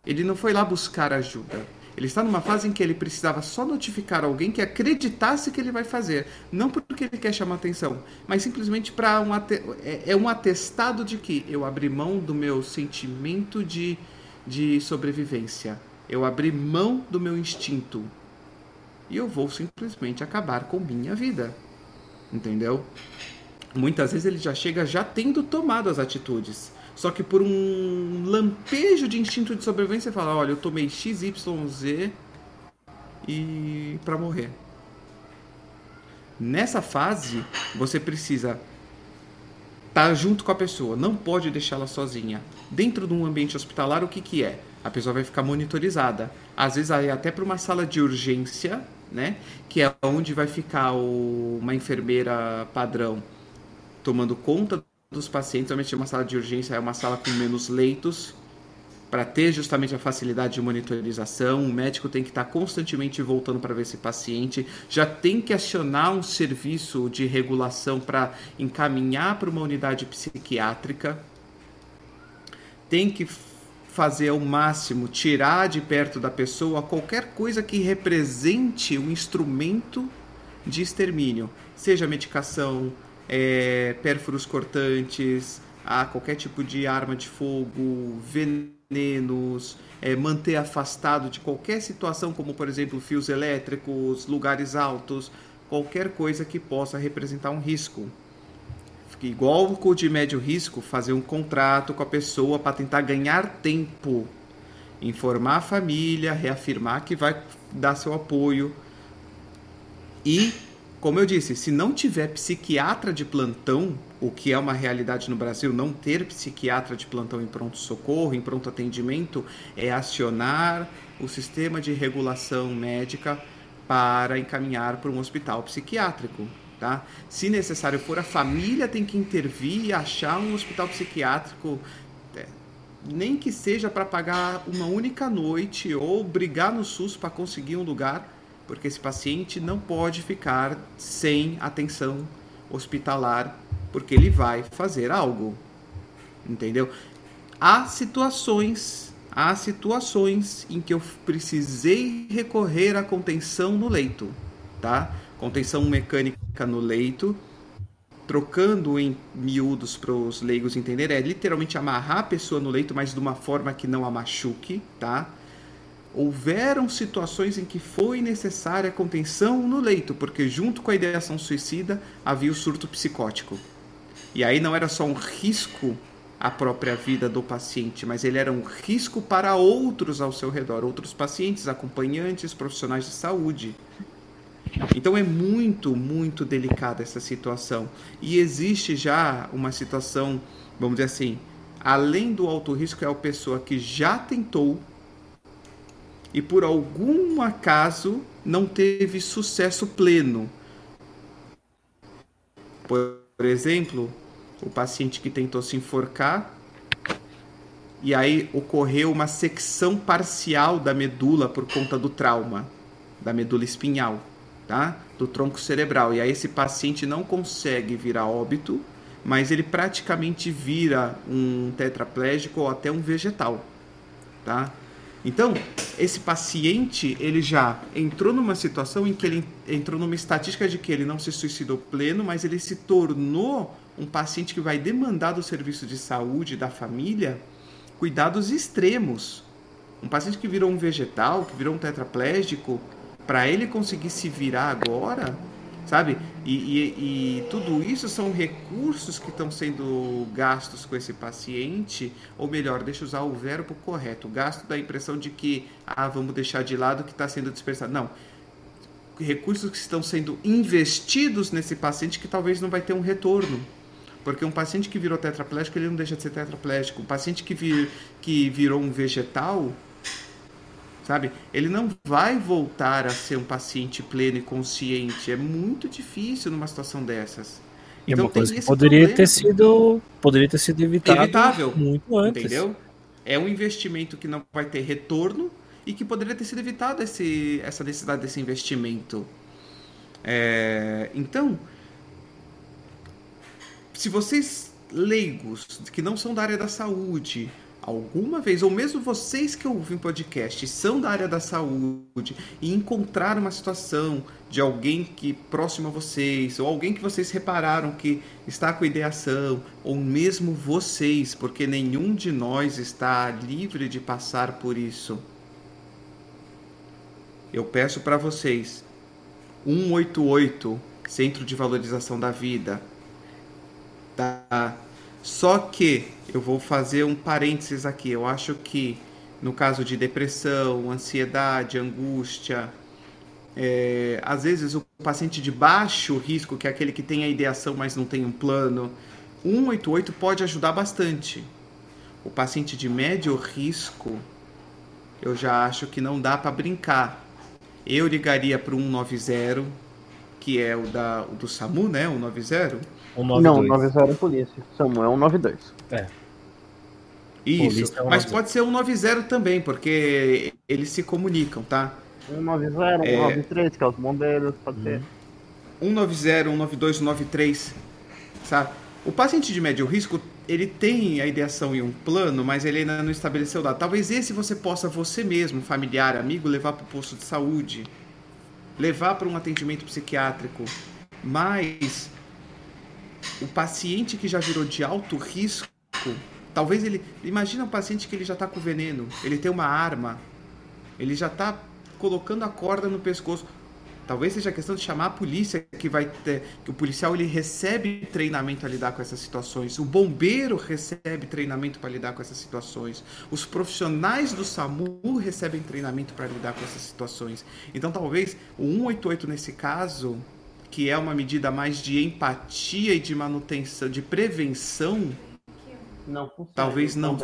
Ele não foi lá buscar ajuda. Ele está numa fase em que ele precisava só notificar alguém que acreditasse que ele vai fazer. Não porque ele quer chamar atenção, mas simplesmente para um, é, é um atestado de que eu abri mão do meu sentimento de, de sobrevivência. Eu abri mão do meu instinto. E eu vou simplesmente acabar com minha vida. Entendeu? Muitas vezes ele já chega já tendo tomado as atitudes. Só que por um lampejo de instinto de sobrevivência, fala: olha, eu tomei XYZ e para morrer. Nessa fase, você precisa estar tá junto com a pessoa, não pode deixá-la sozinha. Dentro de um ambiente hospitalar, o que, que é? A pessoa vai ficar monitorizada. Às vezes, até para uma sala de urgência, né? Que é onde vai ficar o, uma enfermeira padrão tomando conta dos pacientes, normalmente uma sala de urgência é uma sala com menos leitos, para ter justamente a facilidade de monitorização, o médico tem que estar constantemente voltando para ver esse paciente, já tem que acionar um serviço de regulação para encaminhar para uma unidade psiquiátrica, tem que fazer ao máximo, tirar de perto da pessoa qualquer coisa que represente um instrumento de extermínio, seja medicação, é, pérfuros cortantes, a qualquer tipo de arma de fogo, venenos, é, manter afastado de qualquer situação, como por exemplo fios elétricos, lugares altos, qualquer coisa que possa representar um risco. Igual o de médio risco, fazer um contrato com a pessoa para tentar ganhar tempo, informar a família, reafirmar que vai dar seu apoio e como eu disse, se não tiver psiquiatra de plantão, o que é uma realidade no Brasil, não ter psiquiatra de plantão em pronto-socorro, em pronto atendimento, é acionar o sistema de regulação médica para encaminhar para um hospital psiquiátrico. Tá? Se necessário for, a família tem que intervir e achar um hospital psiquiátrico, é, nem que seja para pagar uma única noite ou brigar no SUS para conseguir um lugar porque esse paciente não pode ficar sem atenção hospitalar, porque ele vai fazer algo. Entendeu? Há situações, há situações em que eu precisei recorrer à contenção no leito, tá? Contenção mecânica no leito, trocando em miúdos para os leigos entenderem, é literalmente amarrar a pessoa no leito, mas de uma forma que não a machuque, tá? houveram situações em que foi necessária contenção no leito, porque junto com a ideação suicida havia o surto psicótico. E aí não era só um risco à própria vida do paciente, mas ele era um risco para outros ao seu redor, outros pacientes, acompanhantes, profissionais de saúde. Então é muito, muito delicada essa situação. E existe já uma situação, vamos dizer assim, além do alto risco, é a pessoa que já tentou e por algum acaso não teve sucesso pleno. Por exemplo, o paciente que tentou se enforcar e aí ocorreu uma secção parcial da medula por conta do trauma, da medula espinhal, tá? Do tronco cerebral. E aí esse paciente não consegue virar óbito, mas ele praticamente vira um tetraplégico ou até um vegetal, tá? Então, esse paciente, ele já entrou numa situação em que ele entrou numa estatística de que ele não se suicidou pleno, mas ele se tornou um paciente que vai demandar do serviço de saúde da família cuidados extremos. Um paciente que virou um vegetal, que virou um tetraplégico, para ele conseguir se virar agora, sabe? E, e, e, tudo isso são recursos que estão sendo gastos com esse paciente, ou melhor, deixa eu usar o verbo correto. Gasto dá a impressão de que, ah, vamos deixar de lado que está sendo dispersado. Não. Recursos que estão sendo investidos nesse paciente que talvez não vai ter um retorno. Porque um paciente que virou tetraplégico, ele não deixa de ser tetraplégico. Um paciente que, vir, que virou um vegetal, sabe? Ele não vai voltar a ser um paciente pleno e consciente. É muito difícil numa situação dessas. E então, uma coisa que poderia problema. ter sido poderia ter sido evitado evitável muito antes. Entendeu? É um investimento que não vai ter retorno e que poderia ter sido evitado esse, essa necessidade desse investimento. É, então, se vocês leigos que não são da área da saúde alguma vez, ou mesmo vocês que ouvem podcast são da área da saúde e encontraram uma situação de alguém que próximo a vocês, ou alguém que vocês repararam que está com ideação, ou mesmo vocês, porque nenhum de nós está livre de passar por isso. Eu peço para vocês 188, Centro de Valorização da Vida. Tá? Só que eu vou fazer um parênteses aqui. Eu acho que no caso de depressão, ansiedade, angústia, é, às vezes o paciente de baixo risco, que é aquele que tem a ideação, mas não tem um plano, 188 pode ajudar bastante. O paciente de médio risco, eu já acho que não dá para brincar. Eu ligaria para o 190, que é o, da, o do SAMU, né? O 90. 192. Não, 90 é polícia. SAMU é 192. É. Isso, é mas pode ser 190 também, porque eles se comunicam, tá? 190, 193, é... que é os bombeiros, pode ser. 190, 192, 193, sabe? O paciente de médio risco, ele tem a ideação e um plano, mas ele ainda não estabeleceu data. Talvez esse você possa, você mesmo, familiar, amigo, levar para o posto de saúde, levar para um atendimento psiquiátrico. Mas o paciente que já virou de alto risco, talvez ele. Imagina um paciente que ele já está com veneno, ele tem uma arma, ele já está colocando a corda no pescoço. Talvez seja questão de chamar a polícia que vai ter, que o policial ele recebe treinamento a lidar com essas situações, o bombeiro recebe treinamento para lidar com essas situações, os profissionais do SAMU recebem treinamento para lidar com essas situações. Então talvez o 188 nesse caso, que é uma medida mais de empatia e de manutenção, de prevenção, não talvez não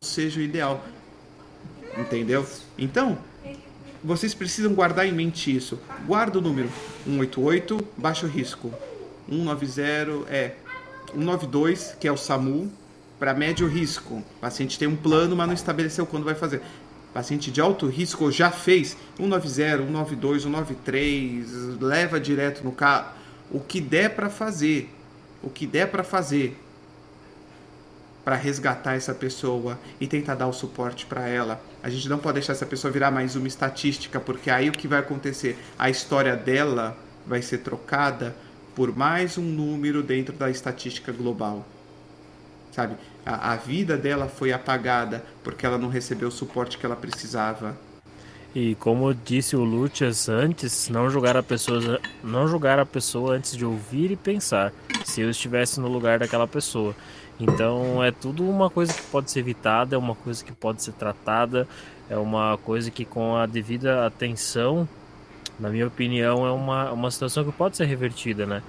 seja o ideal. Entendeu? Então, vocês precisam guardar em mente isso. Guarda o número 188, baixo risco. 190 é 192, que é o SAMU, para médio risco. O paciente tem um plano, mas não estabeleceu quando vai fazer. Paciente de alto risco já fez 190, 192, 193, leva direto no carro. O que der para fazer. O que der para fazer para resgatar essa pessoa e tentar dar o suporte para ela. A gente não pode deixar essa pessoa virar mais uma estatística, porque aí o que vai acontecer? A história dela vai ser trocada por mais um número dentro da estatística global. Sabe? A, a vida dela foi apagada porque ela não recebeu o suporte que ela precisava. E como disse o Lúcias antes, não julgar a pessoa, não julgar a pessoa antes de ouvir e pensar. Se eu estivesse no lugar daquela pessoa, então é tudo uma coisa que pode ser evitada, é uma coisa que pode ser tratada, é uma coisa que com a devida atenção, na minha opinião, é uma, uma situação que pode ser revertida, né?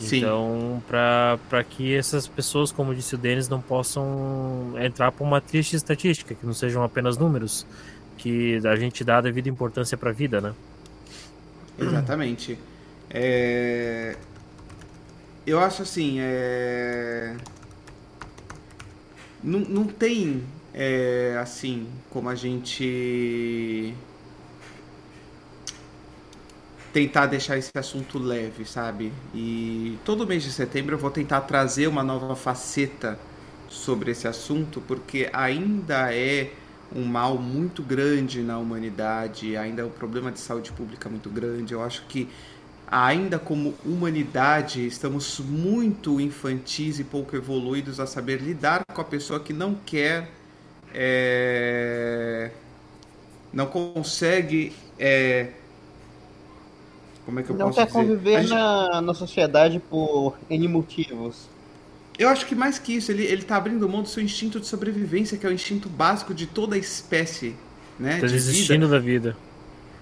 Sim. Então, para que essas pessoas, como disse o Denis, não possam entrar para uma triste estatística, que não sejam apenas números, que a gente dá a devida importância para a vida, né? Exatamente. É... Eu acho assim, é não, não tem é, assim como a gente tentar deixar esse assunto leve, sabe? E todo mês de setembro eu vou tentar trazer uma nova faceta sobre esse assunto, porque ainda é um mal muito grande na humanidade, ainda é um problema de saúde pública muito grande. Eu acho que ainda como humanidade, estamos muito infantis e pouco evoluídos a saber lidar com a pessoa que não quer, é, não consegue. É, como é que eu não posso quer dizer? conviver gente, na, na sociedade por N motivos. Eu acho que mais que isso, ele, ele tá abrindo mão do seu instinto de sobrevivência, que é o instinto básico de toda a espécie. Né, tá desistindo vida. da vida.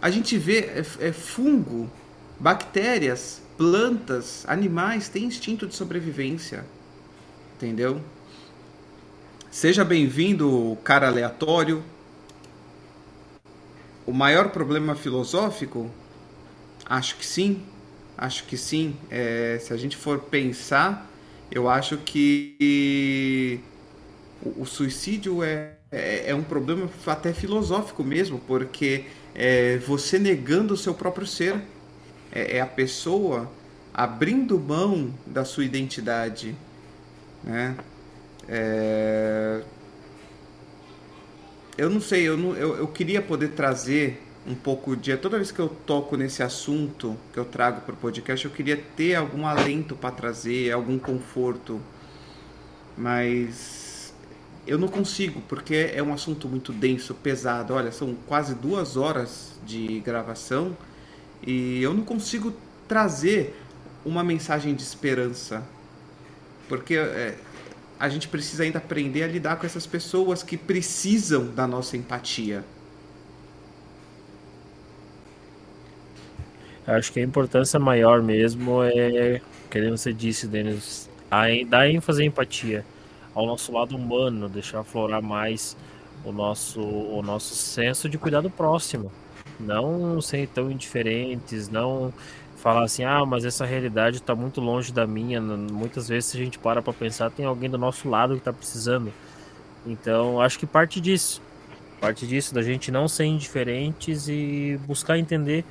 A gente vê é, é fungo Bactérias, plantas, animais têm instinto de sobrevivência. Entendeu? Seja bem-vindo, cara aleatório. O maior problema filosófico? Acho que sim. Acho que sim. É, se a gente for pensar, eu acho que o, o suicídio é, é, é, um problema até filosófico mesmo, porque é você negando o seu próprio ser é, é a pessoa abrindo mão da sua identidade, né? É... eu não sei, eu, não, eu, eu queria poder trazer um pouco de. Toda vez que eu toco nesse assunto que eu trago para o podcast, eu queria ter algum alento para trazer, algum conforto. Mas eu não consigo, porque é um assunto muito denso, pesado. Olha, são quase duas horas de gravação e eu não consigo trazer uma mensagem de esperança. Porque é, a gente precisa ainda aprender a lidar com essas pessoas que precisam da nossa empatia. Acho que a importância maior mesmo é, que você disse, Denis, dar ênfase à empatia, ao nosso lado humano, deixar aflorar mais o nosso, o nosso senso de cuidar do próximo. Não ser tão indiferentes, não falar assim, ah, mas essa realidade está muito longe da minha. Muitas vezes, se a gente para para pensar, tem alguém do nosso lado que está precisando. Então, acho que parte disso. Parte disso, da gente não ser indiferentes e buscar entender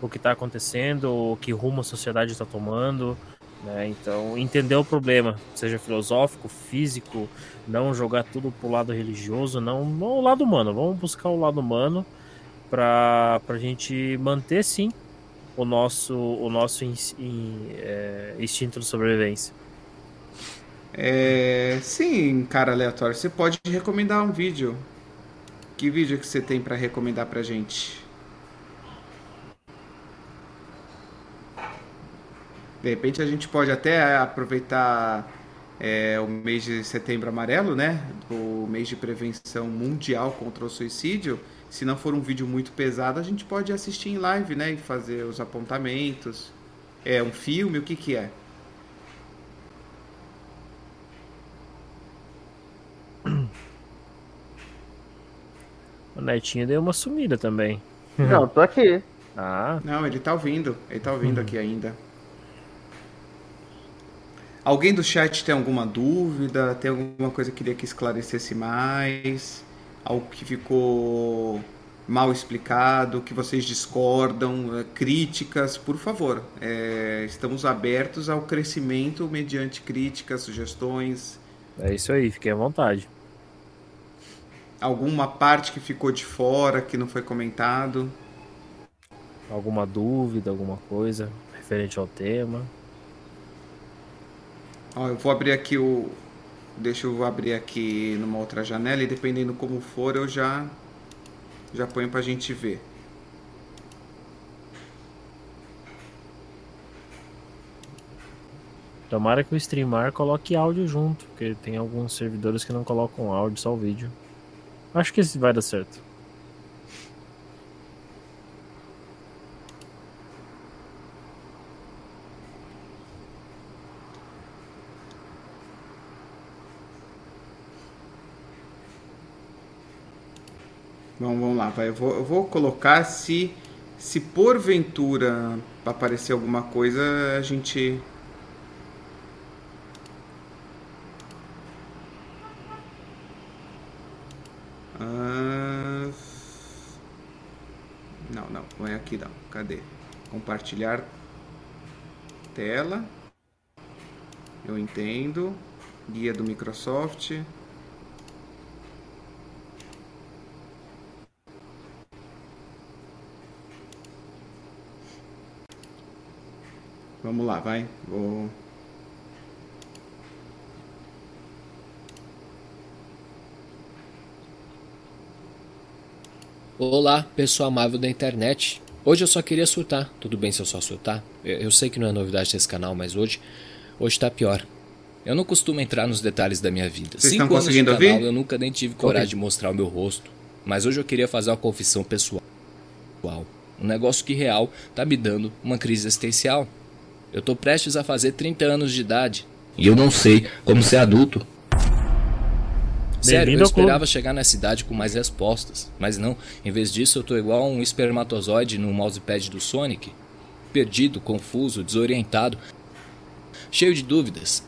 o que está acontecendo, o que rumo a sociedade está tomando. Né? Então, entender o problema, seja filosófico, físico, não jogar tudo pro lado religioso, não, não o lado humano. Vamos buscar o lado humano para a gente manter, sim, o nosso, o nosso in, in, é, instinto de sobrevivência. É, sim, cara aleatório. Você pode recomendar um vídeo. Que vídeo que você tem para recomendar pra gente? De repente a gente pode até aproveitar é, o mês de setembro amarelo, né? O mês de prevenção mundial contra o suicídio. Se não for um vídeo muito pesado, a gente pode assistir em live, né? E fazer os apontamentos. É um filme, o que que é? O Netinho deu uma sumida também. Não, tô aqui. Ah. Não, ele tá ouvindo. Ele tá ouvindo aqui ainda. Alguém do chat tem alguma dúvida? Tem alguma coisa que queria que esclarecesse mais? Algo que ficou mal explicado, que vocês discordam, eh, críticas, por favor. É, estamos abertos ao crescimento mediante críticas, sugestões. É isso aí, fiquem à vontade. Alguma parte que ficou de fora, que não foi comentado? Alguma dúvida, alguma coisa referente ao tema? Ó, eu vou abrir aqui o. Deixa eu abrir aqui numa outra janela e dependendo como for eu já já ponho pra gente ver. Tomara que o streamar coloque áudio junto, porque tem alguns servidores que não colocam áudio, só o vídeo. Acho que esse vai dar certo. Vamos, vamos lá, vai. Eu vou, eu vou colocar se, se porventura aparecer alguma coisa, a gente. Ah, não, não, põe aqui não. Cadê? Compartilhar tela. Eu entendo. Guia do Microsoft. Vamos lá, vai. Vou. Olá, pessoal amável da internet. Hoje eu só queria surtar. Tudo bem se eu só surtar? Eu, eu sei que não é novidade desse canal, mas hoje, hoje tá pior. Eu não costumo entrar nos detalhes da minha vida. Vocês Cinco estão conseguindo anos de canal, ouvir? eu nunca nem tive coragem de mostrar o meu rosto. Mas hoje eu queria fazer uma confissão pessoal. Um negócio que real tá me dando uma crise existencial. Eu tô prestes a fazer 30 anos de idade. E eu não sei como ser adulto. Sério, eu esperava chegar nessa idade com mais respostas. Mas não, em vez disso eu tô igual um espermatozoide no mousepad do Sonic. Perdido, confuso, desorientado. Cheio de dúvidas.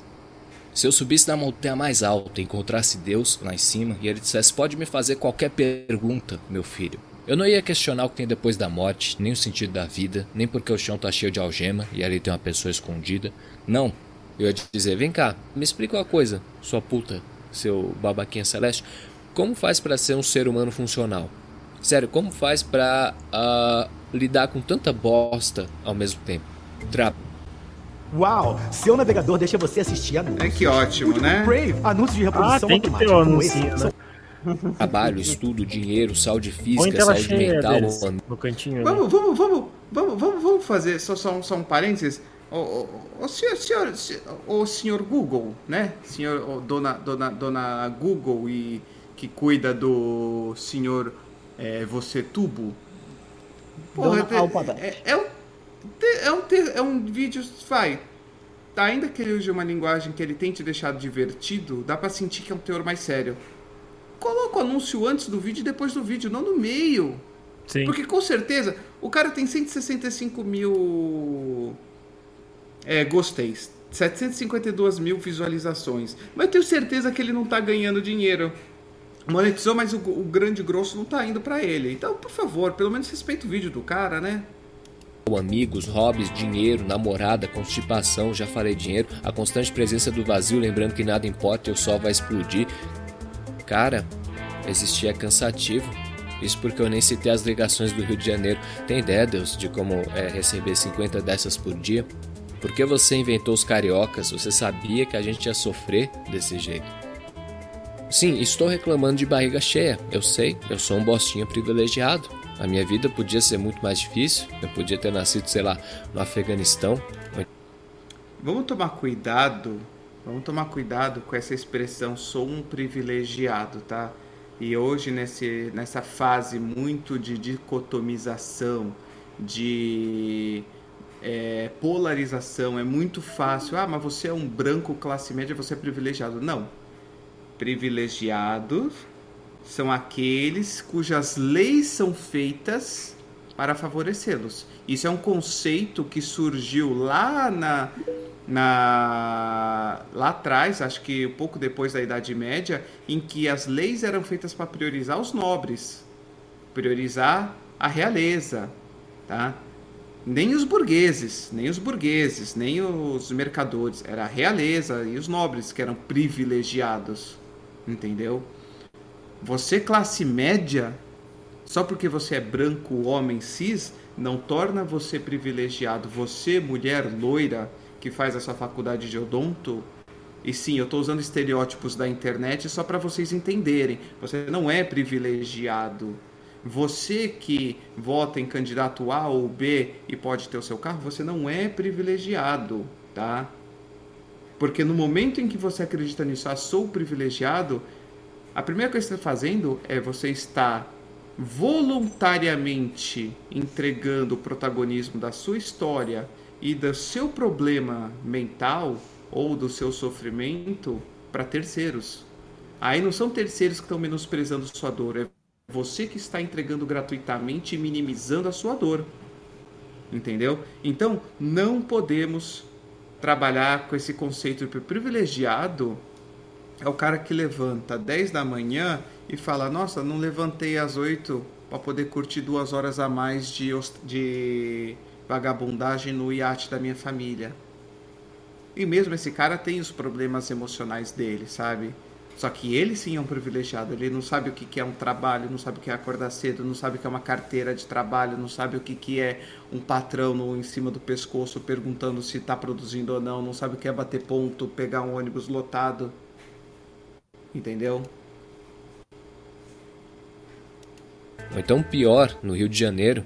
Se eu subisse na montanha mais alta encontrasse Deus lá em cima e ele dissesse: Pode me fazer qualquer pergunta, meu filho. Eu não ia questionar o que tem depois da morte, nem o sentido da vida, nem porque o chão tá cheio de algema e ali tem uma pessoa escondida. Não. Eu ia dizer, vem cá, me explica uma coisa, sua puta, seu babaquinha celeste. como faz para ser um ser humano funcional? Sério, como faz para uh, lidar com tanta bosta ao mesmo tempo? Tra Uau! Seu navegador deixa você assistir anúncios. É que ótimo, né? Brave, anúncios de reprodução ah, tem que ter um anúncio, né? Trabalho, estudo, dinheiro, saúde física, saúde mental. Deles, no cantinho. Vamos, vamos, vamos, vamos, vamos, vamos fazer só, só, só um parênteses. O, o, o, senhor, senhor, o senhor Google, né? Senhor, o, dona, dona, dona Google e que cuida do senhor é, você tubo. Porra, é, é, é, um, é, um, é um vídeo, vai. Ainda que ele use uma linguagem que ele tente deixar divertido, dá para sentir que é um teor mais sério. Coloca o anúncio antes do vídeo e depois do vídeo, não no meio. Sim. Porque com certeza o cara tem 165 mil é, gosteis, 752 mil visualizações. Mas eu tenho certeza que ele não está ganhando dinheiro. Monetizou, mas o, o grande grosso não está indo para ele. Então, por favor, pelo menos respeita o vídeo do cara, né? amigos, hobbies, dinheiro, namorada, constipação, já falei dinheiro, a constante presença do vazio, lembrando que nada importa e o sol vai explodir. Cara, existir é cansativo. Isso porque eu nem citei as ligações do Rio de Janeiro. Tem ideia, Deus, de como é receber 50 dessas por dia? Por que você inventou os cariocas? Você sabia que a gente ia sofrer desse jeito? Sim, estou reclamando de barriga cheia. Eu sei, eu sou um bostinha privilegiado. A minha vida podia ser muito mais difícil. Eu podia ter nascido, sei lá, no Afeganistão. Vamos tomar cuidado. Vamos tomar cuidado com essa expressão sou um privilegiado, tá? E hoje nesse, nessa fase muito de dicotomização, de é, polarização, é muito fácil. Ah, mas você é um branco classe média, você é privilegiado. Não. Privilegiados são aqueles cujas leis são feitas para favorecê-los. Isso é um conceito que surgiu lá na, na lá atrás, acho que um pouco depois da Idade Média, em que as leis eram feitas para priorizar os nobres, priorizar a realeza, tá? nem os burgueses, nem os burgueses, nem os mercadores, era a realeza e os nobres que eram privilegiados, entendeu? Você classe média, só porque você é branco, homem cis, não torna você privilegiado. Você, mulher loira, que faz essa faculdade de odonto, e sim, eu estou usando estereótipos da internet só para vocês entenderem. Você não é privilegiado você que vota em candidato A ou B e pode ter o seu carro, você não é privilegiado, tá? Porque no momento em que você acredita nisso, ah, sou privilegiado, a primeira coisa que você está fazendo é você estar voluntariamente entregando o protagonismo da sua história e do seu problema mental ou do seu sofrimento para terceiros. Aí não são terceiros que estão menosprezando sua dor, é você que está entregando gratuitamente e minimizando a sua dor. Entendeu? Então, não podemos trabalhar com esse conceito de privilegiado. É o cara que levanta 10 da manhã e fala: Nossa, não levantei às 8 para poder curtir duas horas a mais de, de vagabundagem no iate da minha família. E mesmo esse cara tem os problemas emocionais dele, sabe? Só que ele sim é um privilegiado. Ele não sabe o que é um trabalho, não sabe o que é acordar cedo, não sabe o que é uma carteira de trabalho, não sabe o que é um patrão no, em cima do pescoço perguntando se está produzindo ou não, não sabe o que é bater ponto, pegar um ônibus lotado. Entendeu? Ou então pior, no Rio de Janeiro.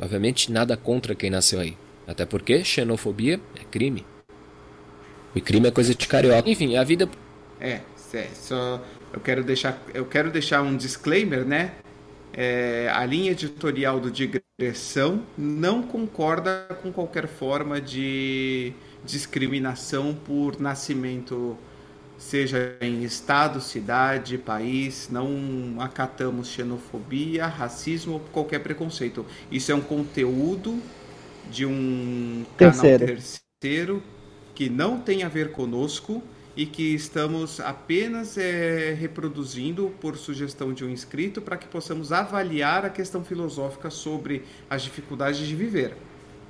Obviamente nada contra quem nasceu aí. Até porque xenofobia é crime. E crime é coisa de carioca. Enfim, a vida é, é, só eu quero deixar, eu quero deixar um disclaimer, né? É, a linha editorial do Digressão não concorda com qualquer forma de discriminação por nascimento, seja em estado, cidade, país. Não acatamos xenofobia, racismo ou qualquer preconceito. Isso é um conteúdo de um terceiro. canal terceiro que não tem a ver conosco e que estamos apenas é, reproduzindo por sugestão de um inscrito para que possamos avaliar a questão filosófica sobre as dificuldades de viver.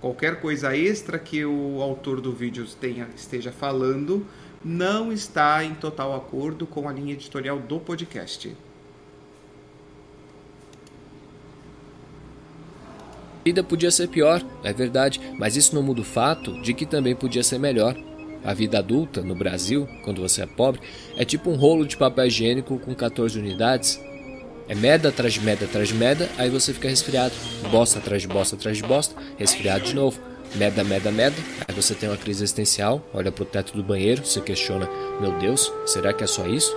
Qualquer coisa extra que o autor do vídeo tenha, esteja falando não está em total acordo com a linha editorial do podcast. A vida podia ser pior, é verdade, mas isso não muda o fato de que também podia ser melhor. A vida adulta, no Brasil, quando você é pobre, é tipo um rolo de papel higiênico com 14 unidades. É merda atrás de merda atrás de merda, aí você fica resfriado. Bosta atrás de bosta atrás de bosta, resfriado de novo. Merda, merda, merda. Aí você tem uma crise existencial, olha pro teto do banheiro, se questiona: Meu Deus, será que é só isso?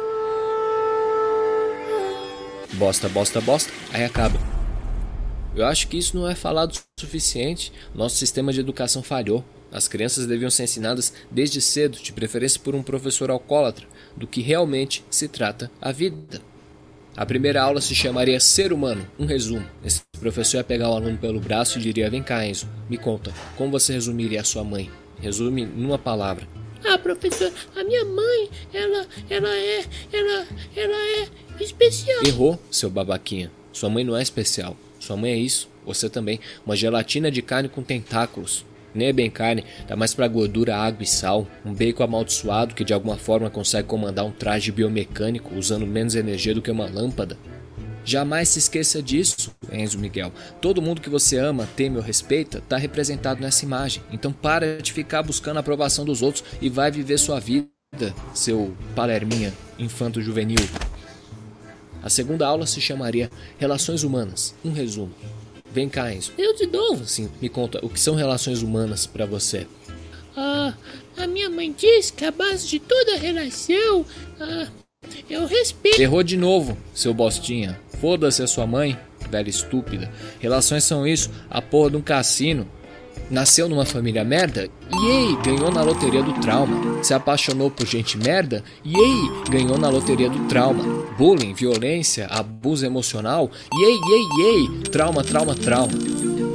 Bosta, bosta, bosta, aí acaba. Eu acho que isso não é falado o suficiente. Nosso sistema de educação falhou. As crianças deviam ser ensinadas desde cedo, de preferência por um professor alcoólatra, do que realmente se trata a vida. A primeira aula se chamaria Ser Humano, um resumo. Esse professor ia pegar o aluno pelo braço e diria: Vem cá, Enzo, me conta, como você resumiria a sua mãe? Resume numa palavra. Ah, professor, a minha mãe, ela, ela é, ela, ela é especial. Errou, seu babaquinha. Sua mãe não é especial. Sua mãe é isso. Você também. Uma gelatina de carne com tentáculos. Nem é bem carne, dá mais pra gordura, água e sal. Um bacon amaldiçoado que de alguma forma consegue comandar um traje biomecânico usando menos energia do que uma lâmpada. Jamais se esqueça disso, Enzo Miguel. Todo mundo que você ama, teme ou respeita está representado nessa imagem. Então para de ficar buscando a aprovação dos outros e vai viver sua vida, seu Palerminha, infanto juvenil. A segunda aula se chamaria Relações Humanas, um resumo. Vem cá, Enzo. Eu de novo. Sim, me conta, o que são relações humanas para você? Ah, a minha mãe diz que a base de toda relação ah, é o respeito. Errou de novo, seu bostinha. Foda-se a sua mãe, velha estúpida. Relações são isso, a porra de um cassino. Nasceu numa família merda? Yay, ganhou na loteria do trauma. Se apaixonou por gente merda? Yay, ganhou na loteria do trauma. Bullying, violência, abuso emocional? Yay, yay, yay, trauma, trauma, trauma.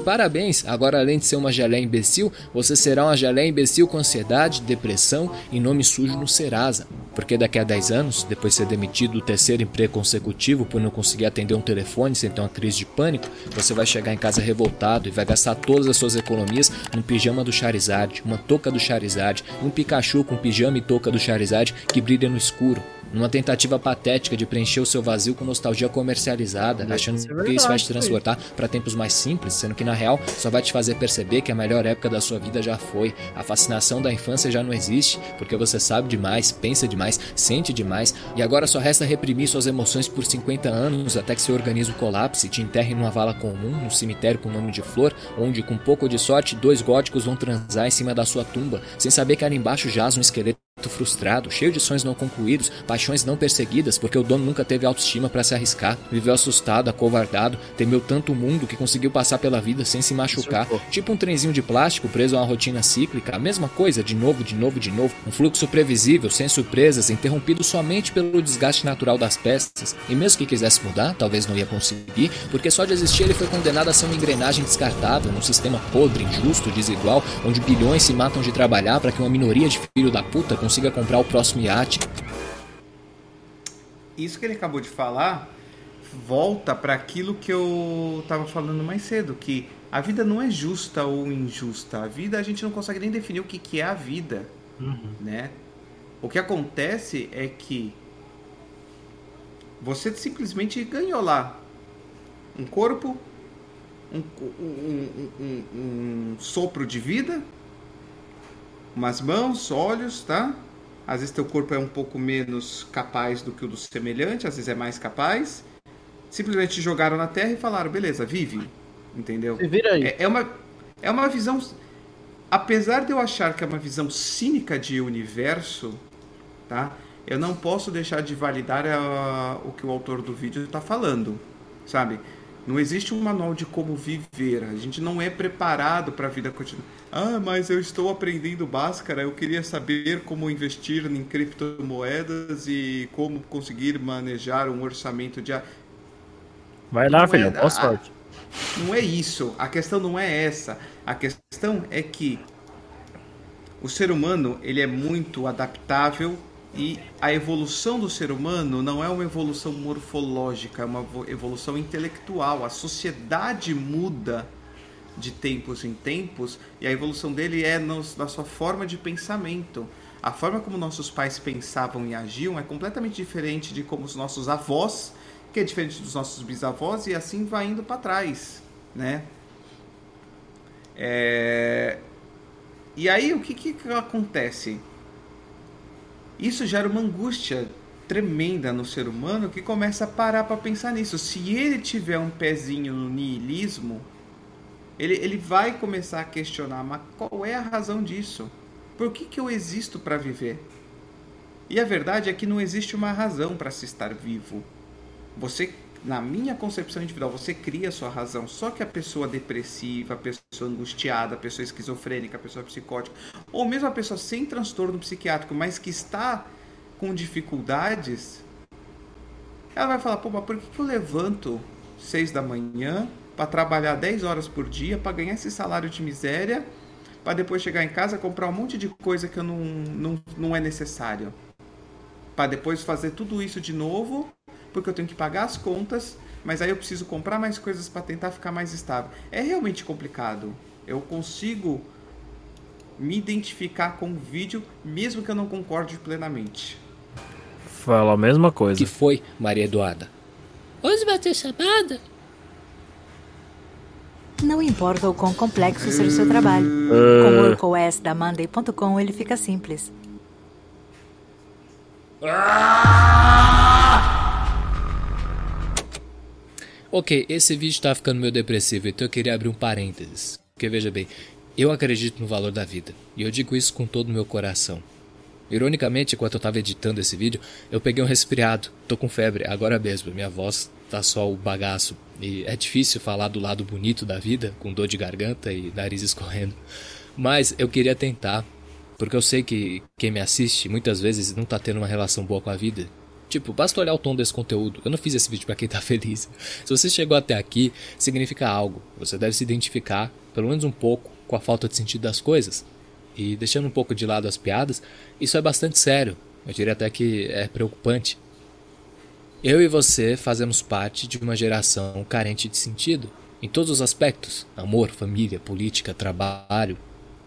Parabéns, agora além de ser uma geleia imbecil, você será uma geleia imbecil com ansiedade, depressão e nome sujo no Serasa. Porque daqui a 10 anos, depois de ser demitido do terceiro emprego consecutivo por não conseguir atender um telefone sem ter uma crise de pânico, você vai chegar em casa revoltado e vai gastar todas as suas economias num pijama do Charizard, uma touca do Charizard, um Pikachu com pijama e touca do Charizard que brilha no escuro numa tentativa patética de preencher o seu vazio com nostalgia comercializada, achando Isso é que isso vai te verdade, transportar para tempos mais simples, sendo que na real só vai te fazer perceber que a melhor época da sua vida já foi. A fascinação da infância já não existe, porque você sabe demais, pensa demais, sente demais, e agora só resta reprimir suas emoções por 50 anos até que seu organismo colapse e te enterre numa vala comum, num cemitério com nome de flor, onde com pouco de sorte dois góticos vão transar em cima da sua tumba, sem saber que ali embaixo jaz um esqueleto frustrado, cheio de sonhos não concluídos, paixões não perseguidas, porque o dono nunca teve autoestima para se arriscar, viveu assustado, acovardado, temeu tanto o mundo que conseguiu passar pela vida sem se machucar, tipo um trenzinho de plástico preso a uma rotina cíclica, a mesma coisa, de novo, de novo, de novo, um fluxo previsível, sem surpresas, interrompido somente pelo desgaste natural das peças, e mesmo que quisesse mudar, talvez não ia conseguir, porque só de existir ele foi condenado a ser uma engrenagem descartável, num sistema podre, injusto, desigual, onde bilhões se matam de trabalhar para que uma minoria de filho da puta consiga comprar o próximo iate. Isso que ele acabou de falar volta para aquilo que eu estava falando mais cedo, que a vida não é justa ou injusta. A vida a gente não consegue nem definir o que, que é a vida, né? O que acontece é que você simplesmente ganhou lá um corpo, um, um- um- um- um sopro de vida, umas mãos, olhos, tá? Às vezes teu corpo é um pouco menos capaz do que o do semelhante, às vezes é mais capaz. Simplesmente te jogaram na terra e falaram, beleza, vive. Entendeu? Se vira aí. É, é uma, é uma visão. Apesar de eu achar que é uma visão cínica de universo, tá? Eu não posso deixar de validar a- o que o autor do vídeo está falando, sabe? Não existe um manual de como viver. A gente não é preparado para a vida cotidiana. Ah, mas eu estou aprendendo Bhaskara. Eu queria saber como investir em criptomoedas e como conseguir manejar um orçamento de. Vai lá, Não é- filhão. Boa sorte. Não é isso. A questão não é essa. A questão é que o ser humano ele é muito adaptável e a evolução do ser humano não é uma evolução morfológica, é uma vo- evolução intelectual. A sociedade muda de tempos em tempos e a evolução dele é na sua forma de pensamento. A forma como nossos pais pensavam e agiam é completamente diferente de como os nossos avós, que é diferente dos nossos bisavós, e assim vai indo para trás, né? É... E aí, o que, que acontece? Isso gera uma angústia tremenda no ser humano que começa a parar para pensar nisso. Se ele tiver um pezinho no niilismo, ele, ele vai começar a questionar, mas qual é a razão disso? Por que, que eu existo para viver? E a verdade é que não existe uma razão para se estar vivo. Você, na minha concepção individual, você cria a sua razão. Só que a pessoa depressiva, a pessoa angustiada, a pessoa esquizofrênica, a pessoa psicótica, ou mesmo a pessoa sem transtorno psiquiátrico, mas que está com dificuldades, ela vai falar: pô, mas por que, eu levanto seis da manhã para trabalhar 10 horas por dia, para ganhar esse salário de miséria, para depois chegar em casa comprar um monte de coisa que eu não, não, não é necessário? Para depois fazer tudo isso de novo, porque eu tenho que pagar as contas, mas aí eu preciso comprar mais coisas para tentar ficar mais estável. É realmente complicado. Eu consigo me identificar com o vídeo, mesmo que eu não concorde plenamente. Fala a mesma coisa. que foi, Maria Eduarda? Hoje vai ter chamada? Não importa o quão complexo seja o seu trabalho. Com o WorkOS da Monday.com ele fica simples. Ok, esse vídeo tá ficando meio depressivo, então eu queria abrir um parênteses. Porque veja bem, eu acredito no valor da vida, e eu digo isso com todo o meu coração. Ironicamente, enquanto eu estava editando esse vídeo, eu peguei um resfriado, tô com febre, agora mesmo, minha voz tá só o bagaço. E é difícil falar do lado bonito da vida, com dor de garganta e nariz escorrendo. Mas eu queria tentar, porque eu sei que quem me assiste muitas vezes não tá tendo uma relação boa com a vida. Tipo, basta olhar o tom desse conteúdo. Eu não fiz esse vídeo para quem tá feliz. Se você chegou até aqui, significa algo. Você deve se identificar, pelo menos um pouco, com a falta de sentido das coisas. E deixando um pouco de lado as piadas, isso é bastante sério. Eu diria até que é preocupante. Eu e você fazemos parte de uma geração carente de sentido, em todos os aspectos: amor, família, política, trabalho.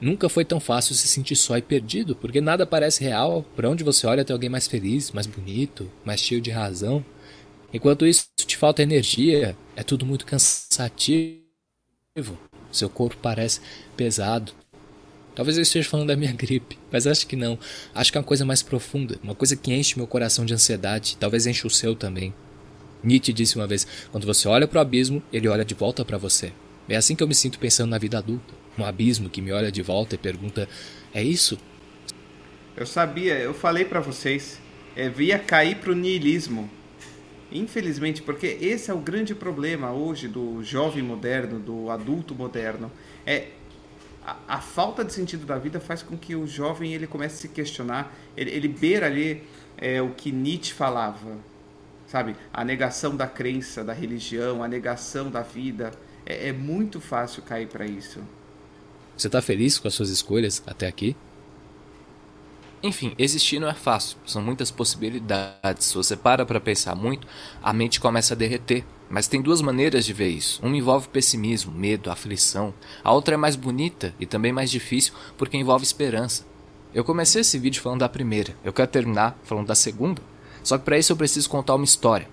Nunca foi tão fácil se sentir só e perdido, porque nada parece real. Para onde você olha tem alguém mais feliz, mais bonito, mais cheio de razão. Enquanto isso te falta energia, é tudo muito cansativo. Seu corpo parece pesado. Talvez eu esteja falando da minha gripe, mas acho que não. Acho que é uma coisa mais profunda, uma coisa que enche meu coração de ansiedade, talvez enche o seu também. Nietzsche disse uma vez: quando você olha para o abismo, ele olha de volta para você. É assim que eu me sinto pensando na vida adulta. Um abismo que me olha de volta e pergunta: é isso? Eu sabia, eu falei para vocês, é, via cair pro niilismo. Infelizmente, porque esse é o grande problema hoje do jovem moderno, do adulto moderno. É a, a, falta de sentido da vida faz com que o jovem ele comece a se questionar. Ele, ele beira ali é, o que Nietzsche falava, sabe? A negação da crença, da religião, a negação da vida. É, é muito fácil cair para isso. Você está feliz com as suas escolhas até aqui? Enfim, existir não é fácil, são muitas possibilidades. Se você para para pensar muito, a mente começa a derreter. Mas tem duas maneiras de ver isso. Uma envolve pessimismo, medo, aflição. A outra é mais bonita e também mais difícil porque envolve esperança. Eu comecei esse vídeo falando da primeira, eu quero terminar falando da segunda. Só que para isso eu preciso contar uma história.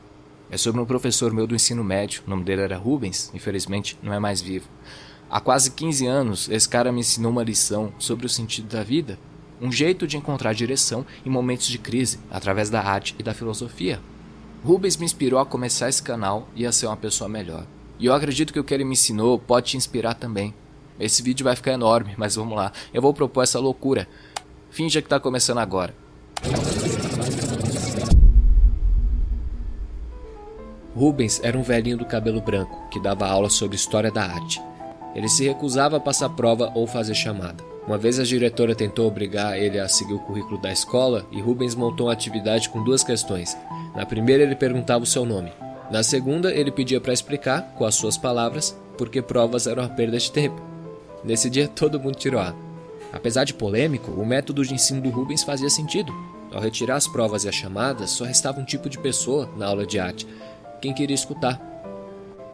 É sobre um professor meu do ensino médio, o nome dele era Rubens, infelizmente não é mais vivo. Há quase 15 anos, esse cara me ensinou uma lição sobre o sentido da vida um jeito de encontrar direção em momentos de crise, através da arte e da filosofia. Rubens me inspirou a começar esse canal e a ser uma pessoa melhor. E eu acredito que o que ele me ensinou pode te inspirar também. Esse vídeo vai ficar enorme, mas vamos lá. Eu vou propor essa loucura. Finja que está começando agora. Rubens era um velhinho do cabelo branco que dava aula sobre história da arte. Ele se recusava a passar prova ou fazer chamada. Uma vez a diretora tentou obrigar ele a seguir o currículo da escola e Rubens montou uma atividade com duas questões. Na primeira, ele perguntava o seu nome. Na segunda, ele pedia para explicar, com as suas palavras, por que provas eram uma perda de tempo. Nesse dia, todo mundo tirou A. Apesar de polêmico, o método de ensino do Rubens fazia sentido. Ao retirar as provas e as chamadas, só restava um tipo de pessoa na aula de arte: quem queria escutar.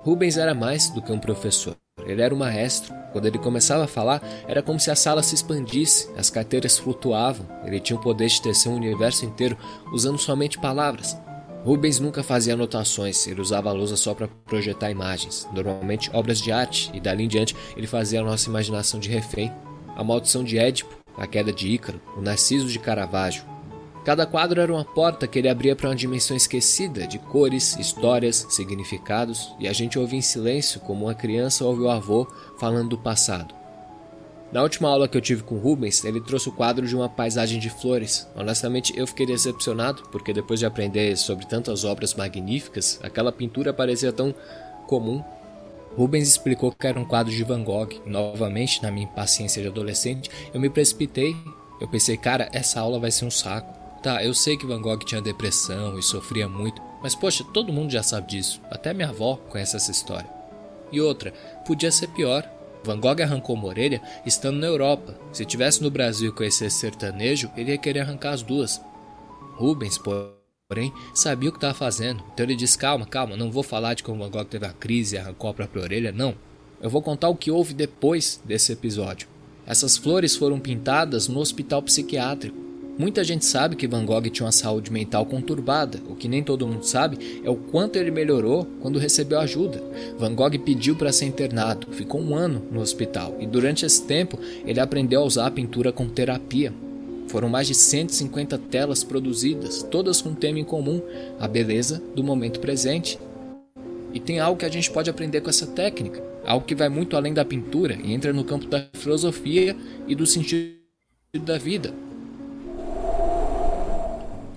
Rubens era mais do que um professor. Ele era um maestro, Quando ele começava a falar, era como se a sala se expandisse, as carteiras flutuavam, ele tinha o poder de tecer um universo inteiro usando somente palavras. Rubens nunca fazia anotações, ele usava a lousa só para projetar imagens, normalmente obras de arte, e dali em diante ele fazia a nossa imaginação de refém. A maldição de Édipo, a queda de Ícaro, o Narciso de Caravaggio. Cada quadro era uma porta que ele abria para uma dimensão esquecida de cores, histórias, significados, e a gente ouvia em silêncio como uma criança ouve o avô falando do passado. Na última aula que eu tive com Rubens, ele trouxe o quadro de uma paisagem de flores. Honestamente, eu fiquei decepcionado, porque depois de aprender sobre tantas obras magníficas, aquela pintura parecia tão comum. Rubens explicou que era um quadro de Van Gogh. Novamente, na minha impaciência de adolescente, eu me precipitei. Eu pensei, cara, essa aula vai ser um saco. Tá, eu sei que Van Gogh tinha depressão e sofria muito, mas poxa, todo mundo já sabe disso. Até minha avó conhece essa história. E outra, podia ser pior. Van Gogh arrancou uma orelha estando na Europa. Se tivesse no Brasil e conhecesse sertanejo, ele ia querer arrancar as duas. Rubens, porém, sabia o que estava fazendo. Então ele disse: Calma, calma, não vou falar de como Van Gogh teve a crise e arrancou a própria orelha, não. Eu vou contar o que houve depois desse episódio. Essas flores foram pintadas no hospital psiquiátrico. Muita gente sabe que Van Gogh tinha uma saúde mental conturbada. O que nem todo mundo sabe é o quanto ele melhorou quando recebeu ajuda. Van Gogh pediu para ser internado, ficou um ano no hospital e durante esse tempo ele aprendeu a usar a pintura como terapia. Foram mais de 150 telas produzidas, todas com um tema em comum: a beleza do momento presente. E tem algo que a gente pode aprender com essa técnica, algo que vai muito além da pintura e entra no campo da filosofia e do sentido da vida.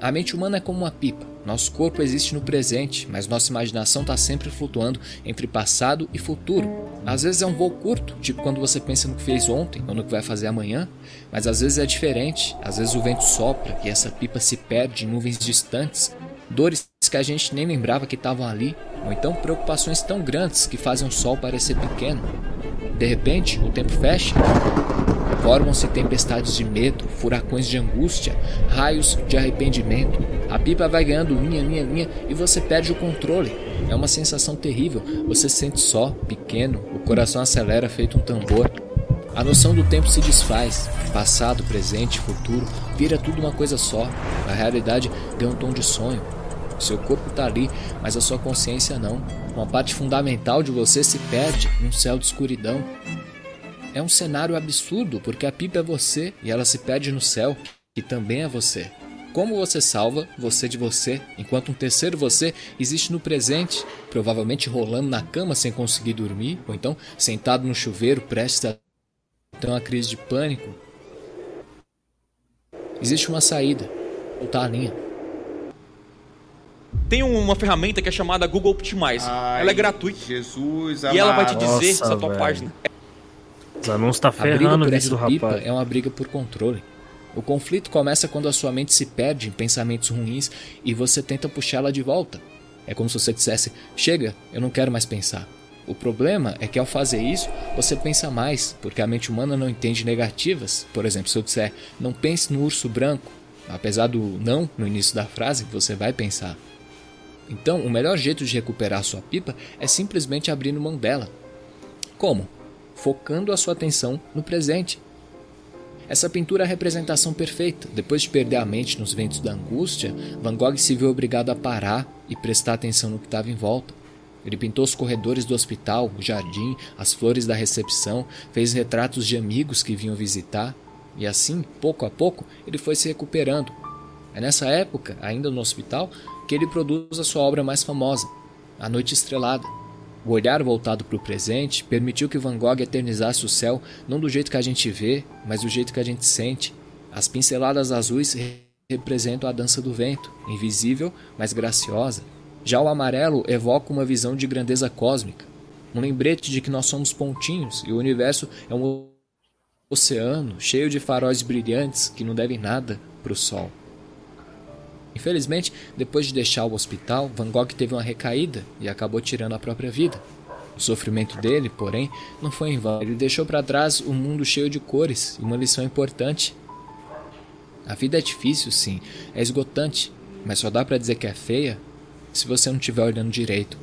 A mente humana é como uma pipa. Nosso corpo existe no presente, mas nossa imaginação está sempre flutuando entre passado e futuro. Às vezes é um voo curto, tipo quando você pensa no que fez ontem ou no que vai fazer amanhã, mas às vezes é diferente. Às vezes o vento sopra e essa pipa se perde em nuvens distantes, dores que a gente nem lembrava que estavam ali, ou então preocupações tão grandes que fazem o sol parecer pequeno. De repente, o tempo fecha Formam-se tempestades de medo, furacões de angústia, raios de arrependimento. A pipa vai ganhando linha, linha, linha e você perde o controle. É uma sensação terrível. Você se sente só, pequeno, o coração acelera feito um tambor. A noção do tempo se desfaz. Passado, presente, futuro, vira tudo uma coisa só. A realidade ganha um tom de sonho. Seu corpo está ali, mas a sua consciência não. Uma parte fundamental de você se perde num céu de escuridão. É um cenário absurdo, porque a pipa é você e ela se perde no céu, que também é você. Como você salva você de você, enquanto um terceiro você existe no presente, provavelmente rolando na cama sem conseguir dormir, ou então sentado no chuveiro prestes a ter uma crise de pânico? Existe uma saída, voltar a linha. Tem uma ferramenta que é chamada Google Optimize. Ai, ela é gratuita. Jesus, e ela vai te dizer Nossa, se a tua velho. página Os anúncios tá ferrando o vídeo do essa rapaz. é uma briga por controle. O conflito começa quando a sua mente se perde em pensamentos ruins e você tenta puxá-la de volta. É como se você dissesse: Chega, eu não quero mais pensar. O problema é que ao fazer isso, você pensa mais, porque a mente humana não entende negativas. Por exemplo, se eu disser: Não pense no urso branco, apesar do não no início da frase, você vai pensar. Então, o melhor jeito de recuperar sua pipa é simplesmente abrindo mão dela. Como? Focando a sua atenção no presente. Essa pintura é a representação perfeita. Depois de perder a mente nos ventos da angústia, Van Gogh se viu obrigado a parar e prestar atenção no que estava em volta. Ele pintou os corredores do hospital, o jardim, as flores da recepção, fez retratos de amigos que vinham visitar, e assim, pouco a pouco, ele foi se recuperando. É nessa época, ainda no hospital, que ele produz a sua obra mais famosa, A Noite Estrelada. O olhar voltado para o presente permitiu que Van Gogh eternizasse o céu não do jeito que a gente vê, mas do jeito que a gente sente. As pinceladas azuis re- representam a dança do vento, invisível, mas graciosa. Já o amarelo evoca uma visão de grandeza cósmica, um lembrete de que nós somos pontinhos e o universo é um oceano cheio de faróis brilhantes que não devem nada para o sol. Infelizmente, depois de deixar o hospital, Van Gogh teve uma recaída e acabou tirando a própria vida. O sofrimento dele, porém, não foi em vão. Ele deixou para trás um mundo cheio de cores e uma lição importante. A vida é difícil, sim, é esgotante, mas só dá para dizer que é feia se você não estiver olhando direito.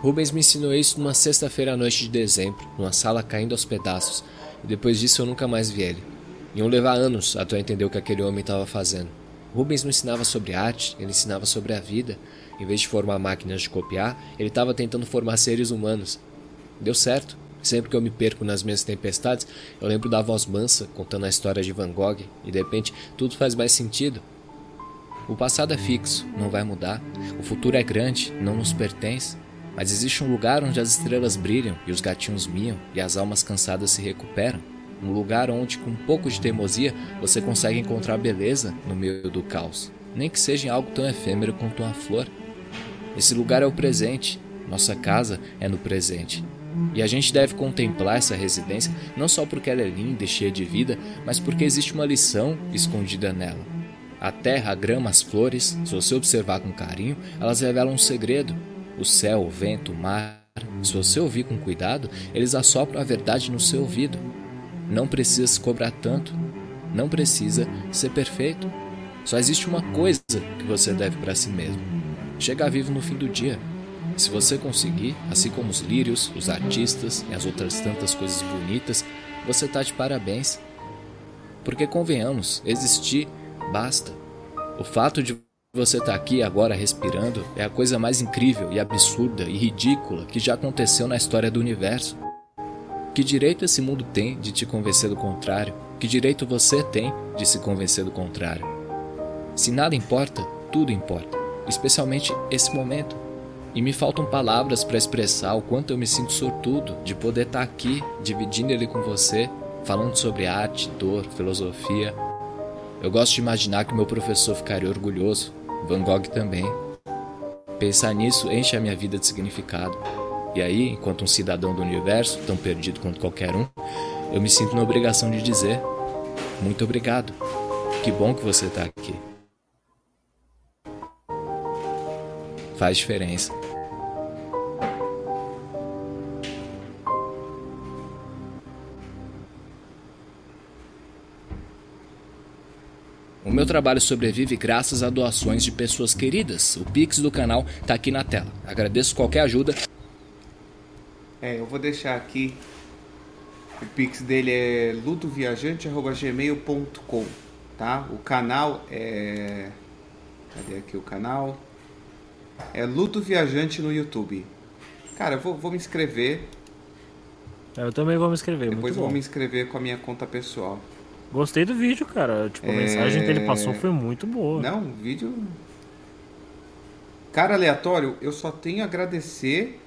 Rubens me ensinou isso numa sexta-feira à noite de dezembro, numa sala caindo aos pedaços, e depois disso eu nunca mais vi ele. Iam levar anos até eu entender o que aquele homem estava fazendo. Rubens não ensinava sobre arte, ele ensinava sobre a vida. Em vez de formar máquinas de copiar, ele estava tentando formar seres humanos. Deu certo. Sempre que eu me perco nas minhas tempestades, eu lembro da voz mansa contando a história de Van Gogh e de repente tudo faz mais sentido. O passado é fixo, não vai mudar. O futuro é grande, não nos pertence. Mas existe um lugar onde as estrelas brilham e os gatinhos miam e as almas cansadas se recuperam. Um lugar onde, com um pouco de teimosia, você consegue encontrar beleza no meio do caos, nem que seja em algo tão efêmero quanto uma flor. Esse lugar é o presente, nossa casa é no presente. E a gente deve contemplar essa residência não só porque ela é linda e cheia de vida, mas porque existe uma lição escondida nela. A terra, a grama, as flores, se você observar com carinho, elas revelam um segredo. O céu, o vento, o mar, se você ouvir com cuidado, eles assopram a verdade no seu ouvido. Não precisa se cobrar tanto. Não precisa ser perfeito. Só existe uma coisa que você deve para si mesmo: chegar vivo no fim do dia. Se você conseguir, assim como os lírios, os artistas e as outras tantas coisas bonitas, você tá de parabéns. Porque convenhamos, existir basta. O fato de você estar tá aqui agora respirando é a coisa mais incrível e absurda e ridícula que já aconteceu na história do universo. Que direito esse mundo tem de te convencer do contrário? Que direito você tem de se convencer do contrário? Se nada importa, tudo importa, especialmente esse momento. E me faltam palavras para expressar o quanto eu me sinto sortudo de poder estar aqui, dividindo ele com você, falando sobre arte, dor, filosofia. Eu gosto de imaginar que meu professor ficaria orgulhoso, Van Gogh também. Pensar nisso enche a minha vida de significado. E aí, enquanto um cidadão do universo, tão perdido quanto qualquer um, eu me sinto na obrigação de dizer: muito obrigado. Que bom que você está aqui. Faz diferença. O meu trabalho sobrevive graças a doações de pessoas queridas. O Pix do canal está aqui na tela. Agradeço qualquer ajuda é, eu vou deixar aqui. O pix dele é ludoviajante.gmail.com, tá? O canal é. Cadê aqui o canal? É Ludo Viajante no YouTube. Cara, eu vou, vou me inscrever. É, eu também vou me inscrever. Depois vou me inscrever com a minha conta pessoal. Gostei do vídeo, cara. Tipo, a é... mensagem que ele passou foi muito boa. Não, vídeo. Cara aleatório, eu só tenho a agradecer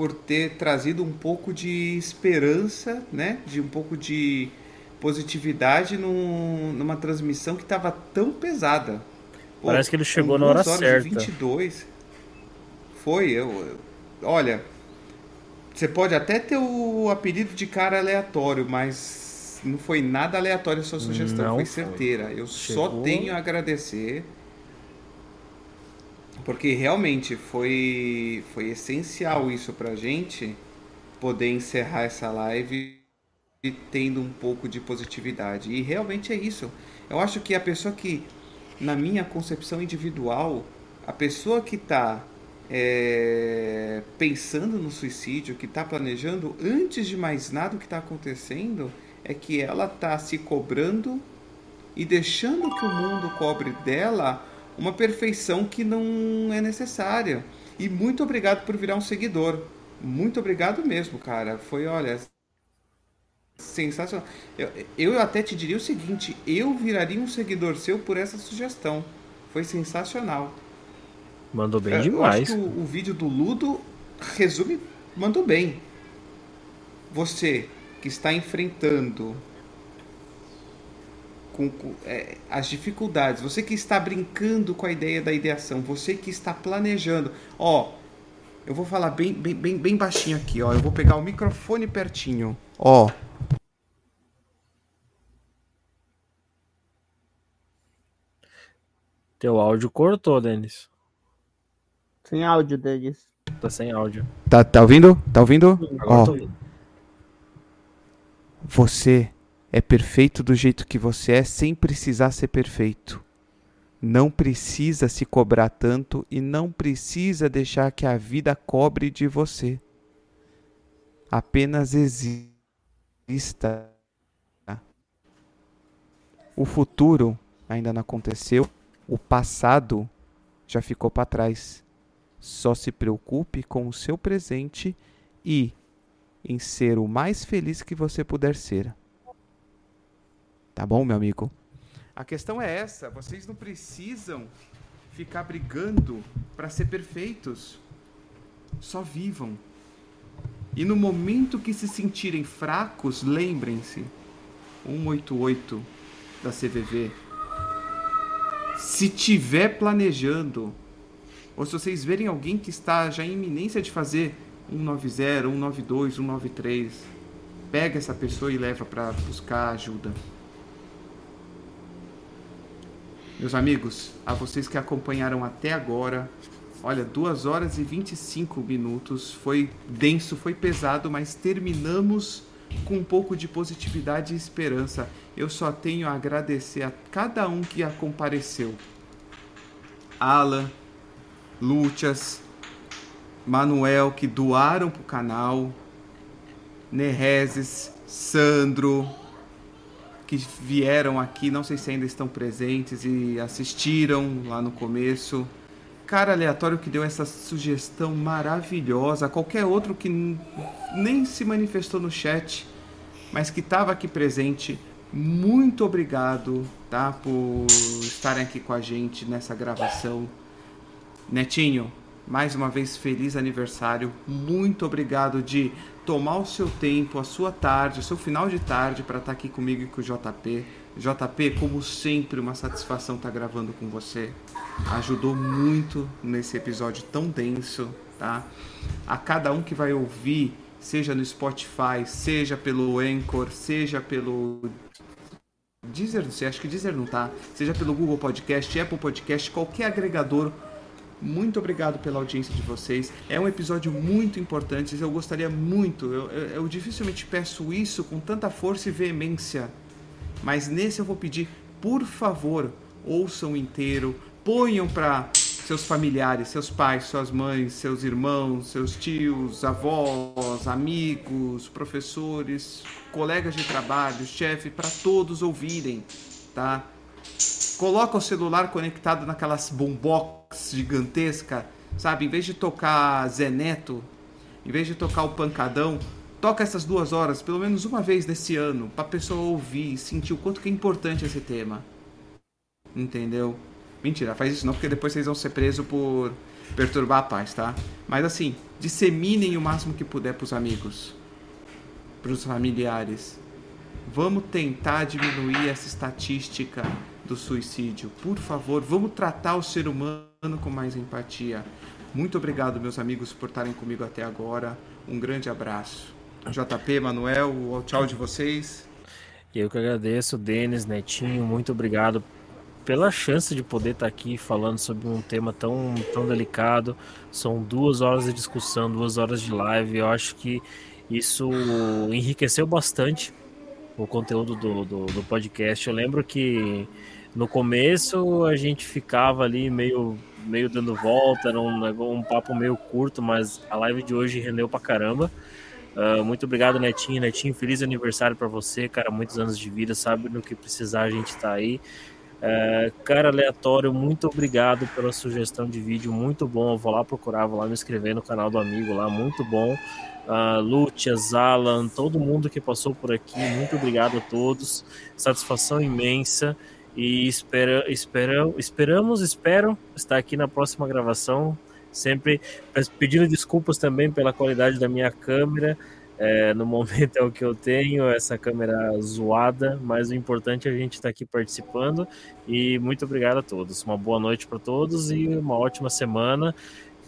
por ter trazido um pouco de esperança, né? De um pouco de positividade num, numa transmissão que estava tão pesada. Pô, Parece que ele chegou na hora certa. 22. Foi, eu, eu, olha, você pode até ter o apelido de cara aleatório, mas não foi nada aleatório a sua sugestão, não foi certeira. Foi. Eu Chegou... só tenho a agradecer porque realmente foi, foi essencial isso pra gente poder encerrar essa live tendo um pouco de positividade. E realmente é isso. Eu acho que a pessoa que, na minha concepção individual, a pessoa que está é, pensando no suicídio, que está planejando, antes de mais nada o que está acontecendo, é que ela está se cobrando e deixando que o mundo cobre dela uma perfeição que não é necessária. E muito obrigado por virar um seguidor. Muito obrigado mesmo, cara. Foi, olha, sensacional. Eu, eu até te diria o seguinte: eu viraria um seguidor seu por essa sugestão. Foi sensacional. Mandou bem eu, demais. Eu acho que o, o vídeo do Ludo resume, mandou bem. Você que está enfrentando com, com é, as dificuldades, você que está brincando com a ideia da ideação, você que está planejando, ó, eu vou falar bem, bem, bem, bem baixinho aqui, ó, eu vou pegar o microfone pertinho, ó. Teu áudio cortou, Denis. Sem áudio, Denis. Tá sem áudio. Tá, tá ouvindo? Tá ouvindo? Ó. Você é perfeito do jeito que você é sem precisar ser perfeito. Não precisa se cobrar tanto e não precisa deixar que a vida cobre de você. Apenas exista. O futuro ainda não aconteceu, o passado já ficou para trás. Só se preocupe com o seu presente e em ser o mais feliz que você puder ser. Tá bom, meu amigo? A questão é essa: vocês não precisam ficar brigando para ser perfeitos. Só vivam. E no momento que se sentirem fracos, lembrem-se: 188 da CVV. Se tiver planejando, ou se vocês verem alguém que está já em iminência de fazer 190, 192, 193, pega essa pessoa e leva para buscar ajuda. Meus amigos, a vocês que acompanharam até agora, olha, 2 horas e 25 minutos, foi denso, foi pesado, mas terminamos com um pouco de positividade e esperança. Eu só tenho a agradecer a cada um que a compareceu. Alan, Lúcias, Manuel, que doaram para o canal, Nerezes, Sandro, que vieram aqui, não sei se ainda estão presentes e assistiram lá no começo. Cara aleatório que deu essa sugestão maravilhosa, qualquer outro que nem se manifestou no chat, mas que estava aqui presente, muito obrigado, tá, por estarem aqui com a gente nessa gravação. Netinho, mais uma vez feliz aniversário. Muito obrigado de tomar o seu tempo, a sua tarde, o seu final de tarde para estar tá aqui comigo e com o JP. JP, como sempre, uma satisfação estar tá gravando com você. Ajudou muito nesse episódio tão denso, tá? A cada um que vai ouvir, seja no Spotify, seja pelo Anchor, seja pelo Deezer, não sei, acho que Deezer não tá. Seja pelo Google Podcast, Apple Podcast, qualquer agregador muito obrigado pela audiência de vocês. É um episódio muito importante. Eu gostaria muito, eu, eu, eu dificilmente peço isso com tanta força e veemência, mas nesse eu vou pedir, por favor, ouçam inteiro, ponham para seus familiares, seus pais, suas mães, seus irmãos, seus tios, avós, amigos, professores, colegas de trabalho, chefe, para todos ouvirem, tá? Coloca o celular conectado naquelas boombox gigantesca, sabe? Em vez de tocar Zeneto, em vez de tocar o pancadão, toca essas duas horas, pelo menos uma vez nesse ano, pra pessoa ouvir e sentir o quanto que é importante esse tema. Entendeu? Mentira, faz isso não, porque depois vocês vão ser presos por perturbar a paz, tá? Mas assim, disseminem o máximo que puder pros amigos, pros familiares. Vamos tentar diminuir essa estatística do suicídio. Por favor, vamos tratar o ser humano com mais empatia. Muito obrigado, meus amigos, por estarem comigo até agora. Um grande abraço. JP, Manuel, o tchau de vocês. Eu que agradeço, Denis, Netinho, muito obrigado pela chance de poder estar aqui falando sobre um tema tão, tão delicado. São duas horas de discussão, duas horas de live. Eu acho que isso enriqueceu bastante o conteúdo do, do, do podcast. Eu lembro que no começo a gente ficava ali meio, meio dando volta, era um, um papo meio curto, mas a live de hoje rendeu pra caramba. Uh, muito obrigado, Netinho. Netinho, feliz aniversário para você, cara. Muitos anos de vida, sabe no que precisar, a gente tá aí. Uh, cara aleatório, muito obrigado pela sugestão de vídeo, muito bom. Eu vou lá procurar, vou lá me inscrever no canal do amigo lá, muito bom. Uh, Lúcias, Alan, todo mundo que passou por aqui, muito obrigado a todos. Satisfação imensa. E espera, espera, esperamos, espero estar aqui na próxima gravação. Sempre pedindo desculpas também pela qualidade da minha câmera. É, no momento é o que eu tenho, essa câmera zoada, mas o importante é a gente estar aqui participando. E muito obrigado a todos. Uma boa noite para todos e uma ótima semana.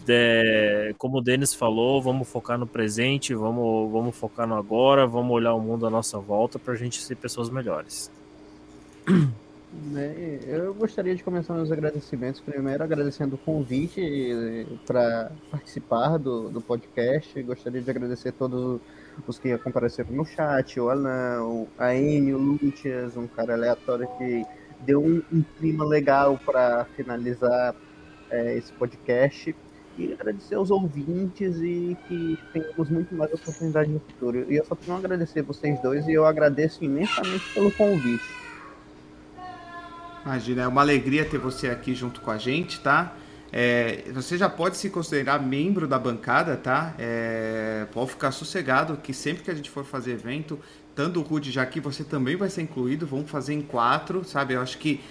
É, como o Denis falou, vamos focar no presente, vamos, vamos focar no agora, vamos olhar o mundo à nossa volta para a gente ser pessoas melhores. Né, eu gostaria de começar meus agradecimentos. Primeiro, agradecendo o convite para participar do, do podcast. Gostaria de agradecer todos os que compareceram no chat: o Alan, a Enio, o Lúcias, um cara aleatório que deu um, um clima legal para finalizar é, esse podcast. E agradecer aos ouvintes e que tenhamos muito mais oportunidade no futuro. E eu só tenho agradecer vocês dois e eu agradeço imensamente pelo convite. Imagina, é uma alegria ter você aqui junto com a gente, tá? É, você já pode se considerar membro da bancada, tá? É, pode ficar sossegado que sempre que a gente for fazer evento, tanto o Rude já aqui, você também vai ser incluído. Vamos fazer em quatro, sabe? Eu acho que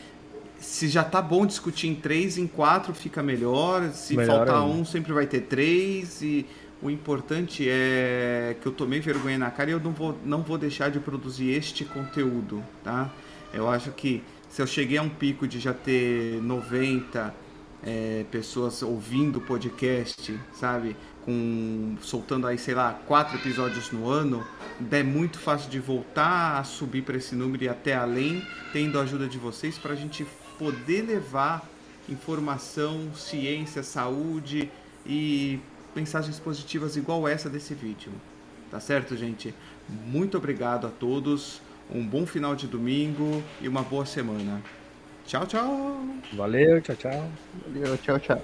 se já tá bom discutir em três, em quatro fica melhor. Se melhor faltar ainda. um, sempre vai ter três. E o importante é que eu tomei vergonha na cara e eu não vou, não vou deixar de produzir este conteúdo, tá? Eu acho que se eu cheguei a um pico de já ter 90 é, pessoas ouvindo o podcast, sabe? Com, soltando aí, sei lá, quatro episódios no ano, é muito fácil de voltar a subir para esse número e até além, tendo a ajuda de vocês para a gente poder levar informação, ciência, saúde e mensagens positivas igual essa desse vídeo. Tá certo, gente? Muito obrigado a todos. Um bom final de domingo e uma boa semana. Tchau, tchau. Valeu, tchau, tchau. Valeu, tchau, tchau.